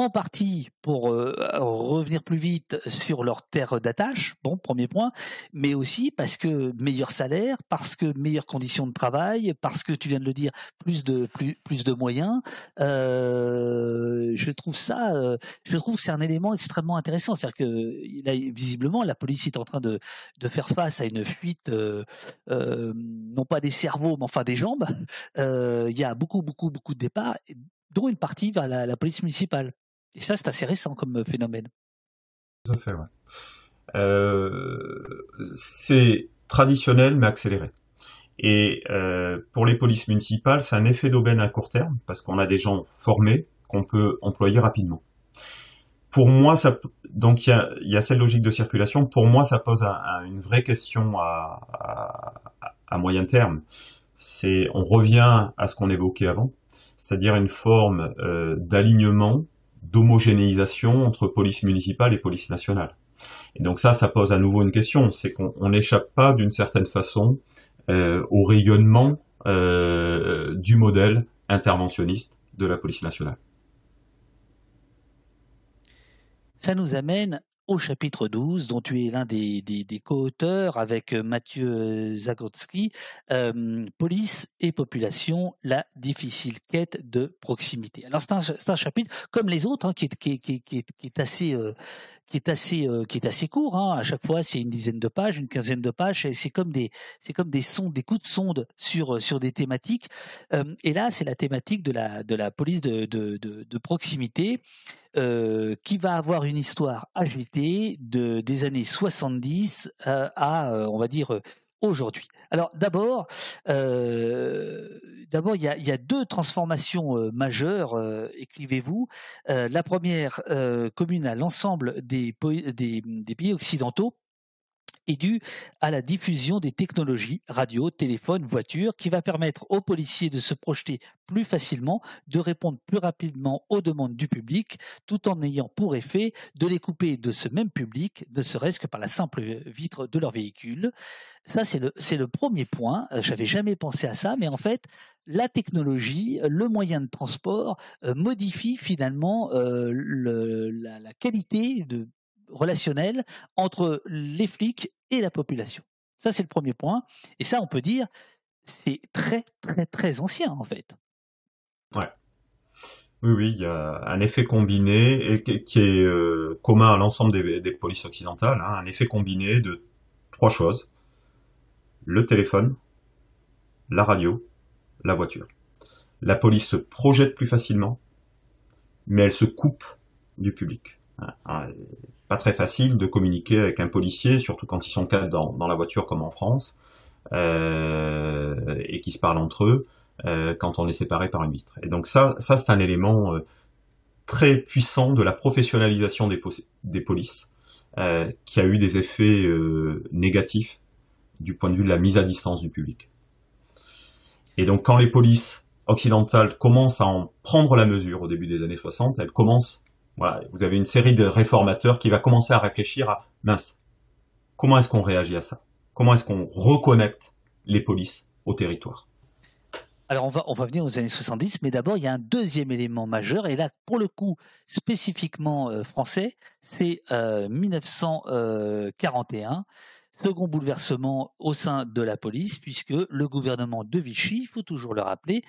Speaker 2: en partie pour euh, revenir plus vite sur leur terre d'attache, bon, premier point, mais aussi parce que meilleur salaire, parce que meilleures conditions de travail, parce que tu viens de le dire, plus de plus plus de moyens. Euh, je trouve ça, euh, je trouve que c'est un élément extrêmement intéressant, c'est-à-dire que là, visiblement la police est en train de de faire face à une fuite, euh, non pas des cerveaux, mais enfin des jambes. Il y a beaucoup beaucoup beaucoup de départs dont une partie vers la, la police municipale. Et ça, c'est assez récent comme euh, phénomène.
Speaker 3: Tout à fait. Euh, c'est traditionnel mais accéléré. Et euh, pour les polices municipales, c'est un effet d'aubaine à court terme parce qu'on a des gens formés qu'on peut employer rapidement. Pour moi, ça donc il y a, cette logique de circulation. Pour moi, ça pose une vraie question à, moyen terme. C'est on revient à ce qu'on évoquait avant, c'est-à-dire une forme d'alignement d'homogénéisation entre police municipale et police nationale. Et donc ça, ça pose à nouveau une question, c'est qu'on n'échappe pas d'une certaine façon euh, au rayonnement euh, du modèle interventionniste de la police nationale.
Speaker 2: Ça nous amène au chapitre 12, dont tu es l'un des, des, co-auteurs avec euh, Mathieu Zagotsky, euh, Police et population, la difficile quête de proximité. Alors c'est un, un, chapitre, comme les autres, hein, qui, est, qui, qui, qui, est, assez... Euh, qui est assez euh, qui est assez court hein. à chaque fois c'est une dizaine de pages une quinzaine de pages c'est comme des c'est comme des sondes des coups de sonde sur sur des thématiques euh, et là c'est la thématique de la de la police de de, de, proximité euh, qui va avoir une histoire agitée de des années 70 euh, à, euh, on va dire aujourd'hui. Alors d'abord, euh, d'abord il y a, deux transformations majeures, écrivez-vous. la première commune à l'ensemble des, pays occidentaux est due à la diffusion des technologies radio, téléphone, voiture, qui va permettre aux policiers de se projeter plus facilement, de répondre plus rapidement aux demandes du public, tout en ayant pour effet de les couper de ce même public, ne serait-ce que par la simple vitre de leur véhicule. Ça, c'est le, le premier point. Euh, j'avais jamais pensé à ça, mais en fait, la technologie, le moyen de transport euh, modifie finalement euh, la, qualité de relationnel entre les flics et la population. Ça, c'est le premier point. Et ça, on peut dire, c'est très, très, très ancien, en fait.
Speaker 3: Ouais. Oui, oui, il y a un effet combiné qui est euh, commun à l'ensemble des, polices occidentales, hein, un effet combiné de trois choses. Le téléphone, la radio, la voiture. La police se projette plus facilement, mais elle se coupe du public. Pas très facile de communiquer avec un policier, surtout quand ils sont quatre dans, dans la voiture comme en France, euh, et qui se parlent entre eux euh, quand on est séparé par une vitre. Et donc ça, ça c'est un élément euh, très puissant de la professionnalisation des, des polices, qui a eu des effets négatifs du point de vue de la mise à distance du public. Et donc quand les polices occidentale commence à en prendre la mesure au début des années 60. Elle commence, vous avez une série de réformateurs qui va commencer à réfléchir à mince, comment est-ce qu'on réagit à ça? Comment est-ce qu'on reconnecte les polices au territoire?
Speaker 2: Alors on va, on va venir aux années 70, mais d'abord il y a un deuxième élément majeur, et là pour le coup spécifiquement euh, français, c'est 1941, euh, second bouleversement au sein de la police, puisque le gouvernement de Vichy, il faut toujours le rappeler,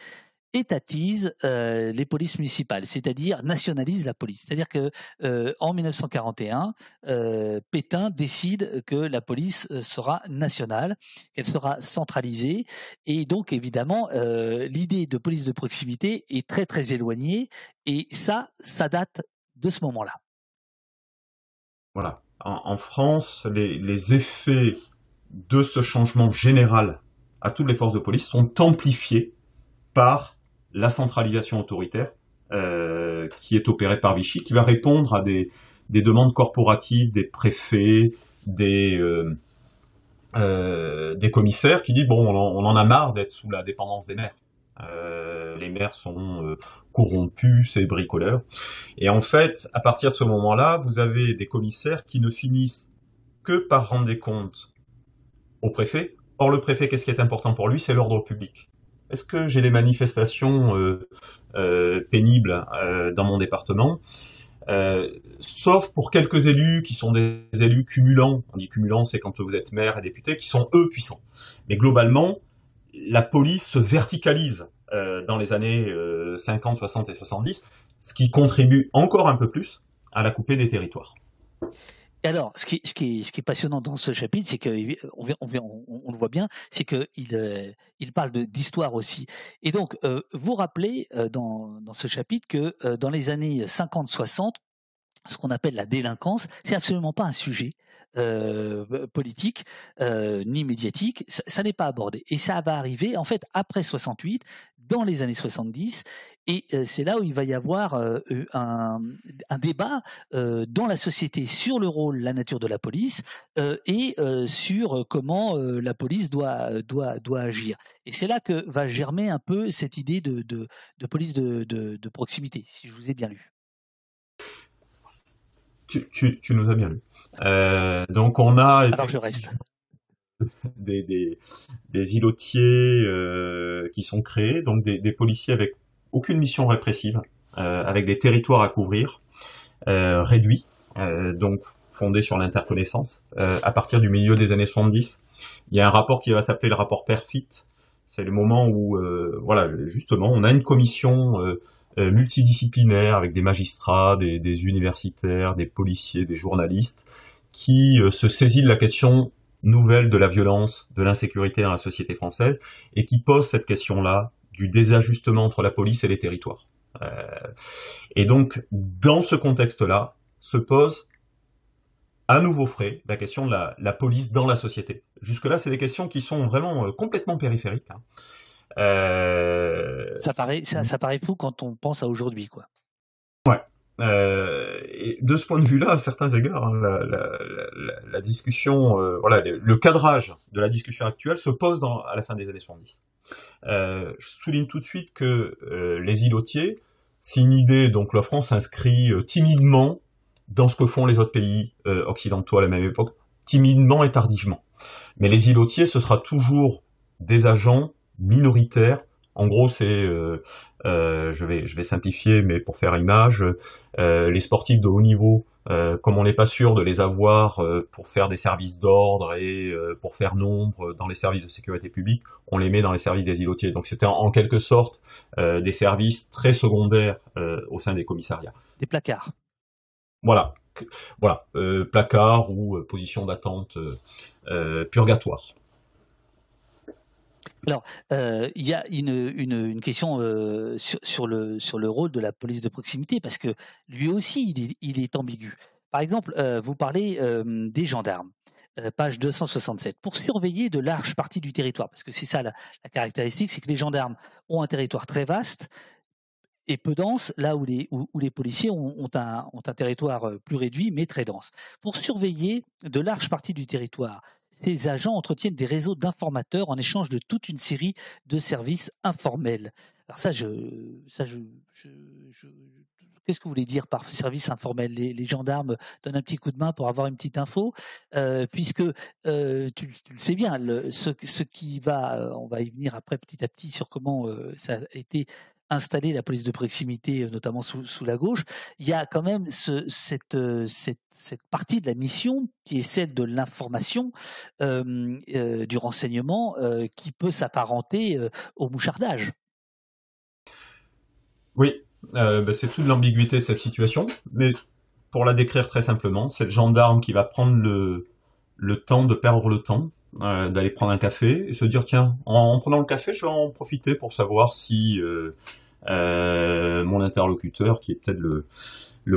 Speaker 2: étatise euh, les polices municipales, c'est-à-dire nationalise la police. C'est-à-dire que euh, en 1941, euh, Pétain décide que la police sera nationale, qu'elle sera centralisée, et donc évidemment l'idée de police de proximité est très très éloignée, et ça, ça date de ce moment-là.
Speaker 3: Voilà. En, France, les, les effets de ce changement général à toutes les forces de police sont amplifiés par la centralisation autoritaire euh, qui est opérée par Vichy, qui va répondre à des, des demandes corporatives des préfets, des, euh, euh, commissaires qui disent bon, on en, a marre d'être sous la dépendance des maires. les maires sont corrompus, c'est bricoleurs. Et en fait, à partir de ce moment-là, vous avez des commissaires qui ne finissent que par rendre des comptes au préfet. Or, le préfet, qu'est-ce qui est important pour lui? C'est l'ordre public. Est-ce que j'ai des manifestations euh, euh, pénibles euh, dans mon département? Sauf pour quelques élus qui sont des élus cumulants. On dit cumulants, c'est quand vous êtes maire et député, qui sont eux puissants. Mais globalement, la police se verticalise dans les années 50, 60 et 70, ce qui contribue encore un peu plus à la couper des territoires.
Speaker 2: Et alors, ce qui, ce, qui est, ce qui est passionnant dans ce chapitre, c'est que on, on, le voit bien, c'est qu'il euh, il parle d'histoire aussi. Et donc, euh, vous rappelez euh, dans, dans ce chapitre que euh, dans les années 50-60, ce qu'on appelle la délinquance, c'est absolument pas un sujet euh, politique euh, ni médiatique. Ça, ça n'est pas abordé. Et ça va arriver en fait après 68, dans les années 70, et euh, c'est là où il va y avoir euh, un, un, débat euh, dans la société sur le rôle, la nature de la police et sur comment la police doit, doit, doit agir. Et c'est là que va germer un peu cette idée de, de, de police de, de, de, proximité, si je vous ai bien lu.
Speaker 3: Tu, tu, tu nous as bien lu. donc on a...
Speaker 2: Alors je reste.
Speaker 3: Des, des, des îlotiers qui sont créés, donc des, des policiers avec aucune mission répressive, euh, avec des territoires à couvrir, euh, réduits, euh, donc fondés sur l'interconnaissance. à partir du milieu des années 70, il y a un rapport qui va s'appeler le rapport Perfit. C'est le moment où, voilà, justement, on a une commission multidisciplinaire avec des magistrats, des, des, universitaires, des policiers, des journalistes, qui se saisit de la question nouvelle de la violence, de l'insécurité dans la société française, et qui pose cette question-là du désajustement entre la police et les territoires. Euh, et donc, dans ce contexte-là, se pose à nouveau frais la question de la, police dans la société. Jusque-là, c'est des questions qui sont vraiment euh, complètement périphériques. Hein.
Speaker 2: Euh, ça paraît, ça, paraît fou quand on pense à aujourd'hui, quoi.
Speaker 3: Ouais. et de ce point de vue-là, à certains égards, hein, la, discussion, voilà, le, cadrage de la discussion actuelle se pose à la fin des années 70. Euh, je souligne tout de suite que euh, les îlotiers, c'est une idée, donc la France s'inscrit euh, timidement dans ce que font les autres pays occidentaux à la même époque, timidement et tardivement. Mais les îlotiers, ce sera toujours des agents minoritaires. En gros, c'est, je vais, je vais simplifier, mais pour faire image, les sportifs de haut niveau euh, comme on n'est pas sûr de les avoir euh, pour faire des services d'ordre et euh, pour faire nombre dans les services de sécurité publique, on les met dans les services des îlotiers. Donc c'était en, quelque sorte des services très secondaires au sein des commissariats.
Speaker 2: Des placards.
Speaker 3: Voilà, voilà, placards ou position d'attente purgatoire.
Speaker 2: Alors, il y a une, une, question sur, sur, le, sur le rôle de la police de proximité, parce que lui aussi, il est, il est ambigu. Par exemple, vous parlez des gendarmes. page 267, pour surveiller de larges parties du territoire, parce que c'est ça la, caractéristique, c'est que les gendarmes ont un territoire très vaste et peu dense, là où les, où, les policiers ont, ont, un, ont un territoire plus réduit, mais très dense. Pour surveiller de larges parties du territoire, ces agents entretiennent des réseaux d'informateurs en échange de toute une série de services informels. Alors ça, je, qu'est-ce que vous voulez dire par service informel? Les, gendarmes donnent un petit coup de main pour avoir une petite info, euh, puisque euh, tu, le sais bien, ce, qui va, on va y venir après petit à petit sur comment euh, ça a été installé la police de proximité, notamment sous, la gauche, il y a quand même ce, cette, partie de la mission qui est celle de l'information, euh, euh, du renseignement, euh, qui peut s'apparenter au mouchardage.
Speaker 3: Oui, bah c'est toute l'ambiguïté de cette situation, mais pour la décrire très simplement, c'est le gendarme qui va prendre le temps de perdre le temps, euh, d'aller prendre un café et se dire tiens, en, en, prenant le café, je vais en profiter pour savoir si euh, euh, mon interlocuteur, qui est peut-être le,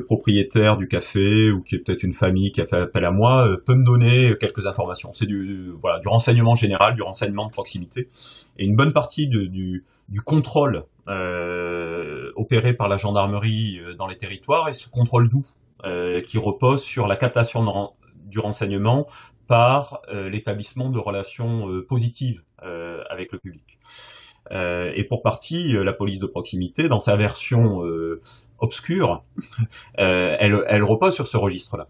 Speaker 3: propriétaire du café ou qui est peut-être une famille qui a fait appel à moi, peut me donner quelques informations. C'est du voilà du renseignement général, du renseignement de proximité et une bonne partie du, du contrôle opéré par la gendarmerie dans les territoires et ce contrôle doux qui repose sur la captation du renseignement par euh, l'établissement de relations euh, positives euh, avec le public. et pour partie, la police de proximité, dans sa version obscure, elle, elle, repose sur ce registre-là.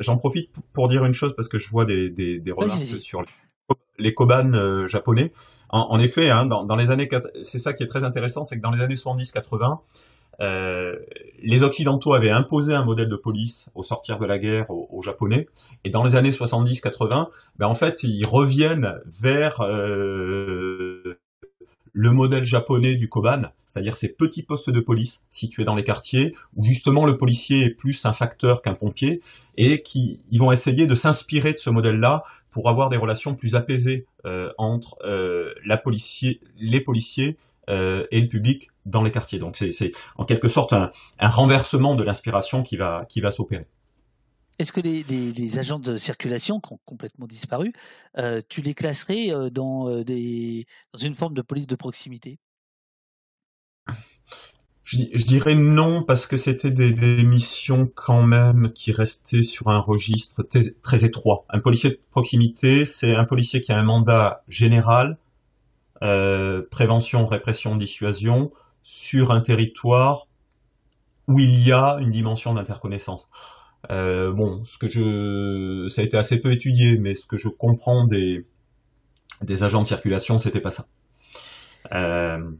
Speaker 3: J'en profite pour dire une chose parce que je vois des, des, des remarques sur les koban japonais. En, en effet, hein, dans, dans, les années, c'est ça qui est très intéressant, c'est que dans les années 70-80, euh, les Occidentaux avaient imposé un modèle de police au sortir de la guerre aux, Japonais, et dans les années 70-80, ben en fait, ils reviennent vers euh, le modèle japonais du Koban, c'est-à-dire ces petits postes de police situés dans les quartiers, où justement le policier est plus un facteur qu'un pompier, et qui ils vont essayer de s'inspirer de ce modèle-là pour avoir des relations plus apaisées euh, entre euh, la policier, les policiers euh, et le public dans les quartiers. Donc c'est en quelque sorte un, un renversement de l'inspiration qui va, qui va s'opérer.
Speaker 2: Est-ce que les, les, les, agents de circulation qui ont complètement disparu, euh, tu les classerais euh, dans, des, dans une forme de police de proximité?
Speaker 3: Je, je, dirais non parce que c'était des, des, missions quand même qui restaient sur un registre très, étroit. Un policier de proximité, c'est un policier qui a un mandat général, prévention, répression, dissuasion, sur un territoire où il y a une dimension d'interconnaissance. Euh, bon, ce que je, ça a été assez peu étudié, mais ce que je comprends des des agents de circulation, c'était pas ça. Euh,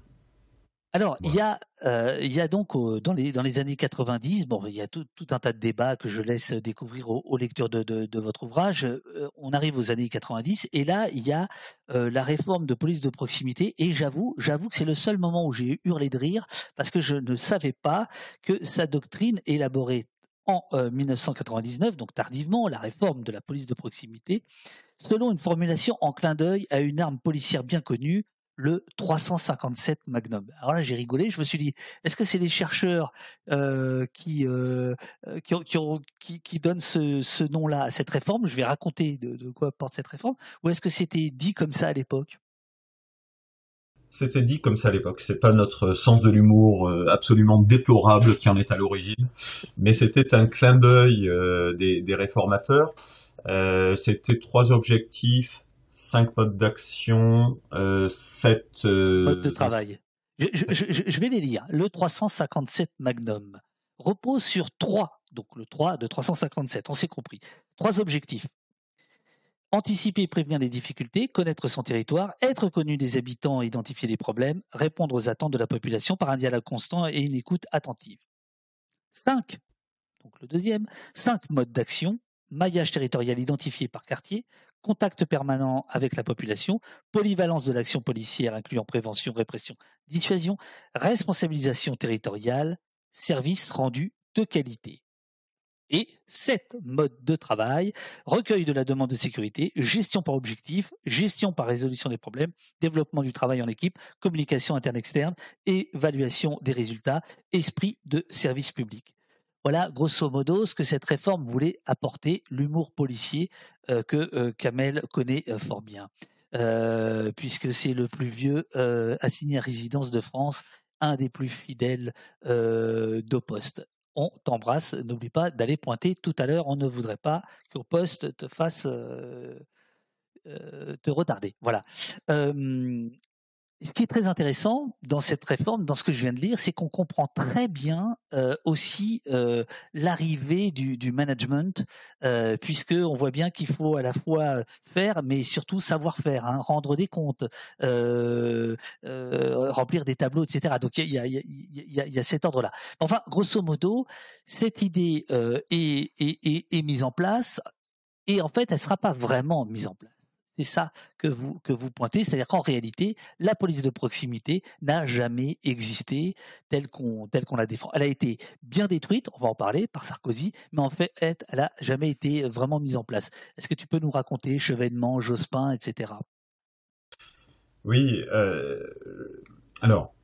Speaker 2: alors, il y a, euh, y a donc dans les dans les années 90, bon, il y a tout, tout un tas de débats que je laisse découvrir aux, aux lecteurs de, de, de, votre ouvrage. Euh, on arrive aux années 90 et là, il y a euh, la réforme de police de proximité et j'avoue, j'avoue que c'est le seul moment où j'ai hurlé de rire parce que je ne savais pas que sa doctrine élaborée en 1999, donc tardivement, la réforme de la police de proximité, selon une formulation en clin d'œil à une arme policière bien connue, le 357 Magnum. Alors là, j'ai rigolé. Je me suis dit, est-ce que c'est les chercheurs euh, qui, euh, qui, qui, ont, qui, qui, donnent ce, ce nom-là à cette réforme? Je vais raconter de, de quoi porte cette réforme. Ou est-ce que c'était dit comme ça à l'époque?
Speaker 3: C'était dit comme ça à l'époque. C'est pas notre sens de l'humour euh, absolument déplorable qui en est à l'origine, mais c'était un clin d'œil euh, des, des, réformateurs. Euh, c'était trois objectifs 5 modes d'action, euh, 7... Euh,
Speaker 2: modes de travail. Je, je, je, je, vais les lire. Le 357 Magnum repose sur trois, donc le 3 de 357, on s'est compris. Trois objectifs. Anticiper et prévenir les difficultés, connaître son territoire, être connu des habitants identifier les problèmes, répondre aux attentes de la population par un dialogue constant et une écoute attentive. 5. Donc le deuxième. 5 modes d'action maillage territorial identifié par quartier, contact permanent avec la population, polyvalence de l'action policière incluant prévention, répression, dissuasion, responsabilisation territoriale, service rendu de qualité. Et sept modes de travail, recueil de la demande de sécurité, gestion par objectif, gestion par résolution des problèmes, développement du travail en équipe, communication interne-externe, évaluation des résultats, esprit de service public. Voilà, grosso modo, ce que cette réforme voulait apporter, l'humour policier euh, que euh, Kamel connaît euh, fort bien, puisque c'est le plus vieux assigné à résidence de France, un des plus fidèles d'Au-Poste. On t'embrasse, n'oublie pas d'aller pointer tout à l'heure, on ne voudrait pas qu'au poste te fasse te retarder. Voilà. Ce qui est très intéressant dans cette réforme, dans ce que je viens de lire, c'est qu'on comprend très bien euh, aussi euh, l'arrivée du, du, management, euh, puisque on voit bien qu'il faut à la fois faire, mais surtout savoir faire, hein, rendre des comptes, euh, euh, remplir des tableaux, etc. Donc il y a, y, a, y, a, y a, cet ordre-là. Enfin, grosso modo, cette idée est, est, est, est mise en place, et en fait, elle sera pas vraiment mise en place. C'est ça que vous, que vous pointez, c'est-à-dire qu'en réalité, la police de proximité n'a jamais existé telle qu'on telle qu'on la défend. Elle a été bien détruite, on va en parler, par Sarkozy, mais en fait, elle n'a jamais été vraiment mise en place. Est-ce que tu peux nous raconter Chevènement, Jospin, etc.
Speaker 3: Oui, euh, alors,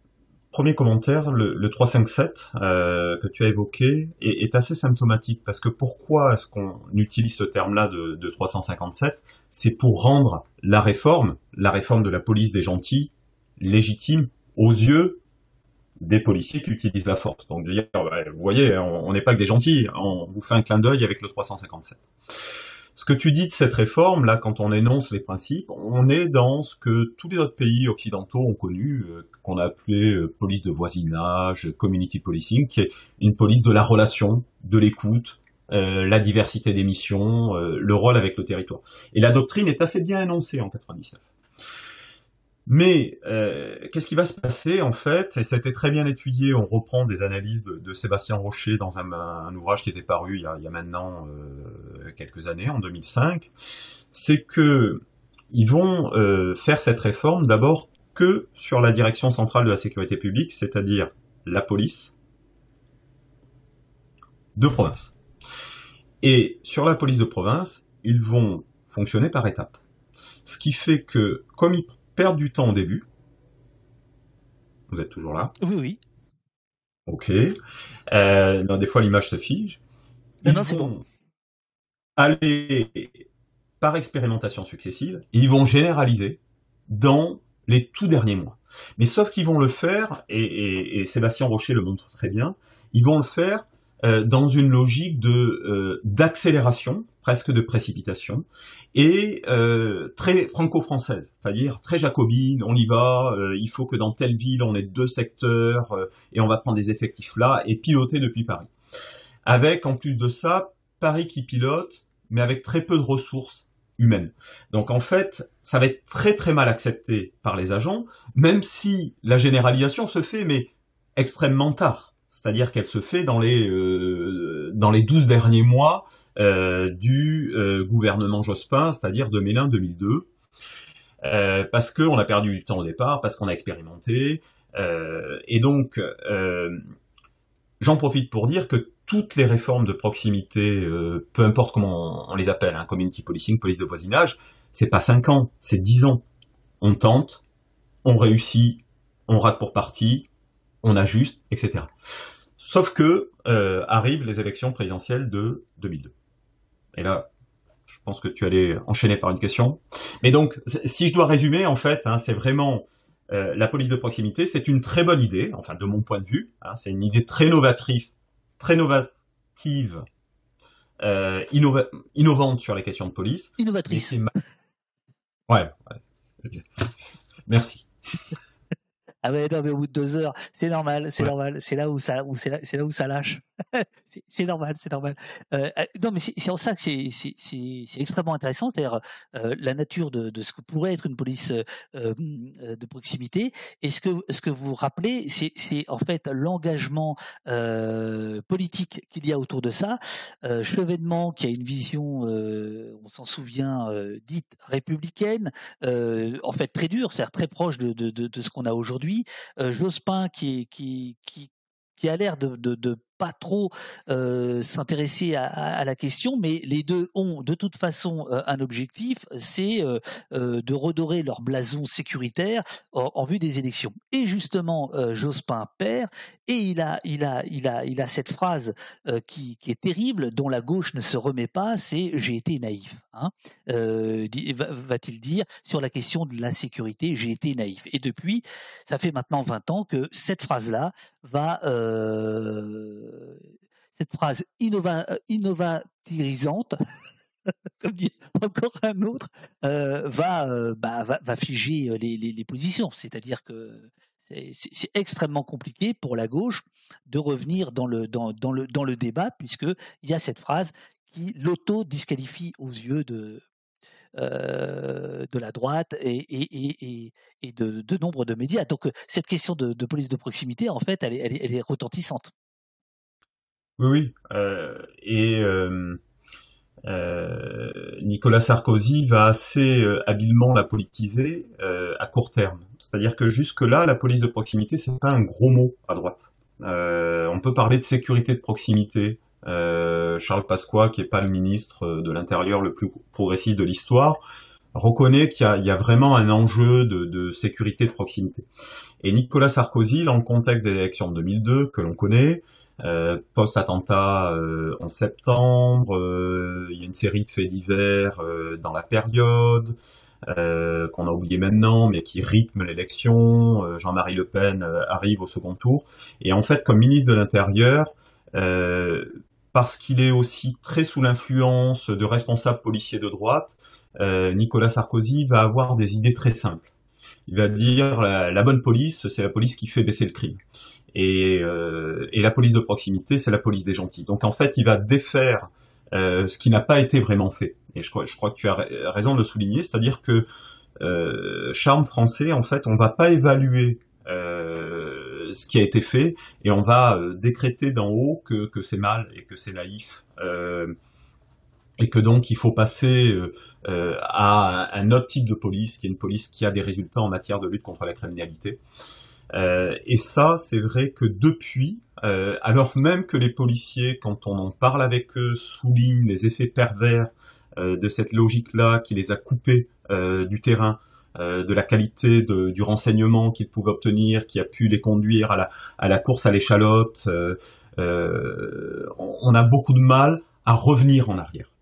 Speaker 3: premier commentaire, le, le 357 euh, que tu as évoqué est, assez symptomatique, parce que pourquoi est-ce qu'on utilise ce terme-là de 357 c'est pour rendre la réforme, la réforme de la police des gentils, légitime aux yeux des policiers qui utilisent la force. Donc dire, vous voyez, on n'est pas que des gentils, on vous fait un clin d'œil avec le 357. Ce que tu dis de cette réforme, là, quand on énonce les principes, on est dans ce que tous les autres pays occidentaux ont connu, euh, qu'on a appelé euh, police de voisinage, community policing, qui est une police de la relation, de l'écoute, euh, la diversité des missions, euh, le rôle avec le territoire. Et la doctrine est assez bien énoncée en 99. Mais euh, qu'est-ce qui va se passer en fait? Et ça a été très bien étudié. On reprend des analyses de, Sébastien Rocher dans un, ouvrage qui était paru il y a, maintenant quelques années, en 2005. C'est que ils vont faire cette réforme d'abord que sur la direction centrale de la sécurité publique, c'est-à-dire la police de province. Et sur la police de province, ils vont fonctionner par étapes. Ce qui fait que, comme ils perdent du temps au début, vous êtes toujours là
Speaker 2: Oui, oui.
Speaker 3: Ok. Euh, des fois, l'image se fige.
Speaker 2: Non, non, c'est bon.
Speaker 3: Aller par expérimentation successive, et ils vont généraliser dans les tout derniers mois. Mais sauf qu'ils vont le faire, et, et, et Sébastien Rocher le montre très bien, ils vont le faire euh, dans une logique de euh, d'accélération, presque de précipitation, et euh, très franco-française, c'est-à-dire très jacobine, on y va, il faut que dans telle ville on ait deux secteurs, et on va prendre des effectifs là, et piloter depuis Paris. Avec, en plus de ça, Paris qui pilote, mais avec très peu de ressources humaines. Donc en fait, ça va être très très mal accepté par les agents, même si la généralisation se fait, mais extrêmement tard c'est-à-dire qu'elle se fait dans les euh, dans les 12 derniers mois euh, du euh, gouvernement Jospin, c'est-à-dire 2001-2002, euh, parce qu'on a perdu du temps au départ, parce qu'on a expérimenté, et donc j'en profite pour dire que toutes les réformes de proximité, peu importe comment on, les appelle, hein, community policing, police de voisinage, c'est pas 5 ans, c'est 10 ans. On tente, on réussit, on rate pour partie, on ajuste, etc. Sauf que euh, arrivent les élections présidentielles de 2002. Et là, je pense que tu allais enchaîner par une question. Mais donc, si je dois résumer, en fait, hein, c'est vraiment euh, la police de proximité, c'est une très bonne idée, enfin de mon point de vue. Hein, c'est une idée très novatrice, très novative, euh, innovante sur les questions de police.
Speaker 2: Innovatrice.
Speaker 3: Ouais, ouais. Merci.
Speaker 2: Ah mais non, mais au bout de deux heures, c'est normal, c'est normal. C'est là où ça, où c'est là, c'est là où ça lâche. c'est normal, c'est normal. Euh, euh non, mais c'est en ça que c'est extrêmement intéressant, c'est-à-dire euh, la nature de, de, ce que pourrait être une police euh, euh de proximité. Et ce que ce que vous rappelez, c'est en fait l'engagement politique qu'il y a autour de ça. Chevènement, qui a une vision, on s'en souvient, dite républicaine, en fait très dure, c'est-à-dire très proche de, de, de, ce qu'on a aujourd'hui euh, Jospin qui, qui, qui, qui a l'air de, de, de pas trop euh, s'intéresser à, à, la question, mais les deux ont de toute façon euh, un objectif, c'est euh, euh, de redorer leur blason sécuritaire en, en vue des élections. Et justement, euh, Jospin perd, et il a, il a, il a, il a cette phrase qui, qui, est terrible, dont la gauche ne se remet pas, c'est j'ai été naïf. Hein va-t-il dire sur la question de la sécurité, j'ai été naïf. Et depuis, ça fait maintenant 20 ans que cette phrase-là va cette phrase innova, innovatirisante comme dit encore un autre, euh, va, bah, va, figer les, positions. C'est-à-dire que c'est extrêmement compliqué pour la gauche de revenir dans le, dans, dans le, débat, puisqu'il y a cette phrase qui l'auto-disqualifie aux yeux de, euh, la droite et, de, de, nombre de médias. Donc cette question de, police de proximité, en fait, elle est retentissante.
Speaker 3: Oui, oui. Euh, et euh, euh, Nicolas Sarkozy va assez habilement la politiser à court terme. C'est-à-dire que jusque-là, la police de proximité, c'est pas un gros mot à droite. on peut parler de sécurité de proximité. Charles Pasqua, qui est pas le ministre de l'Intérieur le plus progressiste de l'histoire, reconnaît qu'il y, a vraiment un enjeu de, sécurité de proximité. Et Nicolas Sarkozy, dans le contexte des élections de 2002, que l'on connaît, post-attentat euh, en septembre, euh, il y a une série de faits divers dans la période, qu'on a oublié maintenant, mais qui rythment l'élection. Jean-Marie Le Pen arrive au second tour. Et en fait, comme ministre de l'Intérieur, parce qu'il est aussi très sous l'influence de responsables policiers de droite, Nicolas Sarkozy va avoir des idées très simples. Il va dire la bonne police, c'est la police qui fait baisser le crime. Et, euh, et la police de proximité, c'est la police des gentils. Donc en fait, il va défaire euh, ce qui n'a pas été vraiment fait. Et je crois, je crois que tu as raison de le souligner, c'est-à-dire que euh, charme français, en fait, on va pas évaluer euh, ce qui a été fait et on va euh, décréter d'en haut que, que c'est mal et que c'est naïf. Euh, et que donc il faut passer à un autre type de police, qui est une police qui a des résultats en matière de lutte contre la criminalité. Euh, et ça, c'est vrai que depuis, euh, alors même que les policiers, quand on en parle avec eux, soulignent les effets pervers euh, de cette logique-là qui les a coupés du terrain, de la qualité du renseignement qu'ils pouvaient obtenir, qui a pu les conduire à la, course à l'échalote, on a beaucoup de mal à revenir en arrière.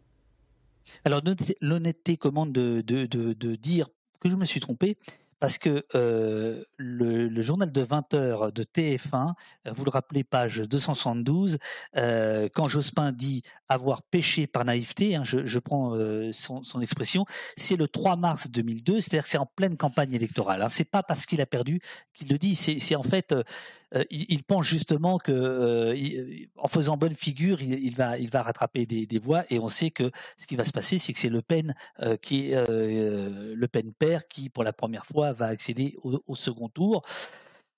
Speaker 2: Alors l'honnêteté commande de, de, de, de, dire que je me suis trompé parce que euh, le, le, journal de 20 heures de TF1, euh, vous le rappelez, page 272, euh, quand Jospin dit avoir péché par naïveté, hein, je, je, prends euh, son, son, expression, c'est le 3 mars 2002, c'est-à-dire c'est en pleine campagne électorale. Hein, c'est pas parce qu'il a perdu qu'il le dit, c'est en fait, euh, il, il, pense justement que il, en faisant bonne figure, il, il, va, il va rattraper des, des, voix, et on sait que ce qui va se passer, c'est que c'est Le Pen qui Le Pen père qui, pour la première fois, va accéder au, second tour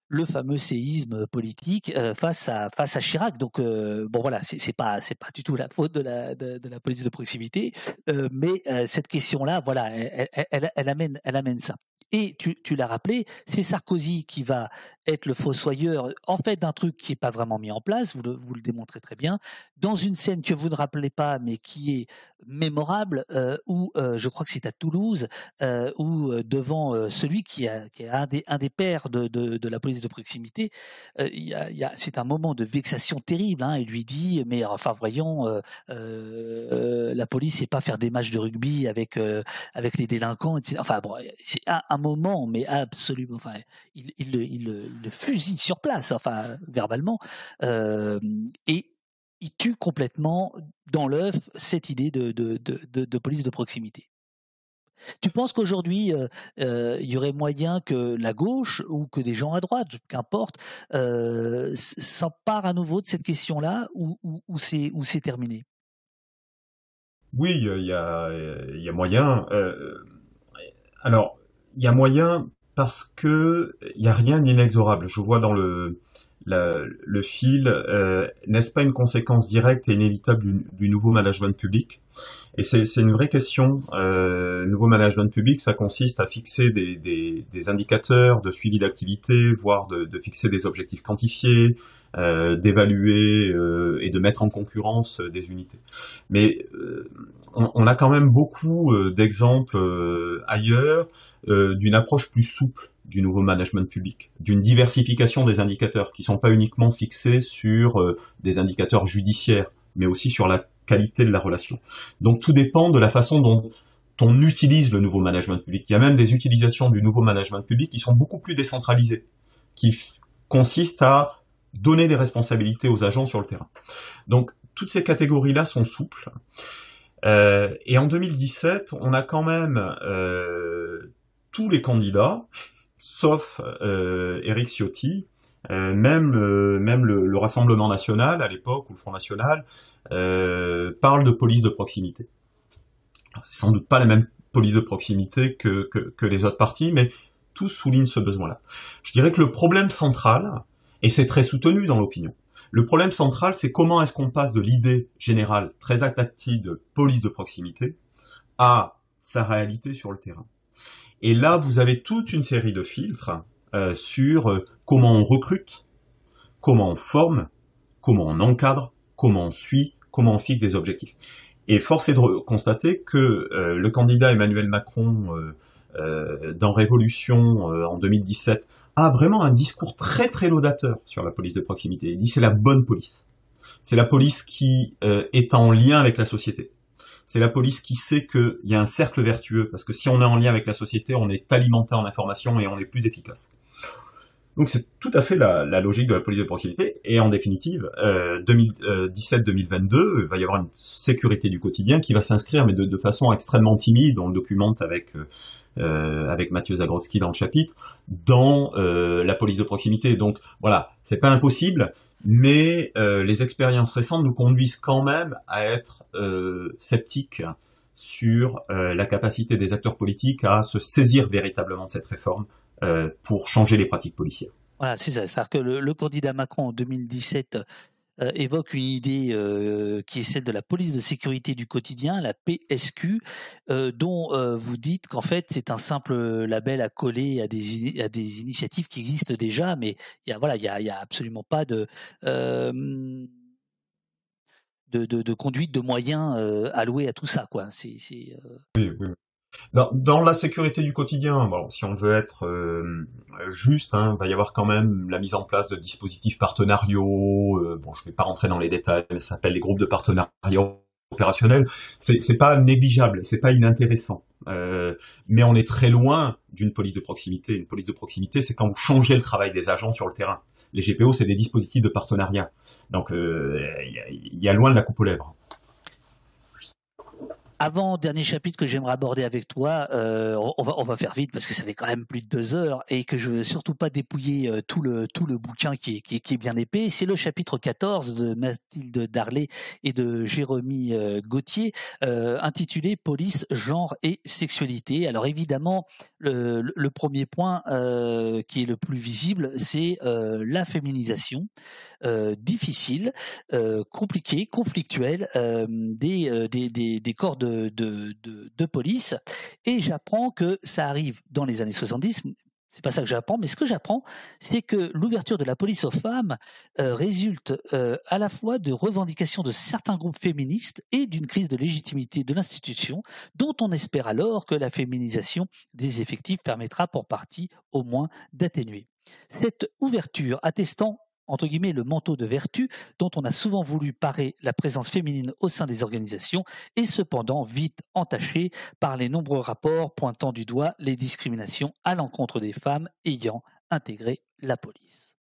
Speaker 2: le fameux séisme politique euh, face à face à Chirac. Donc euh, bon voilà, c'est pas c'est pas du tout la faute de la de, la police de proximité, euh, mais cette question là, voilà, elle, elle, amène elle amène ça. Et tu, tu l'as rappelé, c'est Sarkozy qui va être le fossoyeur, en fait, d'un truc qui n'est pas vraiment mis en place, vous le, vous le démontrez très bien, dans une scène que vous ne rappelez pas, mais qui est mémorable, euh, où euh, je crois que c'est à Toulouse, euh, où euh, devant euh, celui qui, a, qui est un des, un des pères de, de, de la police de proximité, euh, y a, y a, c'est un moment de vexation terrible. Hein, il lui dit, mais enfin voyons, la police c'est pas faire des matchs de rugby avec avec les délinquants, etc. Enfin bon, c'est un, un moment, mais absolument, enfin, il, le fusille sur place, enfin verbalement, euh, et il tue complètement dans l'œuf cette idée de, police de proximité. Tu penses qu'aujourd'hui, euh, euh, il y aurait moyen que la gauche ou que des gens à droite, qu'importe, euh, s'emparent à nouveau de cette question-là ou, c'est terminé?
Speaker 3: Oui, il y a, moyen. Alors, il y a moyen parce que il y a rien d'inexorable. Je vois dans le le fil, euh, n'est-ce pas une conséquence directe et inévitable du, nouveau management public? Et c'est une vraie question. Euh, nouveau management public, ça consiste à fixer des, des, indicateurs de suivi d'activité, voire de, fixer des objectifs quantifiés, d'évaluer euh, et de mettre en concurrence des unités. Mais euh, on, on, a quand même beaucoup euh, d'exemples ailleurs euh, d'une approche plus souple du nouveau management public, d'une diversification des indicateurs qui sont pas uniquement fixés sur euh, des indicateurs judiciaires, mais aussi sur la qualité de la relation. Donc tout dépend de la façon dont on utilise le nouveau management public. Il y a même des utilisations du nouveau management public qui sont beaucoup plus décentralisées, qui consistent à donner des responsabilités aux agents sur le terrain. Donc toutes ces catégories-là sont souples. et en 2017, on a quand même tous les candidats, sauf Eric Ciotti, même même le, Rassemblement national à l'époque ou le Front national parle de police de proximité. C'est sans doute pas la même police de proximité que, que les autres partis, mais tous soulignent ce besoin-là. Je dirais que le problème central, et c'est très soutenu dans l'opinion, le problème central, c'est comment est-ce qu'on passe de l'idée générale très attaquée de police de proximité à sa réalité sur le terrain. Et là, vous avez toute une série de filtres euh, sur euh, comment on recrute, comment on forme, comment on encadre, comment on suit, comment on fixe des objectifs. Et force est de constater que euh, le candidat Emmanuel Macron dans Révolution en 2017 a vraiment un discours très très laudateur sur la police de proximité. Il dit c'est la bonne police. C'est la police qui euh, est en lien avec la société. C'est la police qui sait qu'il y a un cercle vertueux, parce que si on est en lien avec la société, on est alimenté en information et on est plus efficace. Donc c'est tout à fait la, logique de la police de proximité. Et en définitive, euh, 2017-2022, euh, il va y avoir une sécurité du quotidien qui va s'inscrire, mais de, façon extrêmement timide. On le documente avec euh, euh, avec Mathieu Zagrodzki dans le chapitre, dans la police de proximité. Donc voilà, c'est pas impossible, mais les expériences récentes nous conduisent quand même à être sceptiques sur la capacité des acteurs politiques à se saisir véritablement de cette réforme euh, pour changer les pratiques policières.
Speaker 2: Voilà, c'est ça. C'est-à-dire que le, candidat Macron en 2017 euh, évoque une idée euh, qui est celle de la police de sécurité du quotidien, la PSQ, dont vous dites qu'en fait c'est un simple label à coller à des, à des initiatives qui existent déjà, mais il y a, voilà, il y a, y a absolument pas de de, de, de, conduite de moyens alloués à tout ça, quoi. C'est,
Speaker 3: oui, oui, dans, la sécurité du quotidien, bon, si on veut être euh, juste, hein, il va y avoir quand même la mise en place de dispositifs partenariaux. Euh, bon, je ne vais pas rentrer dans les détails, ça s'appelle les groupes de partenariat opérationnels. C'est, pas négligeable, c'est pas inintéressant. Euh, mais on est très loin d'une police de proximité. Une police de proximité, c'est quand vous changez le travail des agents sur le terrain. Les GPO, c'est des dispositifs de partenariat. Donc, il y, y, a loin de la coupe aux lèvres
Speaker 2: avant dernier chapitre que j'aimerais aborder avec toi, euh, on, va, on va faire vite parce que ça fait quand même plus de deux heures et que je veux surtout pas dépouiller euh, tout le tout le bouquin qui est, qui est, bien épais. C'est le chapitre 14 de Mathilde Darley et de Jérémy euh, Gauthier, intitulé Police, genre et sexualité. Alors évidemment, le, le premier point qui est le plus visible, c'est la féminisation difficile, compliquée, conflictuelle des, des, des, des corps de de, de, police. Et j'apprends que ça arrive dans les années 70, c'est pas ça que j'apprends, mais ce que j'apprends, c'est que l'ouverture de la police aux femmes euh, résulte euh, à la fois de revendications de certains groupes féministes et d'une crise de légitimité de l'institution, dont on espère alors que la féminisation des effectifs permettra pour partie au moins d'atténuer. Cette ouverture attestant entre guillemets, le manteau de vertu dont on a souvent voulu parer la présence féminine au sein des organisations est cependant vite entaché par les nombreux rapports pointant du doigt les discriminations à l'encontre des femmes ayant intégré la police.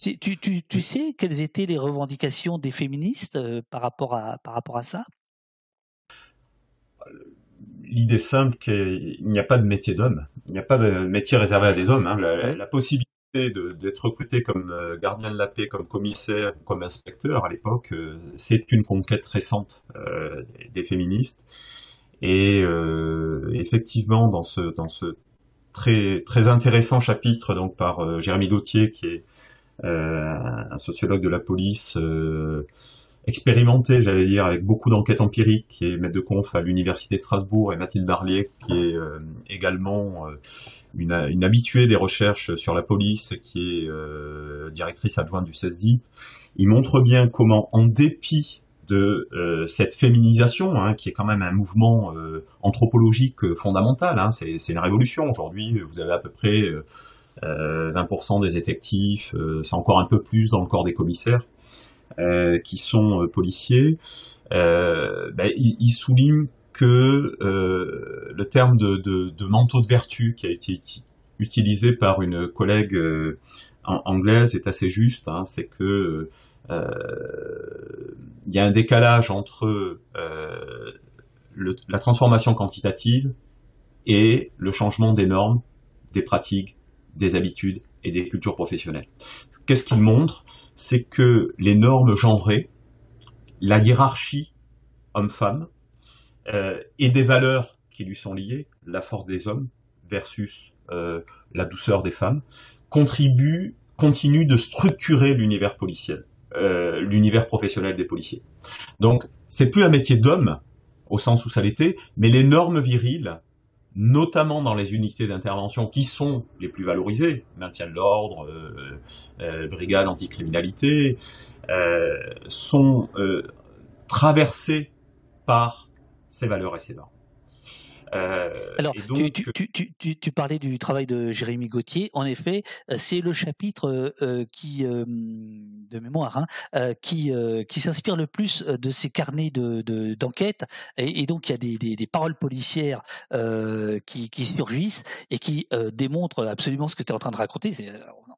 Speaker 2: Tu, tu, sais quelles étaient les revendications des féministes euh, par, rapport à, par rapport à ça?
Speaker 3: L'idée simple qu'il n'y a pas de métier d'homme, il n'y a pas de métier réservé à des hommes. Hein. la, possibilité d'être recruté comme euh, gardien de la paix, comme commissaire, comme inspecteur à l'époque, euh, c'est une conquête récente euh, des féministes. Et effectivement, dans ce dans ce très très intéressant chapitre donc par Jérémy Gauthier, qui est un sociologue de la police expérimenté, j'allais dire, avec beaucoup d'enquêtes empiriques, qui est maître de conf à l'université de Strasbourg, et Mathilde Barlier, qui est également une, une, habituée des recherches sur la police, qui est euh, directrice adjointe du CESDI, il montre bien comment, en dépit de euh, cette féminisation, hein, qui est quand même un mouvement euh, anthropologique fondamental, hein, c'est une révolution. Aujourd'hui, vous avez à peu près 20% des effectifs, c'est encore un peu plus dans le corps des commissaires, qui sont policiers, ben, il, il souligne que euh, le terme de, manteau de vertu qui a été utilisé par une collègue euh, anglaise est assez juste. Hein, c'est que il y a un décalage entre la transformation quantitative et le changement des normes, des pratiques, des habitudes et des cultures professionnelles. Qu'est-ce qu'il montre C'est que les normes genrées, la hiérarchie homme-femme euh, et des valeurs qui lui sont liées, la force des hommes versus euh, la douceur des femmes, contribuent, continuent de structurer l'univers policier, euh, l'univers professionnel des policiers. Donc, c'est plus un métier d'homme au sens où ça l'était, mais les normes viriles notamment dans les unités d'intervention qui sont les plus valorisées, maintien de l'ordre, euh, euh, brigade anticriminalité, euh, sont euh, traversées par ces valeurs et ces normes.
Speaker 2: Euh, Alors, donc... tu, tu, tu, tu, parlais du travail de Jérémy Gauthier. En effet, euh, c'est le chapitre euh, qui, euh, de mémoire, hein, qui, qui s'inspire le plus de ces carnets de d'enquête. et, et, donc, il y a des, des, des paroles policières qui, qui surgissent et qui démontrent absolument ce que tu es en train de raconter.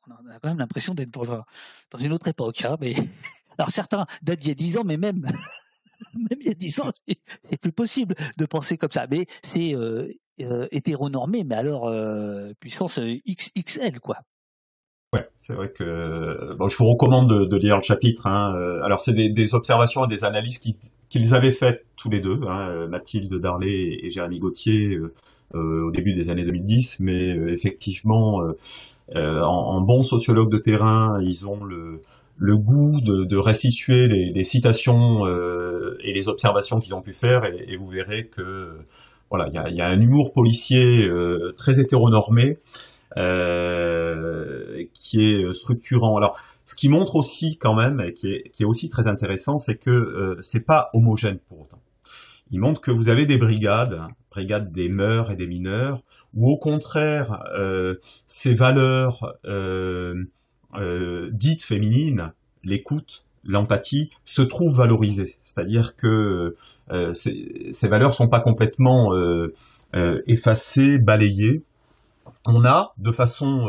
Speaker 2: On a quand même l'impression d'être dans, un, dans une autre époque. Hein, mais alors certains datent d'il y a dix ans, mais même même il y a 10 ans, c'est plus possible de penser comme ça. Mais c'est euh, euh, hétéronormé, mais alors euh, puissance XXL, quoi.
Speaker 3: Ouais, c'est vrai que bon, je vous recommande de, lire le chapitre. Hein. Euh, alors c'est des, observations et des analyses qu'ils avaient faites tous les deux, hein, Mathilde Darlé et, Jérémy Gauthier, au début des années 2010. Mais effectivement, en, en bons sociologues de terrain, ils ont le le goût de, de restituer les, les citations euh, et les observations qu'ils ont pu faire, et, et, vous verrez que voilà, il y a, y a, un humour policier euh, très hétéronormé euh, qui est structurant. Alors, ce qui montre aussi quand même, et qui est, qui est aussi très intéressant, c'est que euh, c'est pas homogène pour autant. Il montre que vous avez des brigades, brigades des mœurs et des mineurs, où au contraire, euh, ces valeurs euh, euh, dite féminine, l'écoute, l'empathie, se trouve valorisée. C'est-à-dire que euh, ces, ces, valeurs sont pas complètement euh, euh effacées, balayées. On a, de façon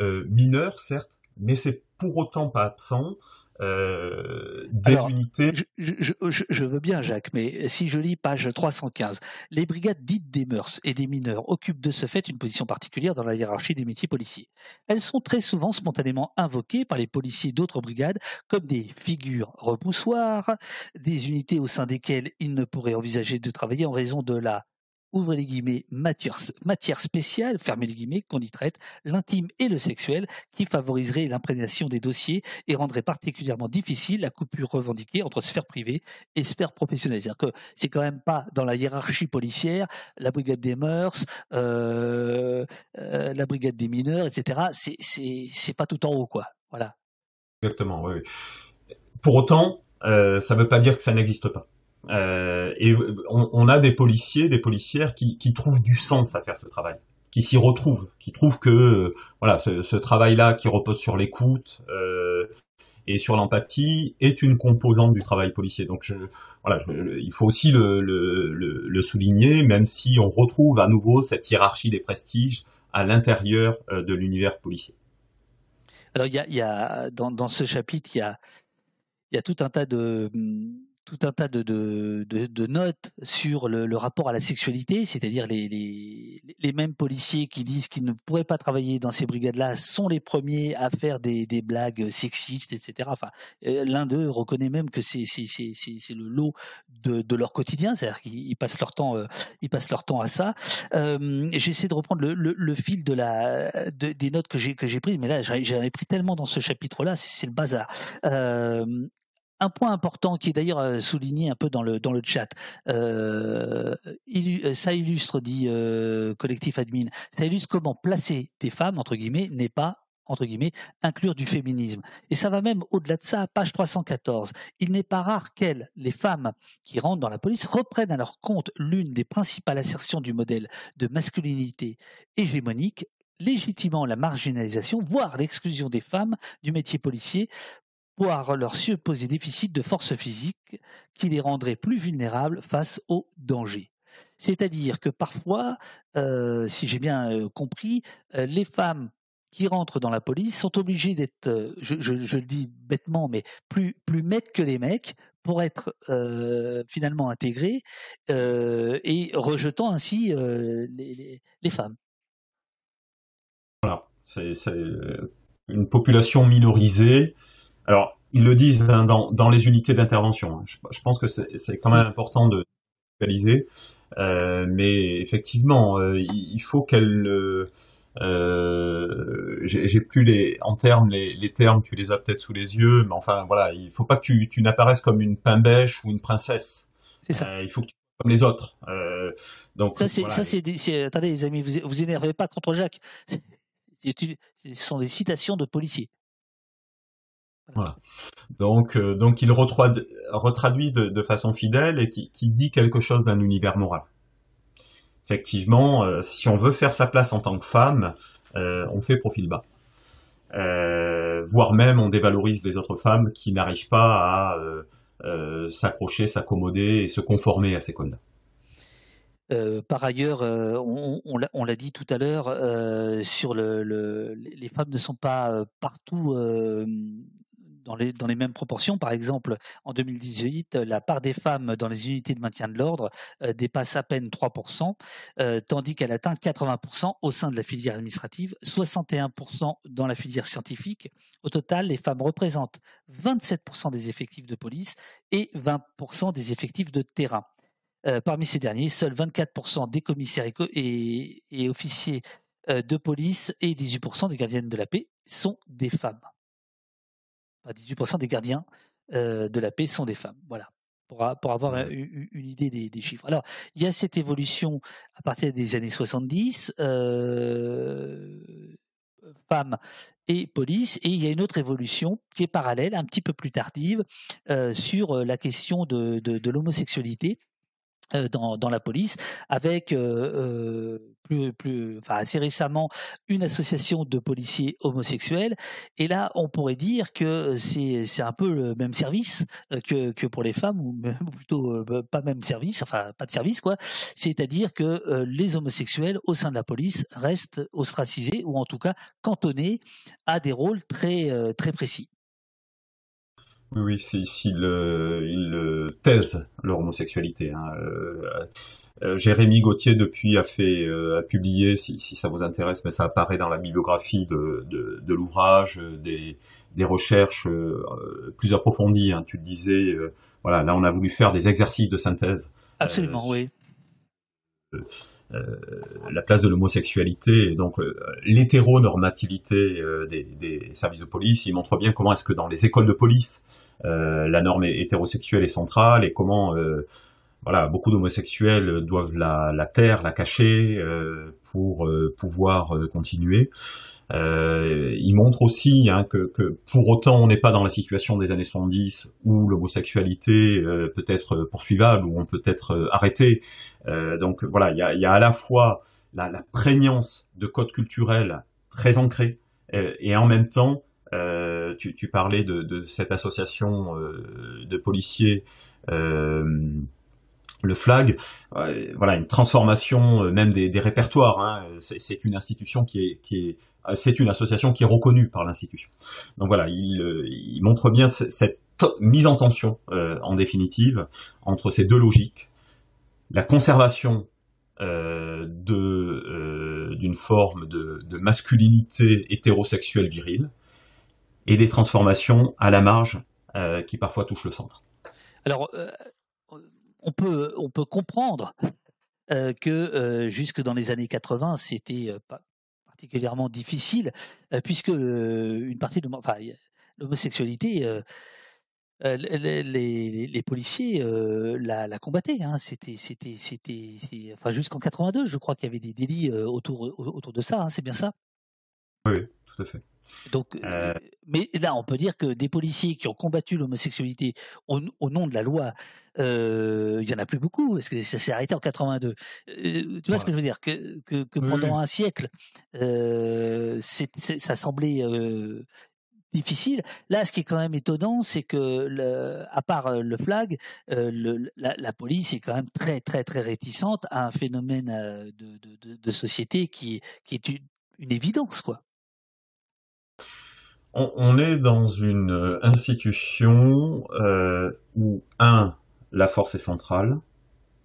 Speaker 3: euh, mineure, certes, mais c'est pour autant pas absent, euh, des
Speaker 2: Alors,
Speaker 3: unités.
Speaker 2: Je, je, je, je, veux bien, Jacques, mais si je lis page 315, les brigades dites des mœurs et des mineurs occupent de ce fait une position particulière dans la hiérarchie des métiers policiers. Elles sont très souvent spontanément invoquées par les policiers d'autres brigades comme des figures repoussoires, des unités au sein desquelles ils ne pourraient envisager de travailler en raison de la ouvrez les guillemets, matière, matière spéciale, fermez les guillemets, qu'on y traite, l'intime et le sexuel, qui favoriserait l'imprégnation des dossiers et rendrait particulièrement difficile la coupure revendiquée entre sphère privée et sphère professionnelle. C'est-à-dire que c'est quand même pas dans la hiérarchie policière, la brigade des mœurs, euh, euh, la brigade des mineurs, etc. C'est, c'est, c'est pas tout en haut, quoi. Voilà.
Speaker 3: Exactement, oui. Pour autant, euh, ça ne veut pas dire que ça n'existe pas. Euh, et on, on, a des policiers, des policières qui, qui, trouvent du sens à faire ce travail, qui s'y retrouvent, qui trouvent que euh, voilà, ce, ce travail-là qui repose sur l'écoute euh, et sur l'empathie est une composante du travail policier. Donc je, voilà, je, il faut aussi le, le, le, le, souligner, même si on retrouve à nouveau cette hiérarchie des prestiges à l'intérieur euh, de l'univers policier.
Speaker 2: Alors il y a, y a dans, dans ce chapitre, il y a, y a tout un tas de tout un tas de, de, de, de notes sur le, le, rapport à la sexualité, c'est-à-dire les, les, les, mêmes policiers qui disent qu'ils ne pourraient pas travailler dans ces brigades-là sont les premiers à faire des, des blagues sexistes, etc. Enfin, euh, l'un d'eux reconnaît même que c'est le lot de, de leur quotidien, c'est-à-dire qu'ils passent leur temps euh, ils passent leur temps à ça. Euh, J'essaie de reprendre le, le, le, fil de la de, des notes que j'ai que j'ai prises, mais là j'en ai pris tellement dans ce chapitre-là, c'est le bazar. Euh, un point important qui est d'ailleurs euh, souligné un peu dans le dans le chat, euh, euh ça illustre dit collectif admin, ça illustre comment placer des femmes entre guillemets n'est pas entre guillemets, inclure du féminisme. Et ça va même au-delà de ça, page 314. Il n'est pas rare qu'elles, les femmes qui rentrent dans la police, reprennent à leur compte l'une des principales assertions du modèle de masculinité hégémonique, légitimant la marginalisation, voire l'exclusion des femmes du métier policier voire leur supposé déficit de force physique qui les rendrait plus vulnérables face aux dangers. C'est-à-dire que parfois, euh, si j'ai bien euh, compris, euh, les femmes qui rentrent dans la police sont obligés d'être, je, le dis bêtement, mais plus plus mecs que les mecs pour être finalement intégrés et rejetant ainsi les, femmes.
Speaker 3: Voilà, c'est une population minorisée. Alors, ils le disent hein, dans, dans, les unités d'intervention. Hein. Je, pense que c'est quand même important de réaliser. Euh, mais effectivement, euh, il faut qu'elle. Euh, euh J'ai plus les en termes les, les, termes, tu les as peut-être sous les yeux, mais enfin voilà, il faut pas que tu, tu n'apparaisses comme une pain-bêche ou une princesse. C'est ça. Euh, il faut que tu comme les autres. Euh, donc
Speaker 2: ça c'est ça c'est attendez les amis, vous vous énervez pas contre Jacques. Ce sont des citations de policiers.
Speaker 3: Voilà. Donc, euh, donc ils retraduisent de, de, façon fidèle et qui, qui dit quelque chose d'un univers moral. Effectivement, euh, si on veut faire sa place en tant que femme, euh, on fait profil bas. voire même on dévalorise les autres femmes qui n'arrivent pas à s'accrocher, s'accommoder et se conformer à ces codes-là.
Speaker 2: Euh, par ailleurs, euh, on, on l'a dit tout à l'heure, euh, sur le, le, les femmes ne sont pas partout dans les, mêmes proportions. Par exemple, en 2018, la part des femmes dans les unités de maintien de l'ordre dépasse à peine 3%, tandis qu'elle atteint 80% au sein de la filière administrative, 61% dans la filière scientifique. Au total, les femmes représentent 27% des effectifs de police et 20% des effectifs de terrain. Euh, parmi ces derniers, seuls 24% des commissaires et, officiers euh, de police et 18% des gardiennes de la paix sont des femmes. Enfin, 18% des gardiens euh, de la paix sont des femmes. Voilà. Pour, avoir une, idée des, chiffres. Alors, il y a cette évolution à partir des années 70, femmes et police, et il y a une autre évolution qui est parallèle, un petit peu plus tardive, sur la question de l'homosexualité euh, dans, dans, la police, avec euh, euh, plus, plus, enfin, assez récemment une association de policiers homosexuels. Et là, on pourrait dire que c'est c'est un peu le même service que que pour les femmes, ou plutôt pas même service, enfin pas de service quoi. C'est-à-dire que les homosexuels au sein de la police restent ostracisés ou en tout cas cantonnés à des rôles très très précis.
Speaker 3: Oui, oui, s'ils il, taisent leur homosexualité. Hein. Euh, euh, Jérémy Gauthier depuis a fait euh, a publié, si, si, ça vous intéresse, mais ça apparaît dans la bibliographie de, de, de l'ouvrage, des, des recherches plus approfondies. Hein. Tu le disais, voilà, là on a voulu faire des exercices de synthèse.
Speaker 2: Absolument, oui.
Speaker 3: Euh, la place de l'homosexualité et donc euh, l'hétéronormativité euh, des, des, services de police. Il montre bien comment est-ce que dans les écoles de police, la norme hétérosexuelle est centrale et comment voilà, beaucoup d'homosexuels doivent la, la, taire, la cacher pour pouvoir continuer. Euh, il montre aussi hein, que, que, pour autant on n'est pas dans la situation des années 70 où l'homosexualité euh, peut être poursuivable, où on peut être euh, arrêté. Euh, donc voilà, il y a, y a, à la fois la, la, prégnance de codes culturels très ancrés et en même temps tu, tu, parlais de, de cette association de policiers le flag, voilà une transformation même des, des répertoires. Hein, c'est une institution qui est, qui est euh, c'est une association qui est reconnue par l'institution. Donc voilà, il, euh, montre bien cette mise en tension, euh, en définitive, entre ces deux logiques, la conservation d'une forme de, masculinité hétérosexuelle virile, et des transformations à la marge qui parfois touchent le centre.
Speaker 2: Alors, on peut, on peut comprendre que jusque dans les années 80, c'était pas, particulièrement difficile, euh, puisque euh, une partie de l'homosexualité, euh, les, policiers la, la, combattaient. Hein. C'était, c'était, c'était, enfin jusqu'en 82, je crois qu'il y avait des délits autour autour de ça. Hein. c'est bien ça?
Speaker 3: Oui, tout à fait.
Speaker 2: Donc, mais là, on peut dire que des policiers qui ont combattu l'homosexualité au, nom de la loi, il y en a plus beaucoup, parce que ça s'est arrêté en 82. tu vois ce que je veux dire? Que, que, que pendant un siècle, ça semblait difficile. Là, ce qui est quand même étonnant, c'est que, le, à part le flag, le, la, la, police est quand même très, très, très réticente à un phénomène de, de, de, de société qui, qui est une, une évidence, quoi.
Speaker 3: On, est dans une institution où, un, la force est centrale,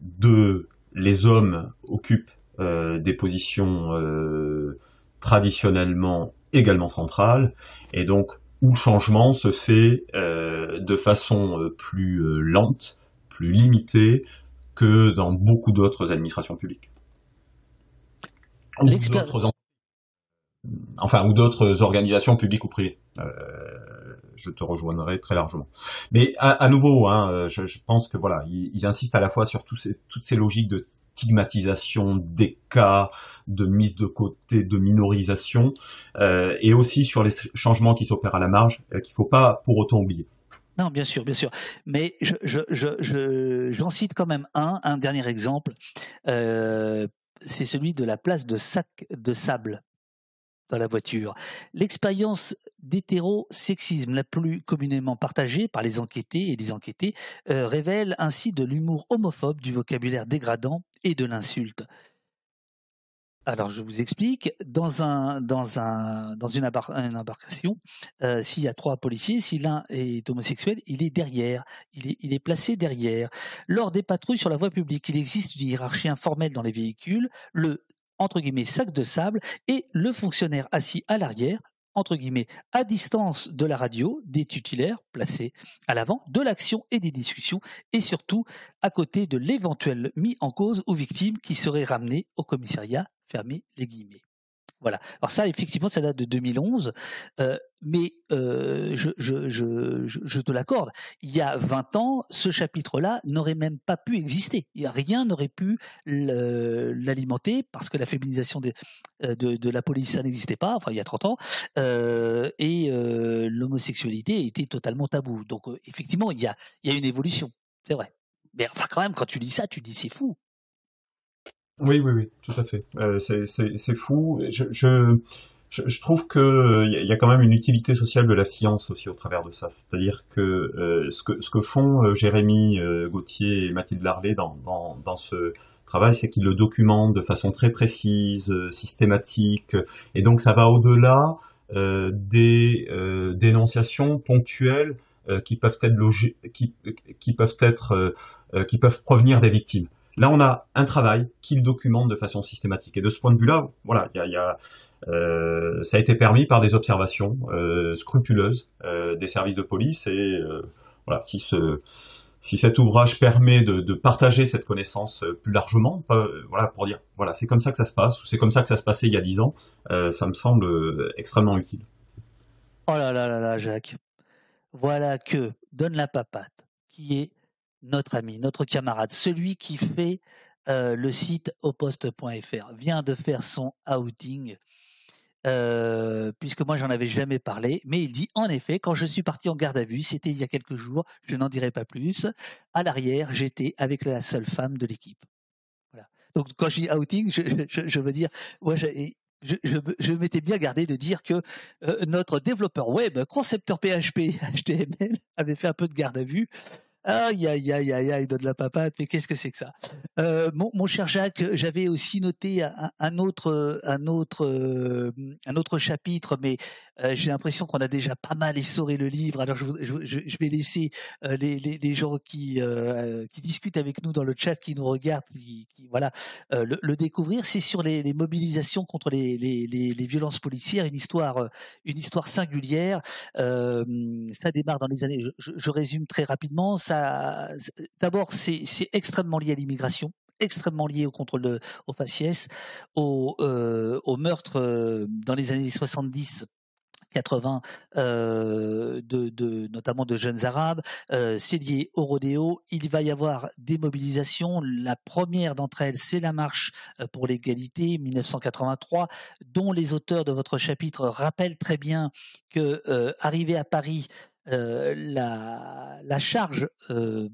Speaker 3: deux, les hommes occupent des positions traditionnellement également centrales, et donc où le changement se fait de façon plus lente, plus limitée que dans beaucoup d'autres administrations publiques enfin ou d'autres organisations publiques ou privées. Euh, je te rejoindrai très largement. Mais à, nouveau, hein, je, pense que voilà, ils, insistent à la fois sur ces, toutes ces logiques de stigmatisation des cas, de mise de côté, de minorisation, euh, et aussi sur les changements qui s'opèrent à la marge, euh, qu'il faut pas pour autant oublier.
Speaker 2: Non, bien sûr, bien sûr. Mais je, je, je, j'en cite quand même un, un dernier exemple. Euh, c'est celui de la place de sac de sable dans la voiture. L'expérience d'hétérosexisme la plus communément partagée par les enquêtés et les enquêtés euh, révèle ainsi de l'humour homophobe, du vocabulaire dégradant et de l'insulte. Alors je vous explique. Dans un dans un dans une, embarcation, euh, s'il y a trois policiers, si l'un est homosexuel, il est derrière, il est placé derrière. Lors des patrouilles sur la voie publique, il existe une hiérarchie informelle dans les véhicules. Le entre guillemets sac de sable et le fonctionnaire assis à l'arrière entre guillemets, à distance de la radio, des titulaires placés à l'avant de l'action et des discussions, et surtout à côté de l'éventuel mis en cause ou victime qui serait ramené au commissariat fermer les guillemets. Voilà. Alors ça, effectivement, ça date de 2011, euh, mais euh, je, je, te l'accorde. Il y a 20 ans, ce chapitre-là n'aurait même pas pu exister. Rien n'aurait pu l'alimenter parce que la féminisation euh, de, la police, ça n'existait pas. Enfin, il y a 30 ans, et l'homosexualité était totalement tabou. Donc, effectivement, il y a, il y a une évolution. C'est vrai. Mais enfin, quand même, quand tu dis ça, tu dis c'est fou.
Speaker 3: Oui, oui, oui, tout à fait. Euh, c'est fou. Je, je, je, trouve que il y a quand même une utilité sociale de la science aussi au travers de ça. C'est-à-dire que, euh, ce que ce que font euh, Jérémy euh, Gauthier et Mathilde Larley dans, dans, dans ce travail, c'est qu'ils le documentent de façon très précise, euh, systématique, et donc ça va au-delà des dénonciations ponctuelles qui peuvent être logiques, qui, qui peuvent être qui peuvent provenir des victimes. Là, on a un travail qui le documente de façon systématique. Et de ce point de vue-là, voilà, y a, euh, ça a été permis par des observations euh, scrupuleuses euh, des services de police. Et voilà, si ce si cet ouvrage permet de, partager cette connaissance plus largement, voilà, pour dire, voilà, c'est comme ça que ça se passe, ou c'est comme ça que ça se passait il y a dix ans, ça me semble extrêmement utile.
Speaker 2: Oh là là là là, Jacques. Voilà que donne la papate, qui est notre ami, notre camarade, celui qui fait euh, le site oposte.fr, vient de faire son outing. Euh, puisque moi j'en avais jamais parlé, mais il dit en effet quand je suis parti en garde à vue, c'était il y a quelques jours, je n'en dirai pas plus. À l'arrière, j'étais avec la seule femme de l'équipe. Donc quand je dis outing, je, veux dire, moi je, je, m'étais bien gardé de dire que euh, notre développeur web, concepteur PHP, HTML, avait fait un peu de garde à vue Aïe, aïe, aïe, aïe, aïe, donne la papate, mais qu'est-ce que c'est que ça? Euh, mon, mon, cher Jacques, j'avais aussi noté un, un, autre, un autre, euh, un autre chapitre, mais euh, j'ai l'impression qu'on a déjà pas mal essoré le livre. Alors je, je, je vais laisser euh, les, les, les, gens qui, euh, qui discutent avec nous dans le chat, qui nous regardent, qui, qui voilà, le, le, découvrir. C'est sur les, les, mobilisations contre les, les, violences policières, une histoire, une histoire singulière. ça démarre dans les années. Je, je résume très rapidement. Ça d'abord, c'est extrêmement lié à l'immigration extrêmement lié au contrôle au faciès, au, euh, meurtre euh, dans les années 70 80 euh, de, de, notamment de jeunes arabes. C'est lié au rodéo. Il va y avoir des mobilisations. La première d'entre elles, c'est la marche pour l'égalité 1983, dont les auteurs de votre chapitre rappellent très bien que à Paris, euh, la, la, charge euh,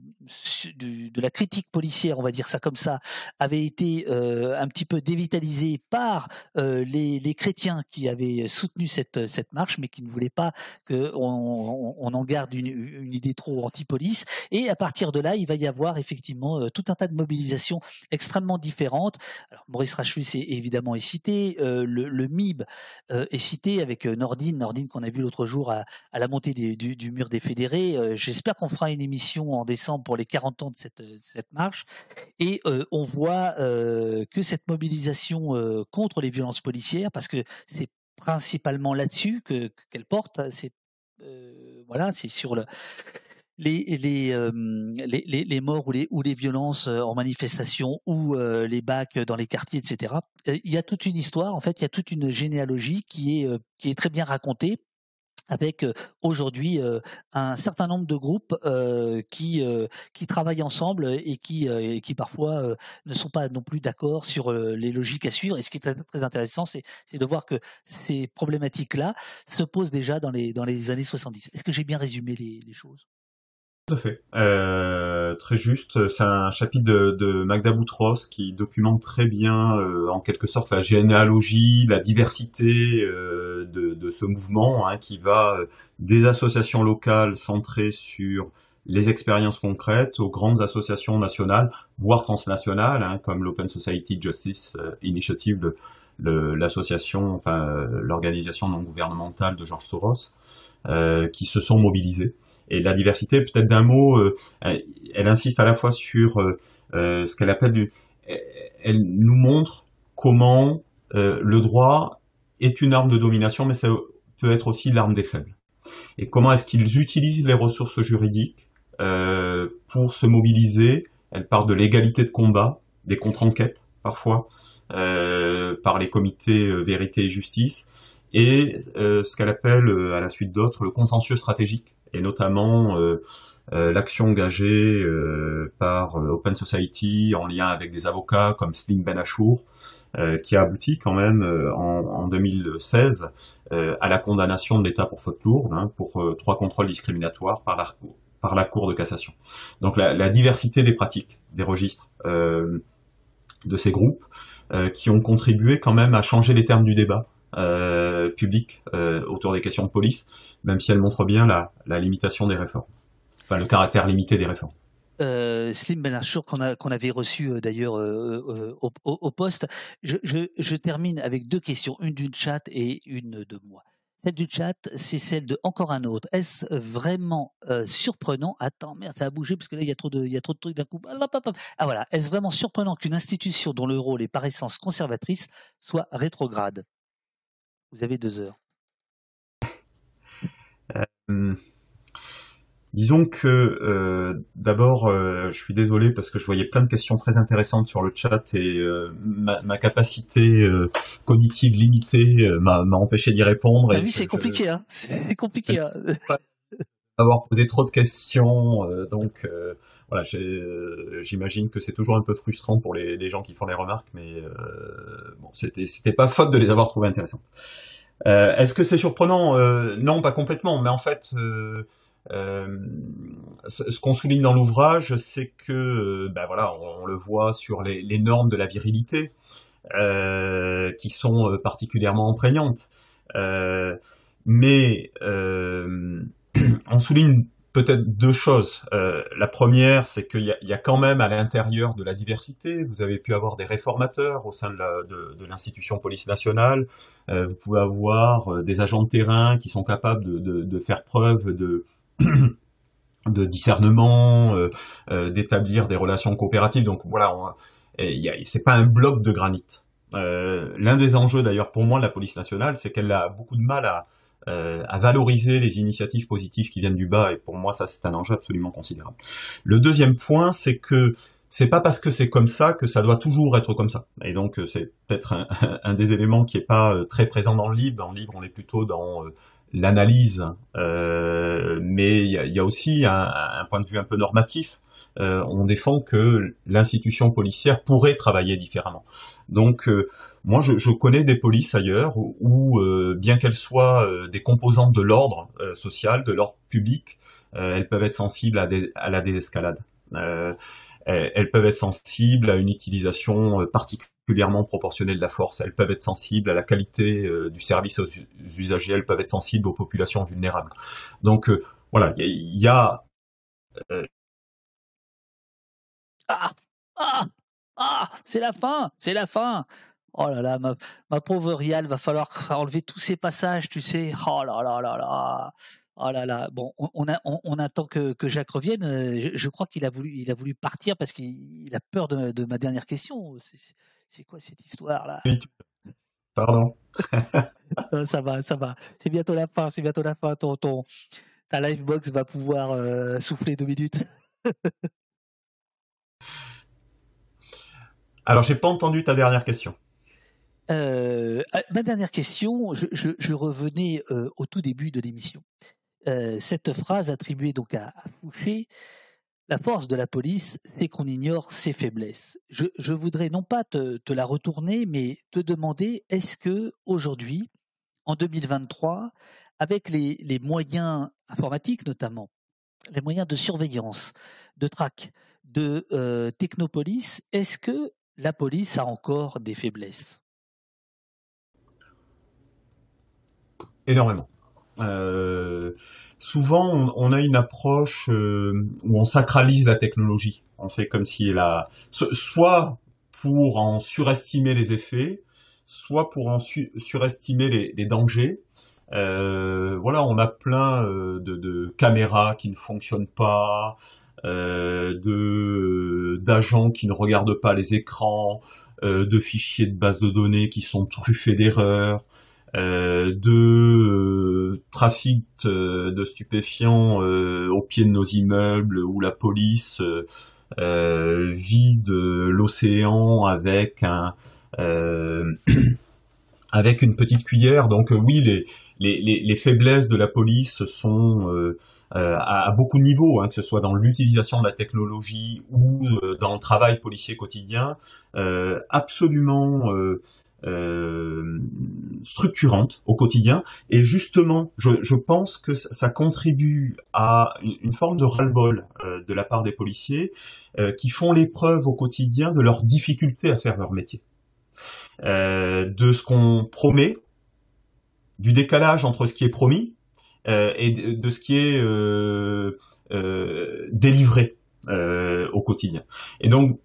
Speaker 2: de la critique policière, on va dire ça comme ça, avait été euh, un petit peu dévitalisée par les, les, chrétiens qui avaient soutenu cette, cette marche, mais qui ne voulaient pas qu'on on, on, en garde une, idée trop anti-police. Et à partir de là, il va y avoir effectivement tout un tas de mobilisations extrêmement différentes. Alors, Maurice Rachus est évidemment est cité, le, MIB est cité avec Nordine, Nordine qu'on a vu l'autre jour à, à la montée du, du mur des fédérés. Euh, j'espère qu'on fera une émission en décembre pour les 40 ans de cette, euh, marche. Et euh, on voit que cette mobilisation contre les violences policières, parce que c'est principalement là-dessus que qu'elle porte, hein, c'est voilà, c'est sur le les, les, les, les, morts ou les, ou les violences en manifestation ou les bacs dans les quartiers, etc. Il y a toute une histoire, en fait, il y a toute une généalogie qui est, qui est très bien racontée avec aujourd'hui un certain nombre de groupes qui qui travaillent ensemble et qui qui parfois ne sont pas non plus d'accord sur les logiques à suivre. Et ce qui est très intéressant, c'est c'est de voir que ces problématiques là se posent déjà dans les dans les années 70. Est-ce que j'ai bien résumé les, les choses?
Speaker 3: Tout à fait. Euh, très juste. C'est un chapitre de, de, Magda Boutros qui documente très bien, euh, en quelque sorte, la généalogie, la diversité euh, de, ce mouvement, hein, qui va des associations locales centrées sur les expériences concrètes aux grandes associations nationales, voire transnationales, hein, comme l'Open Society Justice Initiative, l'association, enfin l'organisation non gouvernementale de George Soros, qui se sont mobilisés et la diversité, peut-être d'un mot, euh, elle, insiste à la fois sur euh, euh, ce qu'elle appelle du... Elle nous montre comment le droit est une arme de domination, mais ça peut être aussi l'arme des faibles. Et comment est-ce qu'ils utilisent les ressources juridiques pour se mobiliser. Elle parle de l'égalité de combat, des contre-enquêtes parfois, par les comités vérité et justice, et ce qu'elle appelle, à la suite d'autres, le contentieux stratégique et notamment euh, euh, l'action engagée euh, par Open Society en lien avec des avocats comme Slim Ben Achour, qui a abouti quand même en, en, 2016 à la condamnation de l'État pour faute lourde, hein, pour trois contrôles discriminatoires par la, par la Cour de cassation. Donc la diversité des pratiques, des registres de ces groupes, qui ont contribué quand même à changer les termes du débat euh, public euh, autour des questions de police, même si elle montre bien la, limitation des réformes, enfin le caractère limité des réformes.
Speaker 2: Euh, Slim Benachour qu'on avait reçu euh, d'ailleurs euh, au, au, poste. Je, termine avec deux questions, une d'une chat et une de moi. Celle du chat, c'est celle de encore un autre. Est-ce vraiment surprenant? Attends, merde, ça a bougé parce que là il y a trop de, il y a trop de trucs d'un coup. Ah voilà, est-ce vraiment surprenant qu'une institution dont le rôle est par essence conservatrice soit rétrograde? Vous avez deux heures.
Speaker 3: Euh, disons que euh, d'abord, euh, je suis désolé parce que je voyais plein de questions très intéressantes sur le chat et ma, capacité cognitive limitée m'a empêché d'y répondre.
Speaker 2: Ah oui, c'est compliqué, hein. C'est compliqué. Hein.
Speaker 3: Avoir posé trop de questions, donc voilà, j'imagine que c'est toujours un peu frustrant pour les, gens qui font les remarques, mais euh, bon, c'était pas faute de les avoir trouvées intéressantes. Euh, Est-ce que c'est surprenant? Euh, Non, pas complètement, mais en fait, euh, euh ce, qu'on souligne dans l'ouvrage, c'est que, ben voilà, on, le voit sur les, les normes de la virilité, qui sont particulièrement imprégnantes. mais on souligne peut-être deux choses. Euh, la première, c'est qu'il y, a quand même à l'intérieur de la diversité, vous avez pu avoir des réformateurs au sein de l'institution police nationale, euh, vous pouvez avoir euh, des agents de terrain qui sont capables de, faire preuve de discernement, d'établir des relations coopératives. Donc voilà, c'est pas un bloc de granit. L'un des enjeux d'ailleurs pour moi de la police nationale, c'est qu'elle a beaucoup de mal à, euh, à valoriser les initiatives positives qui viennent du bas, et pour moi ça c'est un enjeu absolument considérable. Le deuxième point, c'est que c'est pas parce que c'est comme ça que ça doit toujours être comme ça. Et donc euh, c'est peut-être un, des éléments qui est pas euh, très présent dans le livre. Dans le livre, on est plutôt dans l'analyse, euh, mais il y a, aussi un, un, point de vue un peu normatif. on défend que l'institution policière pourrait travailler différemment. Donc moi, je, connais des polices ailleurs où, bien qu'elles soient des composantes de l'ordre social, de l'ordre public, elles peuvent être sensibles à, la désescalade. elles peuvent être sensibles à une utilisation particulière particulièrement proportionnelles de la force. Elles peuvent être sensibles à la qualité euh, du service aux usagers. Elles peuvent être sensibles aux populations vulnérables. Donc euh, voilà, il y, a.
Speaker 2: Euh, ah ah ah C'est la fin C'est la fin Oh là là, ma, ma pauvre Rial, va falloir enlever tous ces passages, tu sais. Oh là là là là. Oh là là. Bon, on, a, on, attend que, que, Jacques revienne. Je, crois qu'il a voulu, il a voulu partir parce qu'il a peur de, de, ma dernière question. C'est quoi cette histoire là
Speaker 3: Pardon.
Speaker 2: ça va, ça va. C'est bientôt la fin. C'est bientôt la fin. Ton, ton, ta livebox va pouvoir euh, souffler deux minutes.
Speaker 3: Alors, j'ai pas entendu ta dernière question.
Speaker 2: Euh, ah, ma dernière question, je, revenais euh, au tout début de l'émission. cette phrase attribuée donc à, Fouché la force de la police, c'est qu'on ignore ses faiblesses. Je, voudrais non pas te, la retourner, mais te demander est-ce que aujourd'hui, en 2023, avec les, moyens informatiques notamment, les moyens de surveillance, de traque, de euh, technopolis, est-ce que la police a encore des faiblesses?
Speaker 3: Énormément. Euh, souvent, on, a une approche euh, où on sacralise la technologie. On fait comme si la, soit pour en surestimer les effets, soit pour en surestimer les, dangers. Euh, voilà, on a plein de, caméras qui ne fonctionnent pas, d'agents qui ne regardent pas les écrans, de fichiers de base de données qui sont truffés d'erreurs. Euh, de euh, trafic euh, de stupéfiants au pied de nos immeubles où la police vide l'océan avec un avec une petite cuillère. Donc oui, les, les, les, faiblesses de la police sont à, beaucoup de niveaux, hein, que ce soit dans l'utilisation de la technologie ou dans le travail policier quotidien, absolument euh, structurante au quotidien. Et justement, je, je, pense que ça contribue à une forme de ras-le-bol euh, de la part des policiers euh, qui font l'épreuve au quotidien de leur difficulté à faire leur métier. de ce qu'on promet, du décalage entre ce qui est promis et de, de, ce qui est délivré au quotidien. Et donc,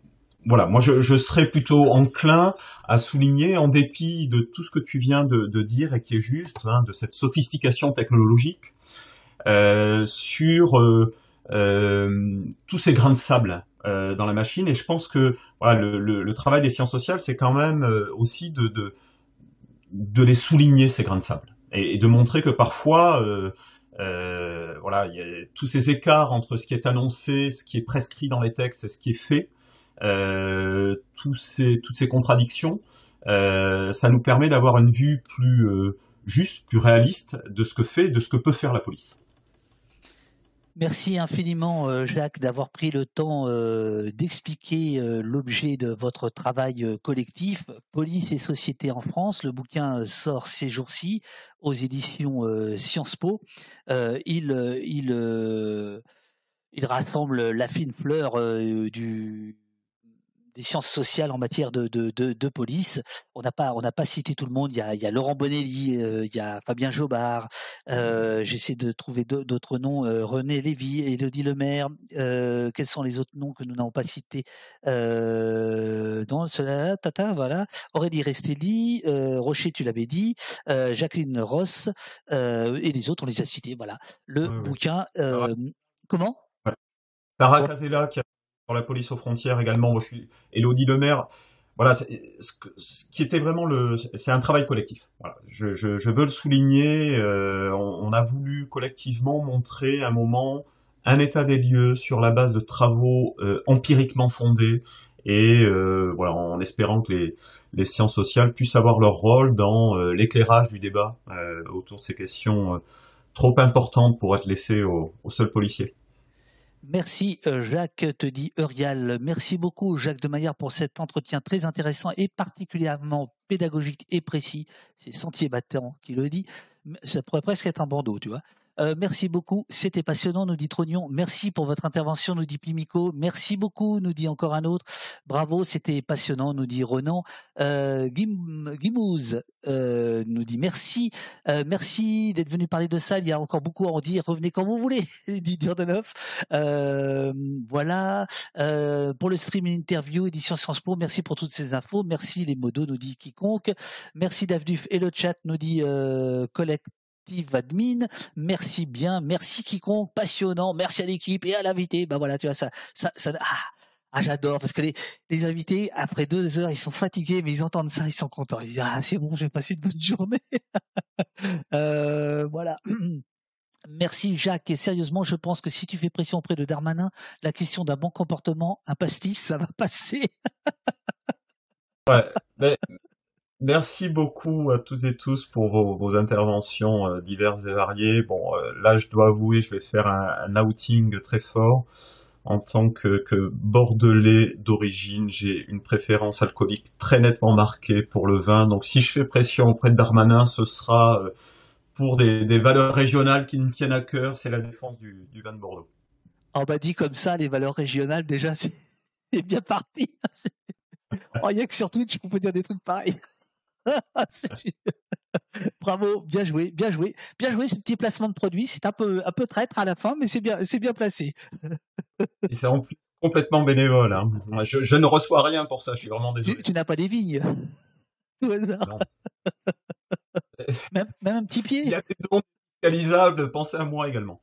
Speaker 3: voilà, moi je, serais plutôt enclin à souligner, en dépit de tout ce que tu viens de, dire et qui est juste, hein, de cette sophistication technologique, euh, sur euh, euh, tous ces grains de sable dans la machine. Et je pense que voilà, le, travail des sciences sociales, c'est quand même aussi de, de, les souligner ces grains de sable et, de montrer que parfois voilà, il y a tous ces écarts entre ce qui est annoncé, ce qui est prescrit dans les textes et ce qui est fait. Euh, toutes ces contradictions, euh, ça nous permet d'avoir une vue plus euh, juste, plus réaliste de ce que fait, de ce que peut faire la police.
Speaker 2: Merci infiniment, Jacques, d'avoir pris le temps d'expliquer l'objet de votre travail collectif, Police et Société en France. Le bouquin sort ces jours-ci aux éditions Sciences Po. il rassemble la fine fleur du des sciences sociales en matière de, de, de, de police. On n'a pas on n'a pas cité tout le monde. Il y a, il y a Laurent Bonelli, euh, il y a Fabien Jobard. Euh, J'essaie de trouver d'autres noms. Euh, René Lévy, Élodie Lemaire. Euh, quels sont les autres noms que nous n'avons pas cités euh, Non, cela, Tata, voilà. Aurélie Restelli, Rocher, tu l'avais dit. Jacqueline Ross et les autres, on les a cités. Voilà. Le bouquin. comment?
Speaker 3: Sarah Casella qui a la police aux frontières également. Moi, je suis Elodie Lemaire. Voilà, ce, qui était vraiment le, c'est un travail collectif. Voilà, je, je, je veux le souligner. Euh, on, a voulu collectivement montrer un moment, un état des lieux sur la base de travaux euh, empiriquement fondés et euh, voilà, en espérant que les, les, sciences sociales puissent avoir leur rôle dans l'éclairage du débat autour de ces questions trop importantes pour être laissées aux au seuls policiers.
Speaker 2: Merci Jacques, te dit Eurial. Merci beaucoup Jacques de Maillard pour cet entretien très intéressant et particulièrement pédagogique et précis. C'est Sentier Battant qui le dit. Ça pourrait presque être un bandeau, tu vois. Euh, merci beaucoup, c'était passionnant, nous dit Trognon. Merci pour votre intervention, nous dit Plimico. Merci beaucoup, nous dit encore un autre. Bravo, c'était passionnant, nous dit Renan. Euh, euh, nous dit merci. Euh, merci d'être venu parler de ça. Il y a encore beaucoup à en. Revenez quand vous voulez, dit Durdenov. Euh, voilà. Pour le stream interview, édition Sciences Po, merci pour toutes ces infos. Merci les modos, nous dit quiconque. Merci Davduf et le chat, nous dit euh, Collect admin. Merci bien, merci quiconque, passionnant, merci à l'équipe et à l'invité. Ben voilà, tu vois ça, ça, ça ah, ah, j'adore parce que les, les invités après deux heures ils sont fatigués mais ils entendent ça ils sont contents ils disent ah c'est bon j'ai passé une bonne journée euh, voilà Merci Jacques. Et sérieusement, je pense que si tu fais pression auprès de Darmanin, la question d'un bon comportement, un pastis, ça va passer.
Speaker 3: ouais, mais Merci beaucoup à toutes et tous pour vos, interventions euh, diverses et variées. Bon, euh, là, je dois avouer, je vais faire un, outing très fort. En tant que, que bordelais d'origine, j'ai une préférence alcoolique très nettement marquée pour le vin. Donc, si je fais pression auprès de Darmanin, ce sera euh, pour des, valeurs régionales qui me tiennent à cœur. C'est la défense du, vin de Bordeaux.
Speaker 2: On m'a dit comme ça, les valeurs régionales, déjà, c'est bien parti. oh, il y a que sur Twitch qu'on peut dire des trucs pareils. Bravo, bien joué, bien joué, bien joué ce petit placement de produit. C'est un peu, un peu traître à la fin, mais c'est bien, c'est bien placé.
Speaker 3: Et c'est complètement bénévole. Hein. Je, ne reçois rien pour ça. Je suis vraiment désolé.
Speaker 2: Tu, n'as pas des vignes. même, même, un petit pied.
Speaker 3: Il y a des dons réalisables. Pensez à moi également.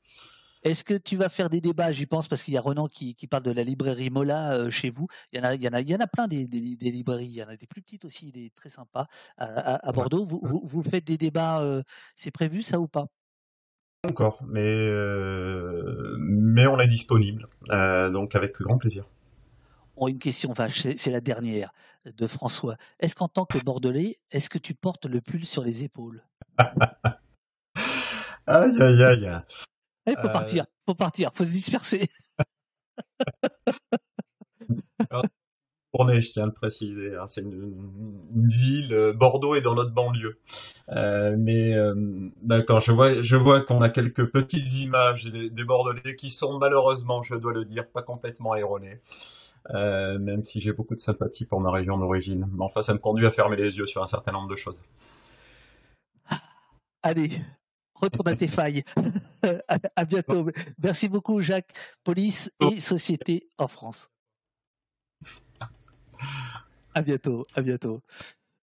Speaker 2: Est-ce que tu vas faire des débats J'y pense parce qu'il y a Renan qui, parle de la librairie Mola euh, chez vous. Il y en a, il y en a, il y en a plein des, librairies. Il y en a des plus petites aussi, des très sympas à, Bordeaux. Vous, vous, faites des débats. Euh, c'est prévu ça ou pas?
Speaker 3: Encore, mais euh, mais on est disponible, donc avec grand plaisir.
Speaker 2: Oh, une question vache, c'est la dernière de François. Est-ce qu'en tant que Bordelais, est-ce que tu portes le pull sur les épaules?
Speaker 3: Aïe aïe aïe.
Speaker 2: Il faut partir, faut partir, faut se disperser.
Speaker 3: Tournée, je tiens à le préciser. Hein, c'est une, ville. Euh, Bordeaux est dans notre banlieue. Euh, mais euh, d'accord, je vois, je vois qu'on a quelques petites images des, Bordelais qui sont malheureusement, je dois le dire, pas complètement erronées. même si j'ai beaucoup de sympathie pour ma région d'origine. Mais enfin, ça me conduit à fermer les yeux sur un certain nombre de choses.
Speaker 2: Allez, retourne à tes failles. à, bientôt. Merci beaucoup, Jacques. Police et société en France. À bientôt. À bientôt.